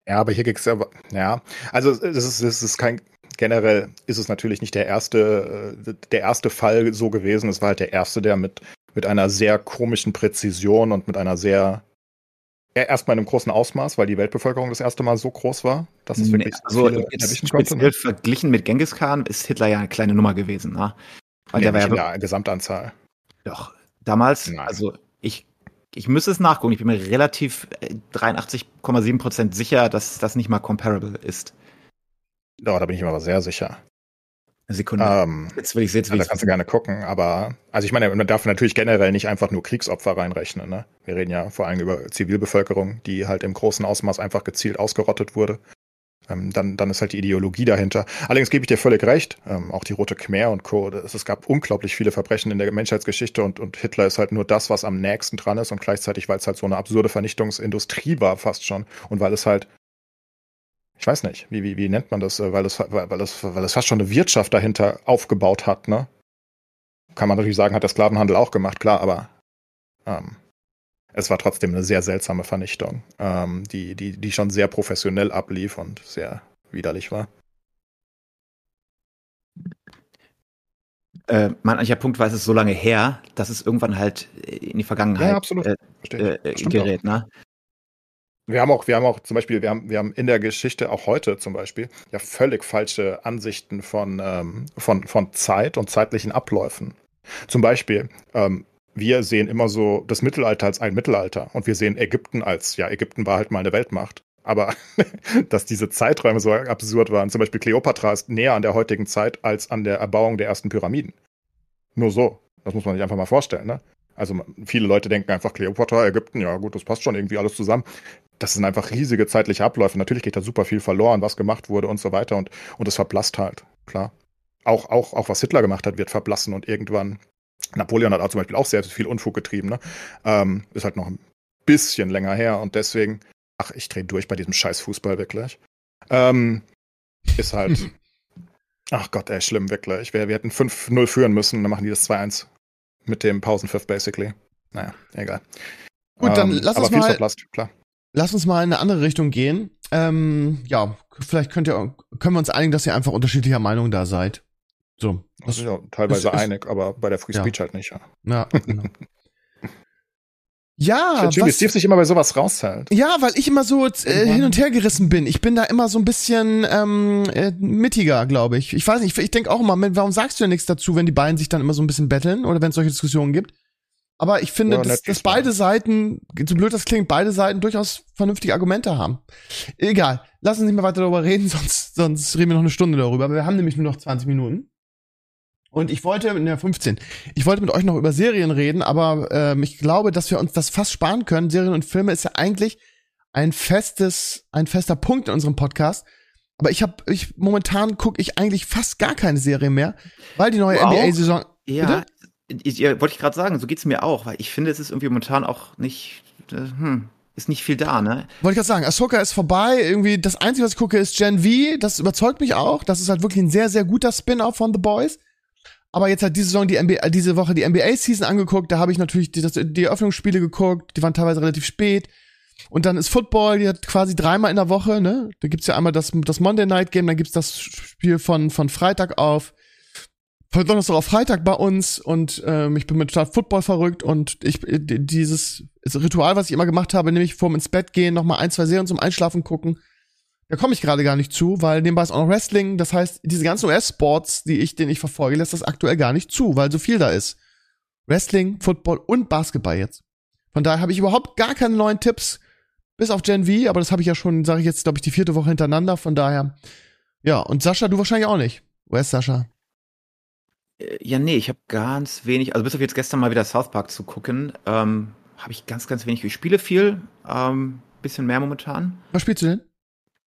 Ja, aber hier geht's ja, ja, also es ist, es ist kein, generell ist es natürlich nicht der erste, äh, der erste Fall so gewesen. Es war halt der erste, der mit, mit einer sehr komischen Präzision und mit einer sehr, erstmal in einem großen Ausmaß, weil die Weltbevölkerung das erste Mal so groß war, dass es wirklich nee, also konnte. Ne? Verglichen mit Genghis Khan ist Hitler ja eine kleine Nummer gewesen, ne? Weil ja, der war ja Gesamtanzahl. Doch, damals, Nein. also ich ich müsste es nachgucken. Ich bin mir relativ 83,7% äh, sicher, dass das nicht mal comparable ist. Ja, da bin ich mir aber sehr sicher. Sekunde. Ähm, jetzt will ich jetzt. Ja, da kannst du gerne gucken, aber also ich meine, man darf natürlich generell nicht einfach nur Kriegsopfer reinrechnen. Ne? Wir reden ja vor allem über Zivilbevölkerung, die halt im großen Ausmaß einfach gezielt ausgerottet wurde ähm, dann, dann ist halt die Ideologie dahinter. Allerdings gebe ich dir völlig recht, ähm, auch die Rote Khmer und Co. Es, es gab unglaublich viele Verbrechen in der Menschheitsgeschichte und, und Hitler ist halt nur das, was am nächsten dran ist und gleichzeitig, weil es halt so eine absurde Vernichtungsindustrie war fast schon und weil es halt ich weiß nicht, wie, wie, wie nennt man das, äh, weil es, weil, weil, es, weil es fast schon eine Wirtschaft dahinter aufgebaut hat, ne? Kann man natürlich sagen, hat der Sklavenhandel auch gemacht, klar, aber ähm, es war trotzdem eine sehr seltsame Vernichtung, ähm, die, die, die schon sehr professionell ablief und sehr widerlich war. Äh, mein eigentlicher Punkt war, es ist so lange her, dass es irgendwann halt in die Vergangenheit ja, absolut. Äh, äh, gerät. Ne? Wir haben auch, wir haben auch zum Beispiel, wir haben, wir haben in der Geschichte auch heute zum Beispiel ja völlig falsche Ansichten von, ähm, von, von Zeit und zeitlichen Abläufen. Zum Beispiel, ähm, wir sehen immer so das Mittelalter als ein Mittelalter und wir sehen Ägypten als, ja, Ägypten war halt mal eine Weltmacht. Aber dass diese Zeiträume so absurd waren, zum Beispiel Kleopatra ist näher an der heutigen Zeit als an der Erbauung der ersten Pyramiden. Nur so. Das muss man sich einfach mal vorstellen, ne? Also viele Leute denken einfach Kleopatra, Ägypten, ja gut, das passt schon irgendwie alles zusammen. das sind einfach riesige zeitliche Abläufe. Natürlich geht da super viel verloren, was gemacht wurde und so weiter und, und verblasst halt, klar. Auch, auch, auch was Hitler gemacht hat, wird verblassen und irgendwann, Napoleon hat auch zum Beispiel auch sehr viel Unfug getrieben, ne? Ähm, ist halt noch ein bisschen länger her und deswegen, ach, ich drehe durch bei diesem scheiß Fußball wirklich. Ähm, ist halt, ach Gott, ey, schlimm, wirklich. Wir, wir hätten 5-0 führen müssen, dann machen die das 2-1 mit dem Pausenpfiff, basically. Naja, egal. Gut, dann ähm, lass uns mal. Verpasst, klar. Lass uns mal in eine andere Richtung gehen. Ähm, ja, vielleicht könnt ihr, können wir uns einigen, dass ihr einfach unterschiedlicher Meinung da seid. So. Das, ist ja teilweise ist, einig, aber bei der Free ja. Speech halt nicht, ja. Ja, genau. Ja, Jimmy Steve sich immer bei sowas raushält. Ja, weil ich immer so äh, hin und her gerissen bin. Ich bin da immer so ein bisschen ähm, äh, mittiger, glaube ich. Ich weiß nicht, ich, ich denke auch immer, warum sagst du ja nichts dazu, wenn die beiden sich dann immer so ein bisschen betteln oder wenn es solche Diskussionen gibt? Aber ich finde, ja, dass, dass beide Seiten, so blöd das klingt, beide Seiten durchaus vernünftige Argumente haben. Egal, lass uns nicht mehr weiter darüber reden, sonst, sonst reden wir noch eine Stunde darüber. Wir haben nämlich nur noch 20 Minuten. Und ich wollte, in der 15, ich wollte mit euch noch über Serien reden, aber ähm, ich glaube, dass wir uns das fast sparen können. Serien und Filme ist ja eigentlich ein festes, ein fester Punkt in unserem Podcast. Aber ich habe, ich momentan gucke ich eigentlich fast gar keine Serie mehr, weil die neue NBA-Saison. Ja? Ja, wollte ich gerade sagen, so geht's mir auch, weil ich finde, es ist irgendwie momentan auch nicht, äh, hm, ist nicht viel da, ne? Wollte ich gerade sagen, Ahsoka ist vorbei, irgendwie das Einzige, was ich gucke, ist Gen V, das überzeugt mich auch, das ist halt wirklich ein sehr, sehr guter Spin-off von The Boys. Aber jetzt hat diese Saison die NBA, diese Woche die NBA-Season angeguckt, da habe ich natürlich die, das, die Eröffnungsspiele geguckt, die waren teilweise relativ spät. Und dann ist Football, die hat quasi dreimal in der Woche, ne? Da gibt's ja einmal das, das Monday Night Game, dann gibt's das Spiel von, von Freitag auf. Von Donnerstag auf Freitag bei uns. Und ähm, ich bin mit Start Football verrückt. Und ich dieses Ritual, was ich immer gemacht habe, nämlich vorm ins Bett gehen, nochmal ein, zwei Serien zum Einschlafen gucken, da komme ich gerade gar nicht zu, weil nebenbei ist auch noch Wrestling, das heißt, diese ganzen US-Sports, die ich, den ich verfolge, lässt das aktuell gar nicht zu, weil so viel da ist. Wrestling, Football und Basketball jetzt. Von daher habe ich überhaupt gar keine neuen Tipps, bis auf Gen V, aber das habe ich ja schon, sage ich jetzt, glaube ich, die vierte Woche hintereinander, von daher. Ja, und Sascha, du wahrscheinlich auch nicht. Wo ist Sascha? Äh, ja, nee, ich habe ganz wenig, also bis auf jetzt gestern mal wieder South Park zu gucken, ähm, habe ich ganz, ganz wenig. Ich spiele viel, ähm, bisschen mehr momentan. Was spielst du denn?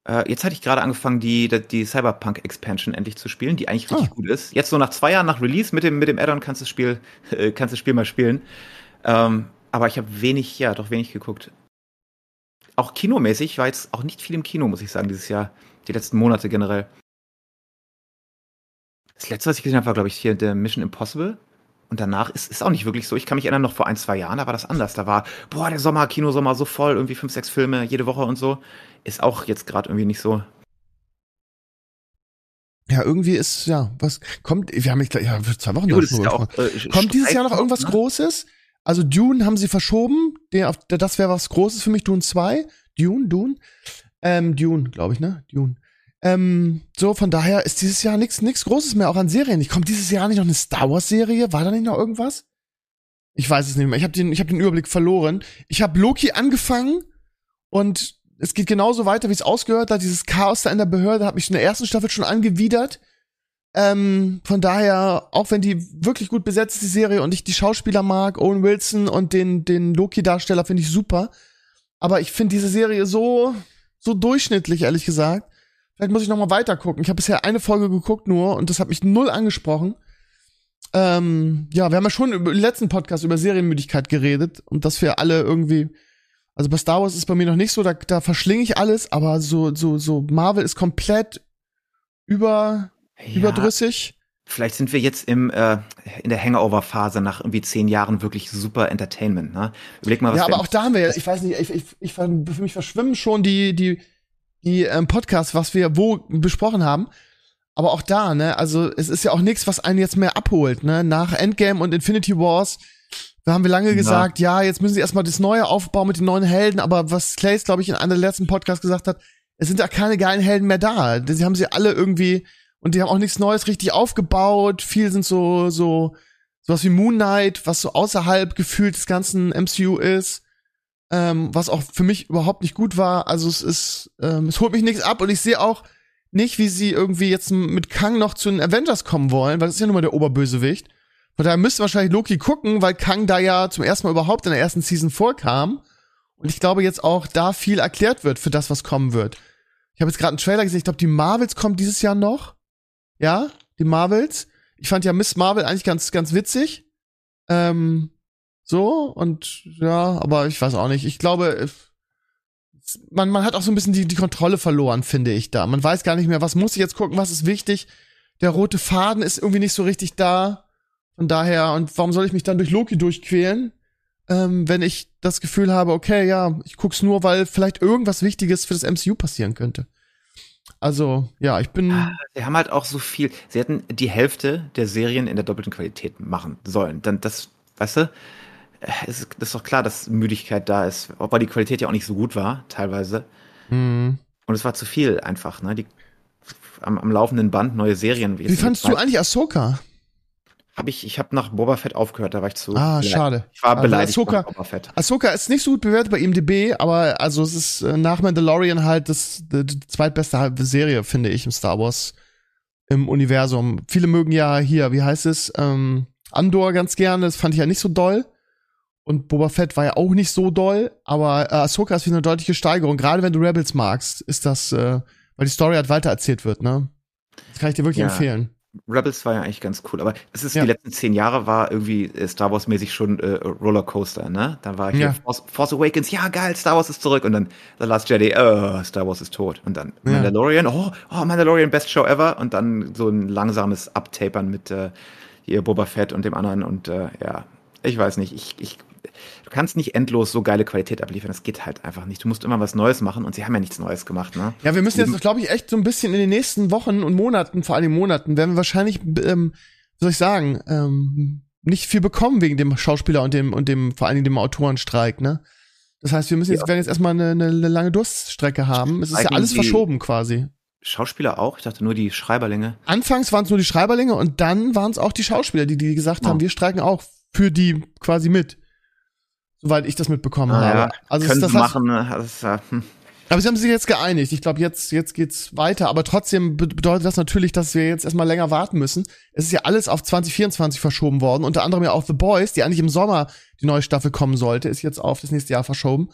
Äh, jetzt hatte ich gerade angefangen, die, die Cyberpunk Expansion endlich zu spielen, die eigentlich richtig oh. gut ist. Jetzt so nach zwei Jahren nach Release mit dem, mit dem Add-on kannst du das Spiel, äh, kannst das Spiel mal spielen. Ähm, aber ich habe wenig, ja, doch wenig geguckt. Auch kinomäßig war jetzt auch nicht viel im Kino, muss ich sagen, dieses Jahr. Die letzten Monate generell. Das letzte, was ich gesehen habe, war, glaube ich, hier der Mission Impossible. Und danach ist es auch nicht wirklich so. Ich kann mich erinnern, noch vor ein, zwei Jahren, da war das anders. Da war, boah, der Sommer, Kinosommer so voll, irgendwie fünf, sechs Filme jede Woche und so. Ist auch jetzt gerade irgendwie nicht so. Ja, irgendwie ist, ja, was kommt, wir haben, ja, zwei Wochen Gut, ja auch, äh, Kommt dieses Jahr noch irgendwas ne? Großes? Also Dune haben sie verschoben. Der, das wäre was Großes für mich. Dune 2. Dune, Dune. Ähm, Dune, glaube ich, ne? Dune. Ähm, so, von daher ist dieses Jahr nichts nix Großes mehr, auch an Serien. Ich komme dieses Jahr nicht noch eine Star Wars-Serie? War da nicht noch irgendwas? Ich weiß es nicht mehr. Ich habe den, ich hab den Überblick verloren. Ich habe Loki angefangen und es geht genauso weiter, wie es ausgehört hat. Dieses Chaos da in der Behörde hat mich in der ersten Staffel schon angewidert. Ähm, von daher, auch wenn die wirklich gut besetzt ist, die Serie, und ich die Schauspieler mag, Owen Wilson und den, den Loki-Darsteller finde ich super. Aber ich finde diese Serie so, so durchschnittlich, ehrlich gesagt. Vielleicht muss ich noch mal weiter gucken. Ich habe bisher eine Folge geguckt nur und das hat mich null angesprochen. Ähm, ja, wir haben ja schon im letzten Podcast über Serienmüdigkeit geredet und dass wir alle irgendwie, also bei Star Wars ist bei mir noch nicht so, da, da verschlinge ich alles, aber so, so, so Marvel ist komplett über, ja, überdrüssig. Vielleicht sind wir jetzt im, äh, in der Hangover-Phase nach irgendwie zehn Jahren wirklich super Entertainment, ne? Überleg mal, was Ja, aber auch da haben wir ja, ich weiß nicht, ich, ich, ich, für mich verschwimmen schon die, die, die ähm, Podcasts, was wir wo besprochen haben. Aber auch da, ne, also es ist ja auch nichts, was einen jetzt mehr abholt, ne? Nach Endgame und Infinity Wars, da haben wir lange gesagt, ja, ja jetzt müssen sie erstmal das Neue aufbauen mit den neuen Helden, aber was Clays, glaube ich, in einem der letzten Podcasts gesagt hat, es sind ja keine geilen Helden mehr da. Sie haben sie alle irgendwie, und die haben auch nichts Neues richtig aufgebaut. Viel sind so, so, sowas wie Moon Knight, was so außerhalb gefühlt des ganzen MCU ist ähm, was auch für mich überhaupt nicht gut war. Also es ist, ähm, es holt mich nichts ab und ich sehe auch nicht, wie sie irgendwie jetzt mit Kang noch zu den Avengers kommen wollen, weil das ist ja nun mal der Oberbösewicht. Von daher müsste wahrscheinlich Loki gucken, weil Kang da ja zum ersten Mal überhaupt in der ersten Season vorkam. Und ich glaube jetzt auch da viel erklärt wird für das, was kommen wird. Ich habe jetzt gerade einen Trailer gesehen, ich glaube, die Marvels kommen dieses Jahr noch. Ja, die Marvels. Ich fand ja Miss Marvel eigentlich ganz, ganz witzig. Ähm, so, und ja, aber ich weiß auch nicht. Ich glaube, man, man hat auch so ein bisschen die, die Kontrolle verloren, finde ich da. Man weiß gar nicht mehr, was muss ich jetzt gucken, was ist wichtig. Der rote Faden ist irgendwie nicht so richtig da. Von daher, und warum soll ich mich dann durch Loki durchquälen, ähm, wenn ich das Gefühl habe, okay, ja, ich guck's nur, weil vielleicht irgendwas Wichtiges für das MCU passieren könnte. Also, ja, ich bin. Ah, sie haben halt auch so viel. Sie hätten die Hälfte der Serien in der doppelten Qualität machen sollen. Dann das, weißt du, es ist, ist doch klar, dass Müdigkeit da ist, obwohl die Qualität ja auch nicht so gut war, teilweise. Mhm. Und es war zu viel einfach, ne? Die, am, am laufenden Band neue Serien. Wie, Wie fandest du eigentlich Ahsoka? Hab ich, ich habe nach Boba Fett aufgehört, da war ich zu. Ah, beleidigt. schade. Ich war also beleidigt Ahsoka, Boba Fett. Ahsoka ist nicht so gut bewertet bei IMDb, aber also es ist äh, nach Mandalorian halt das, die, die zweitbeste Serie, finde ich, im Star Wars im Universum. Viele mögen ja hier, wie heißt es, ähm, Andor ganz gerne, das fand ich ja nicht so doll. Und Boba Fett war ja auch nicht so doll, aber äh, Ahsoka ist wieder eine deutliche Steigerung. Gerade wenn du Rebels magst, ist das, äh, weil die Story halt weitererzählt wird, ne? Das kann ich dir wirklich ja. empfehlen. Rebels war ja eigentlich ganz cool, aber es ist ja. die letzten zehn Jahre war irgendwie äh, Star Wars mäßig schon äh, Rollercoaster, ne? Da war hier ja. Force, Force, Awakens, ja geil, Star Wars ist zurück und dann The Last Jedi, oh, Star Wars ist tot und dann ja. Mandalorian, oh, oh, Mandalorian best Show ever und dann so ein langsames Uptapern mit äh, hier Boba Fett und dem anderen und äh, ja, ich weiß nicht, ich, ich du kannst nicht endlos so geile Qualität abliefern. Das geht halt einfach nicht. Du musst immer was Neues machen und sie haben ja nichts Neues gemacht, ne? Ja, wir müssen jetzt, glaube ich, echt so ein bisschen in den nächsten Wochen und Monaten, vor allem Monaten, werden wir wahrscheinlich, ähm, wie soll ich sagen, ähm, nicht viel bekommen wegen dem Schauspieler und dem, und dem, vor allen Dingen dem Autorenstreik, ne? Das heißt, wir müssen jetzt, ja. werden jetzt erstmal eine, eine, lange Durststrecke haben. Es ist ja alles verschoben quasi. Schauspieler auch? Ich dachte nur die Schreiberlinge. Anfangs waren es nur die Schreiberlinge und dann waren es auch die Schauspieler, die, die gesagt oh. haben, wir streiken auch für die quasi mit soweit ich das mitbekommen ah, habe. Ja. Also Können das, das machen, ne? das, ja, hm. Aber sie haben sich jetzt geeinigt. Ich glaube, jetzt, jetzt geht's weiter. Aber trotzdem bedeutet das natürlich, dass wir jetzt erstmal länger warten müssen. Es ist ja alles auf 2024 verschoben worden. Unter anderem ja auch The Boys, die eigentlich im Sommer die neue Staffel kommen sollte, ist jetzt auf das nächste Jahr verschoben.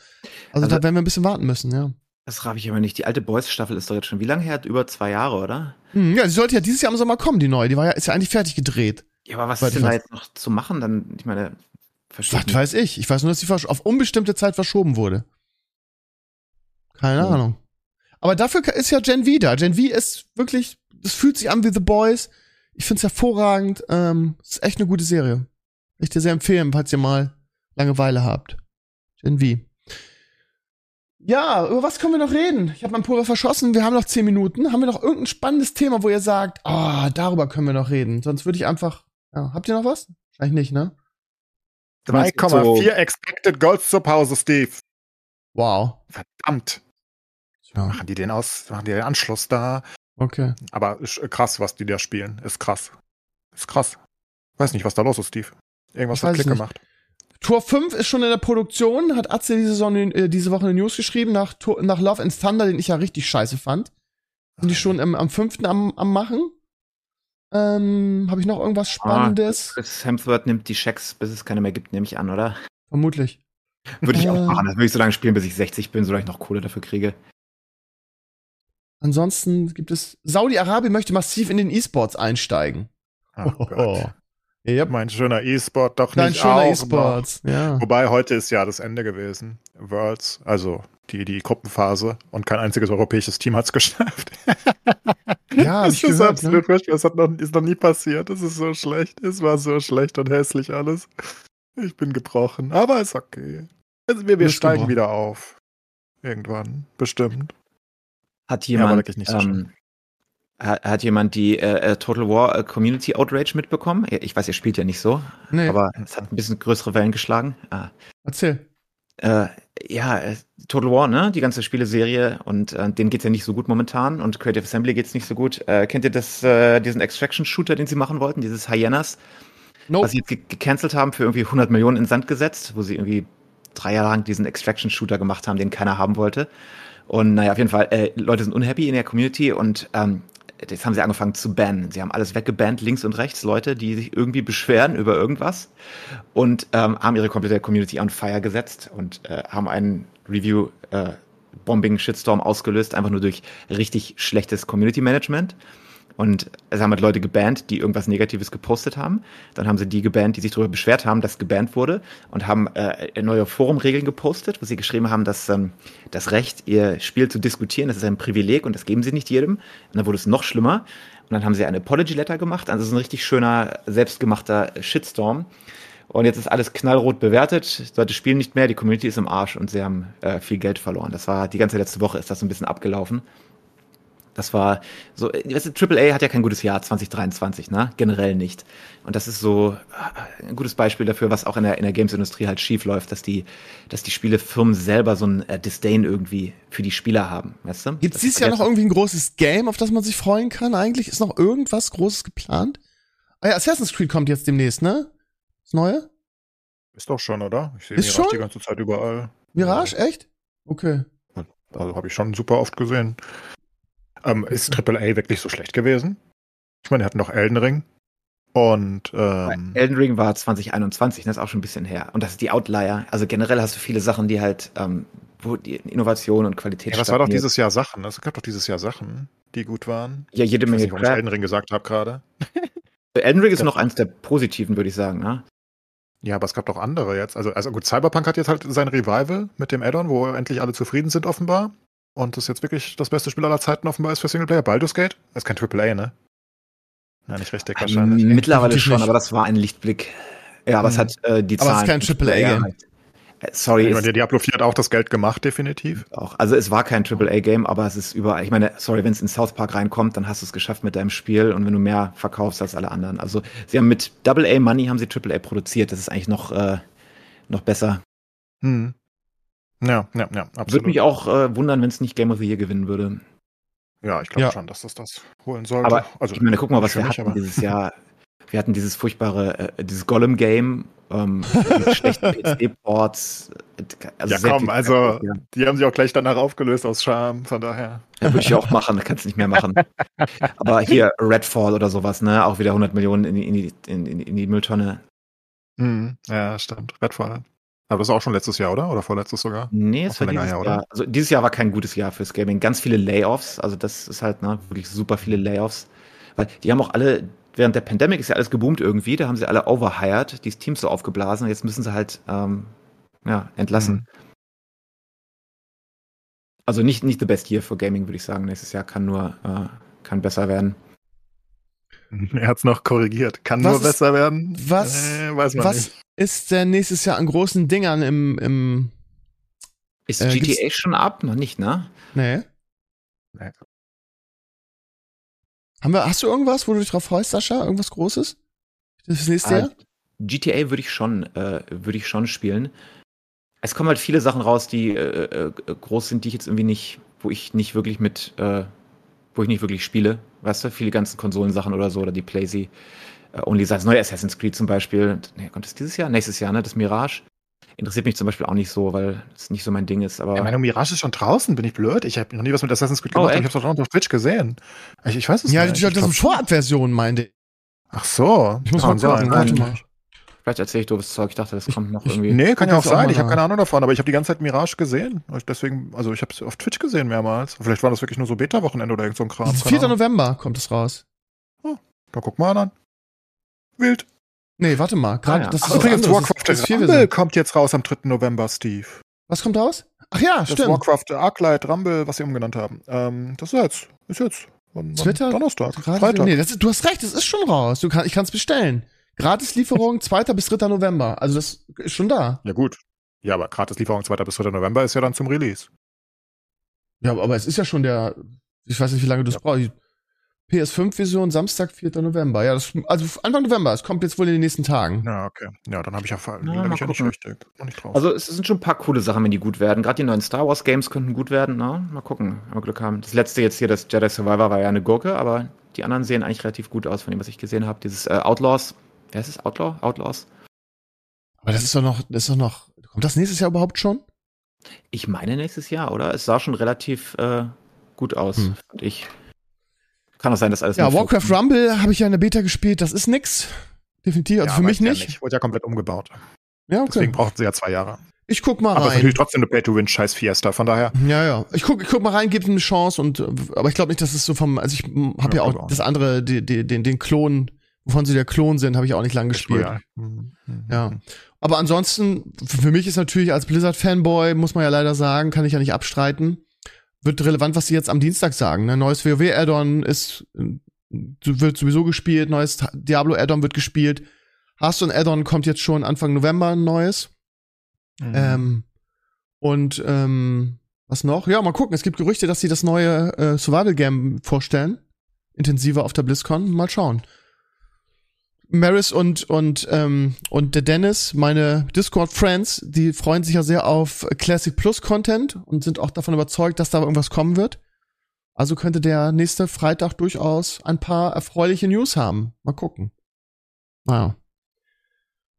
Also, also da werden wir ein bisschen warten müssen, ja. Das raff ich aber nicht. Die alte Boys-Staffel ist doch jetzt schon wie lange her? Über zwei Jahre, oder? Hm, ja, sie sollte ja dieses Jahr im Sommer kommen, die neue. Die war ja, ist ja eigentlich fertig gedreht. Ja, aber was ist denn da jetzt noch zu machen? Dann, ich meine, Verstehe Was weiß ich? Ich weiß nur, dass sie auf unbestimmte Zeit verschoben wurde. Keine oh. Ahnung. Aber dafür ist ja Gen V da. Gen V ist wirklich, das fühlt sich an wie The Boys. Ich find's hervorragend. Ähm, ist echt eine gute Serie. Ich dir sehr empfehlen, falls ihr mal Langeweile habt. Gen V. Ja, über was können wir noch reden? Ich habe mein Pulver verschossen. Wir haben noch zehn Minuten. Haben wir noch irgendein spannendes Thema, wo ihr sagt, ah, oh, darüber können wir noch reden? Sonst würde ich einfach. Ja, habt ihr noch was? Wahrscheinlich nicht, ne? 3,4 so Expected Goals zur Pause, Steve. Wow. Verdammt. Ja. Machen die den aus, machen die den Anschluss da. Okay. Aber ist krass, was die da spielen. Ist krass. Ist krass. Weiß nicht, was da los ist, Steve. Irgendwas ich hat Klick nicht. gemacht. Tor 5 ist schon in der Produktion, hat Atze diese, Saison, äh, diese Woche eine News geschrieben, nach, nach Love and Thunder, den ich ja richtig scheiße fand. Sind die schon im, am 5. Am, am machen? Ähm, Habe ich noch irgendwas ah, Spannendes? Ah, Chris Hemsworth nimmt die Schecks, bis es keine mehr gibt, nehme ich an, oder? Vermutlich. Würde ich auch äh. machen. Das würde ich so lange spielen, bis ich 60 bin, solange ich noch Kohle dafür kriege. Ansonsten gibt es. Saudi-Arabien möchte massiv in den E-Sports einsteigen. Oh, oh. Yep. Mein schöner E-Sport doch Dein nicht schöner E-Sports, ja. Wobei heute ist ja das Ende gewesen. Worlds, also die, die Gruppenphase und kein einziges europäisches Team hat es geschafft. Ja, das ist gehört, absolut ne? Das hat noch, ist noch nie passiert. Das ist so schlecht. Es war so schlecht und hässlich alles. Ich bin gebrochen, aber ist okay. Also wir, wir steigen gebrochen. wieder auf. Irgendwann, bestimmt. Hat jemand, ja, so ähm, hat, hat, jemand die äh, äh, Total War äh, Community Outrage mitbekommen? Ich weiß, ihr spielt ja nicht so, nee. aber es hat ein bisschen größere Wellen geschlagen. Ah. Erzähl. Äh, ja, äh, Total War, ne? Die ganze Spieleserie und äh, denen geht's ja nicht so gut momentan und Creative Assembly geht's nicht so gut. Äh, kennt ihr das, äh, diesen Extraction-Shooter, den sie machen wollten, dieses Hyenas? Nope. Was sie jetzt ge gecancelt haben für irgendwie 100 Millionen in Sand gesetzt, wo sie irgendwie drei Jahre lang diesen Extraction-Shooter gemacht haben, den keiner haben wollte. Und naja, auf jeden Fall, äh, Leute sind unhappy in der Community und ähm, jetzt haben sie angefangen zu bannen. Sie haben alles weggebannt, links und rechts, Leute, die sich irgendwie beschweren über irgendwas und ähm, haben ihre komplette Community on fire gesetzt und äh, haben einen Review äh, ausgelöst, einfach nur durch richtig schlechtes Community Management. Und es haben halt Leute gebannt, die irgendwas Negatives gepostet haben. Dann haben sie die gebannt, die sich darüber beschwert haben, dass gebannt wurde und haben äh, neue Forumregeln gepostet, wo sie geschrieben haben, dass ähm, das Recht, ihr Spiel zu diskutieren, das ist ein Privileg und das geben sie nicht jedem. Und dann wurde es noch schlimmer. Und dann haben sie eine Apology Letter gemacht. Also es ist ein richtig schöner, selbstgemachter Shitstorm. Und jetzt ist alles knallrot bewertet. Leute spielen nicht mehr, die Community ist im Arsch und sie haben äh, viel Geld verloren. Das war die ganze letzte Woche ist das so ein bisschen abgelaufen. Das war so, weißt du, AAA hat ja kein gutes Jahr 2023, ne? Generell nicht. Und das ist so äh, ein gutes Beispiel dafür, was auch in der, in der Games-Industrie halt schief läuft, dass die, dass die Spielefirmen selber so ein äh, Disdain irgendwie für die Spieler haben, weißt du? Gibt es dieses Jahr noch irgendwie ein großes Game, auf das man sich freuen kann eigentlich? Ist noch irgendwas Großes geplant? Ah ja, Assassin's Creed kommt jetzt demnächst, ne? Das Neue? Ist doch schon, oder? Ich sehe Ist Mirage schon? die ganze Zeit überall. Mirage, echt? Okay. Also habe ich schon super oft gesehen. Ähm, ist AAA wirklich so schlecht gewesen? Ich meine, wir hatten noch Elden Ring. Und ähm, Elden Ring war 2021, das ist auch schon ein bisschen her. Und das ist die Outlier. Also generell hast du viele Sachen, die halt, ähm, wo die Innovation und Qualität ja, was war doch dieses Jahr Sachen? Es gab doch dieses Jahr Sachen, die gut waren. Ja, jede Ich weiß Menge nicht, warum ich. Elden Ring gesagt habe gerade. Elden Ring ist Ja. noch eins der positiven, würde ich sagen, ne? Ja, aber es gab doch andere jetzt. Also, also gut, Cyberpunk hat jetzt halt sein Revival mit dem Add-on, wo endlich alle zufrieden sind offenbar. Und das jetzt wirklich das beste Spiel aller Zeiten offenbar ist für Singleplayer. Baldur's Gate? Das ist kein AAA, ne? Ja, nicht richtig wahrscheinlich. Ähm, Mittlerweile schon, nicht. aber das war ein Lichtblick. Ja, aber es Mhm. hat äh, die Aber es Zahlen. ist kein AAA-Game. Äh, Sorry, Ich meine, der Diablo 4 hat auch das Geld gemacht, definitiv. auch. Also es war kein AAA-Game, aber es ist überall. Ich meine, sorry, wenn es in South Park reinkommt, dann hast du es geschafft mit deinem Spiel und wenn du mehr verkaufst als alle anderen. Also sie haben mit AA Money haben sie AAA produziert. Das ist eigentlich noch äh, noch besser. Hm. Ja, ja, ja, absolut. Würde mich auch äh, wundern, wenn es nicht Game of the Year gewinnen würde. ja, ich glaube Ja. schon, dass das das holen sollte. Aber also, ich meine, guck mal, was wir mich, hatten aber- dieses Jahr. Wir hatten dieses furchtbare, äh, dieses Golem-Game, ähm, mit schlechten PC-Ports. Also ja, komm, also Ja. die haben sich auch gleich danach aufgelöst aus Scham, von daher. Ja, würde ich auch machen, da kannst du nicht mehr machen. Aber hier Redfall oder sowas, ne? Auch wieder 100 Millionen in die, in die, in, in, in die Mülltonne. Hm, ja, stimmt. Redfall. Aber das ist auch schon letztes Jahr, oder? Oder vorletztes sogar? Nee, es war dieses her, oder? Jahr. Also dieses Jahr war kein gutes Jahr fürs Gaming. Ganz viele Layoffs, also das ist halt, ne, wirklich super viele Layoffs. Weil die haben auch alle, während der Pandemic ist ja alles geboomt irgendwie, da haben sie alle overhired, die Teams so aufgeblasen jetzt müssen sie halt, ähm, ja, entlassen. Also nicht, nicht the best year for Gaming, würde ich sagen. Nächstes Jahr kann nur, äh, kann besser werden. Er hat's noch korrigiert. Kann Was nur ist- besser werden. was- Äh, weiß man Was nicht. ist denn nächstes Jahr an großen Dingern im, im Ist Äh, GTA schon ab? Noch nicht, ne? Nee. Nee. Haben wir, hast du irgendwas, wo du dich drauf freust, Sascha? Irgendwas Großes? Das ist nächste Äh, Jahr? GTA würde ich schon, äh, würde ich schon spielen. Es kommen halt viele Sachen raus, die äh, äh, groß sind, die ich jetzt irgendwie nicht, wo ich nicht wirklich mit, äh, wo ich nicht wirklich spiele. Weißt du, viele ganzen Konsolensachen oder so oder die Playsee äh, Only das neue Assassin's Creed zum Beispiel. Nee, kommt das dieses Jahr? Nächstes Jahr, ne? Das Mirage. Interessiert mich zum Beispiel auch nicht so, weil es nicht so mein Ding ist. Aber Ja, meine Mirage ist schon draußen, bin ich blöd? Ich habe noch nie was mit Assassin's Creed Oh, gemacht, aber ich habe doch noch auf Twitch gesehen. Ich, ich weiß es Ja, nicht. die, das ist eine Vorabversion, meinte ich. Ach so. Ich muss mal gucken, sein. warte mal. Vielleicht erzähle ich doofes Zeug. Ich dachte, das kommt noch ich- irgendwie. Nee, Guck kann ja auch jetzt auch sein. Ich habe keine Ahnung davon, aber ich habe die ganze Zeit Mirage gesehen. Deswegen, also ich habe es auf Twitch gesehen mehrmals. Vielleicht war das wirklich nur so Beta-Wochenende oder irgend so ein Kram. keine 4. Ahnung. November kommt es raus. Da guck mal an. Wild. Nee, warte mal. Gerade, Ah, ja. das ist Ach, was übrigens. Warcraft ist Rumble kommt jetzt raus am 3. November, Steve. Was kommt raus? Ach ja, Das stimmt. Warcraft Arclight Rumble, was sie umgenannt haben. Ähm, das ist jetzt. Ist jetzt. Wann- wann- Twitter? Donnerstag. Freitag. Nee, das ist, du hast recht, es ist schon raus. Du kann, ich kann es bestellen. Gratislieferung 2. bis 3. November. Also das ist schon da. Ja, gut. Ja, aber Gratislieferung 2. bis 3. November ist ja dann zum Release. Ja, aber es ist ja schon der, ich weiß nicht, wie lange du es Ja. brauchst. PS5-Version Samstag, 4. November. Ja, das, also Anfang November. Es kommt jetzt wohl in den nächsten Tagen. Ja, okay. Ja, dann habe ich ja, Na, dann hab mal ich ja nicht gucken. richtig. Nicht drauf. Also es sind schon ein paar coole Sachen, wenn die gut werden. Gerade die neuen Star Wars Games könnten gut werden. Na, mal gucken, wenn wir Glück haben. Das letzte jetzt hier, das Jedi Survivor, war ja eine Gurke, aber die anderen sehen eigentlich relativ gut aus von dem, was ich gesehen habe. Dieses äh, Outlaws, wer ist es? Outlaw? Outlaws? Aber das ist doch noch, das ist doch noch, kommt das nächstes Jahr überhaupt schon? Ich meine nächstes Jahr, oder? Es sah schon relativ äh, gut aus, Hm. fand ich. Kann auch sein, dass alles Ja, Warcraft Fotos- Rumble habe ich ja in der Beta gespielt. Das ist nix. Definitiv. Also Ja, für mich weiß ja nicht. Wurde ja komplett umgebaut. Ja, okay. Deswegen brauchten sie ja zwei Jahre. Ich guck mal Aber es ist rein. natürlich trotzdem eine Pay-to-Win-Scheiß Fiesta, von daher. Ja, ja. Ich guck, ich guck mal rein, gebe ihm eine Chance und, aber ich glaube nicht, dass es so vom, also ich habe ja, Ja, auch. das andere, die, die, den, den Klon, wovon sie der Klon sind, habe ich auch nicht lang gespielt. Ja. Mhm. Ja. Aber ansonsten, für mich ist natürlich als Blizzard-Fanboy, muss man ja leider sagen, kann ich ja nicht abstreiten, wird relevant, was sie jetzt am Dienstag sagen. Ne? Neues WoW-Add-on ist, äh, wird sowieso gespielt, neues Diablo-Add-on wird gespielt. Hearthstone Add-on kommt jetzt schon Anfang November ein neues. Mhm. Ähm, und ähm, was noch? Ja, mal gucken. Es gibt Gerüchte, dass sie das neue äh, Survival-Game vorstellen. Intensiver auf der BlizzCon. Mal schauen. Maris und und ähm, und der Dennis, meine Discord-Friends, die freuen sich ja sehr auf Classic Plus Content und sind auch davon überzeugt, dass da irgendwas kommen wird. Also könnte der nächste Freitag durchaus ein paar erfreuliche News haben. Mal gucken. Naja.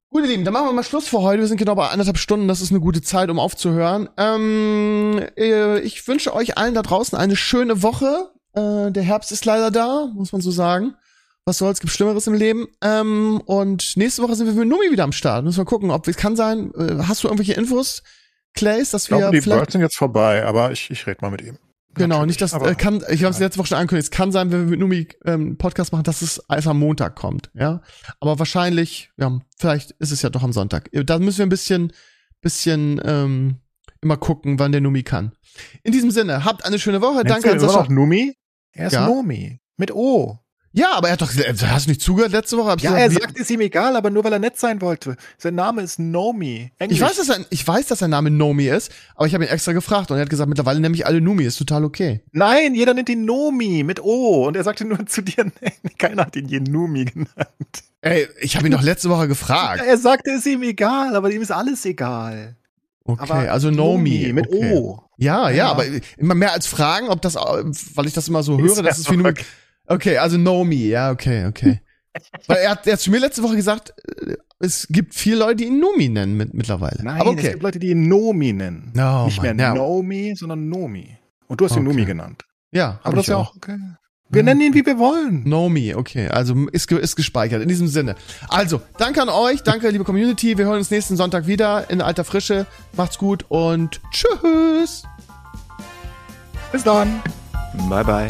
Gut, ihr Lieben, dann machen wir mal Schluss für heute. Wir sind genau bei anderthalb Stunden. Das ist eine gute Zeit, um aufzuhören. Ähm, äh, ich wünsche euch allen da draußen eine schöne Woche. Äh, der Herbst ist leider da, muss man so sagen. Was soll's, gibt Schlimmeres im Leben. Ähm, und nächste Woche sind wir mit Numi wieder am Start. Müssen wir gucken, ob es kann sein. Äh, hast du irgendwelche Infos, Clays, dass Ich glaube, wir die vielleicht Birds sind jetzt vorbei, aber ich, ich rede mal mit ihm. Genau, Natürlich, nicht, dass aber- äh, kann, ich habe es letzte Woche schon angekündigt, es kann sein, wenn wir mit Numi ähm, Podcast machen, dass es erst am Montag kommt, ja. Aber wahrscheinlich, ja, vielleicht ist es ja doch am Sonntag. Da müssen wir ein bisschen, bisschen ähm, immer gucken, wann der Numi kann. In diesem Sinne, habt eine schöne Woche. Nennst Danke an Sascha. noch Numi? Er ist Ja. Nomi. Mit O. Ja, aber er hat doch, hast du nicht zugehört letzte Woche? Hab ich Ja, gesagt, er sagt, ist ihm egal, aber nur weil er nett sein wollte. Sein Name ist Nomi. Englisch. ich weiß, dass er, ich weiß, dass sein Name Nomi ist, aber ich habe ihn extra gefragt und er hat gesagt, mittlerweile nehme ich alle Numi, ist total okay. Nein, jeder nennt ihn Nomi mit O. Und er sagte nur zu dir, nein, keiner hat ihn je Numi genannt. Ey, ich habe ihn doch letzte Woche gefragt. er sagte, es ist ihm egal, aber ihm ist alles egal. Okay, Aber also Nomi. mit okay. O. Ja, ja, Ja. aber immer mehr als Fragen, ob das, weil ich das immer so höre, das ist wie nur. Okay, also know me, ja, okay, okay. weil er hat, er hat zu mir letzte Woche gesagt, äh, es gibt viele Leute, die ihn Nomi nennen mit, mittlerweile. Nein, aber es okay. gibt Leute, die ihn Nomi nennen. No, Nicht mehr Mann, ja. Nomi, sondern Nomi. Und du hast ihn Okay. Nomi genannt. Ja, Aber das ist ja auch okay. Wir nennen ihn, wie wir wollen. Know me, okay, also ist, ist gespeichert. In diesem Sinne. Also, danke an euch, danke, liebe Community. Wir hören uns nächsten Sonntag wieder in alter Frische. Macht's gut und tschüss. Bis dann. Bye bye.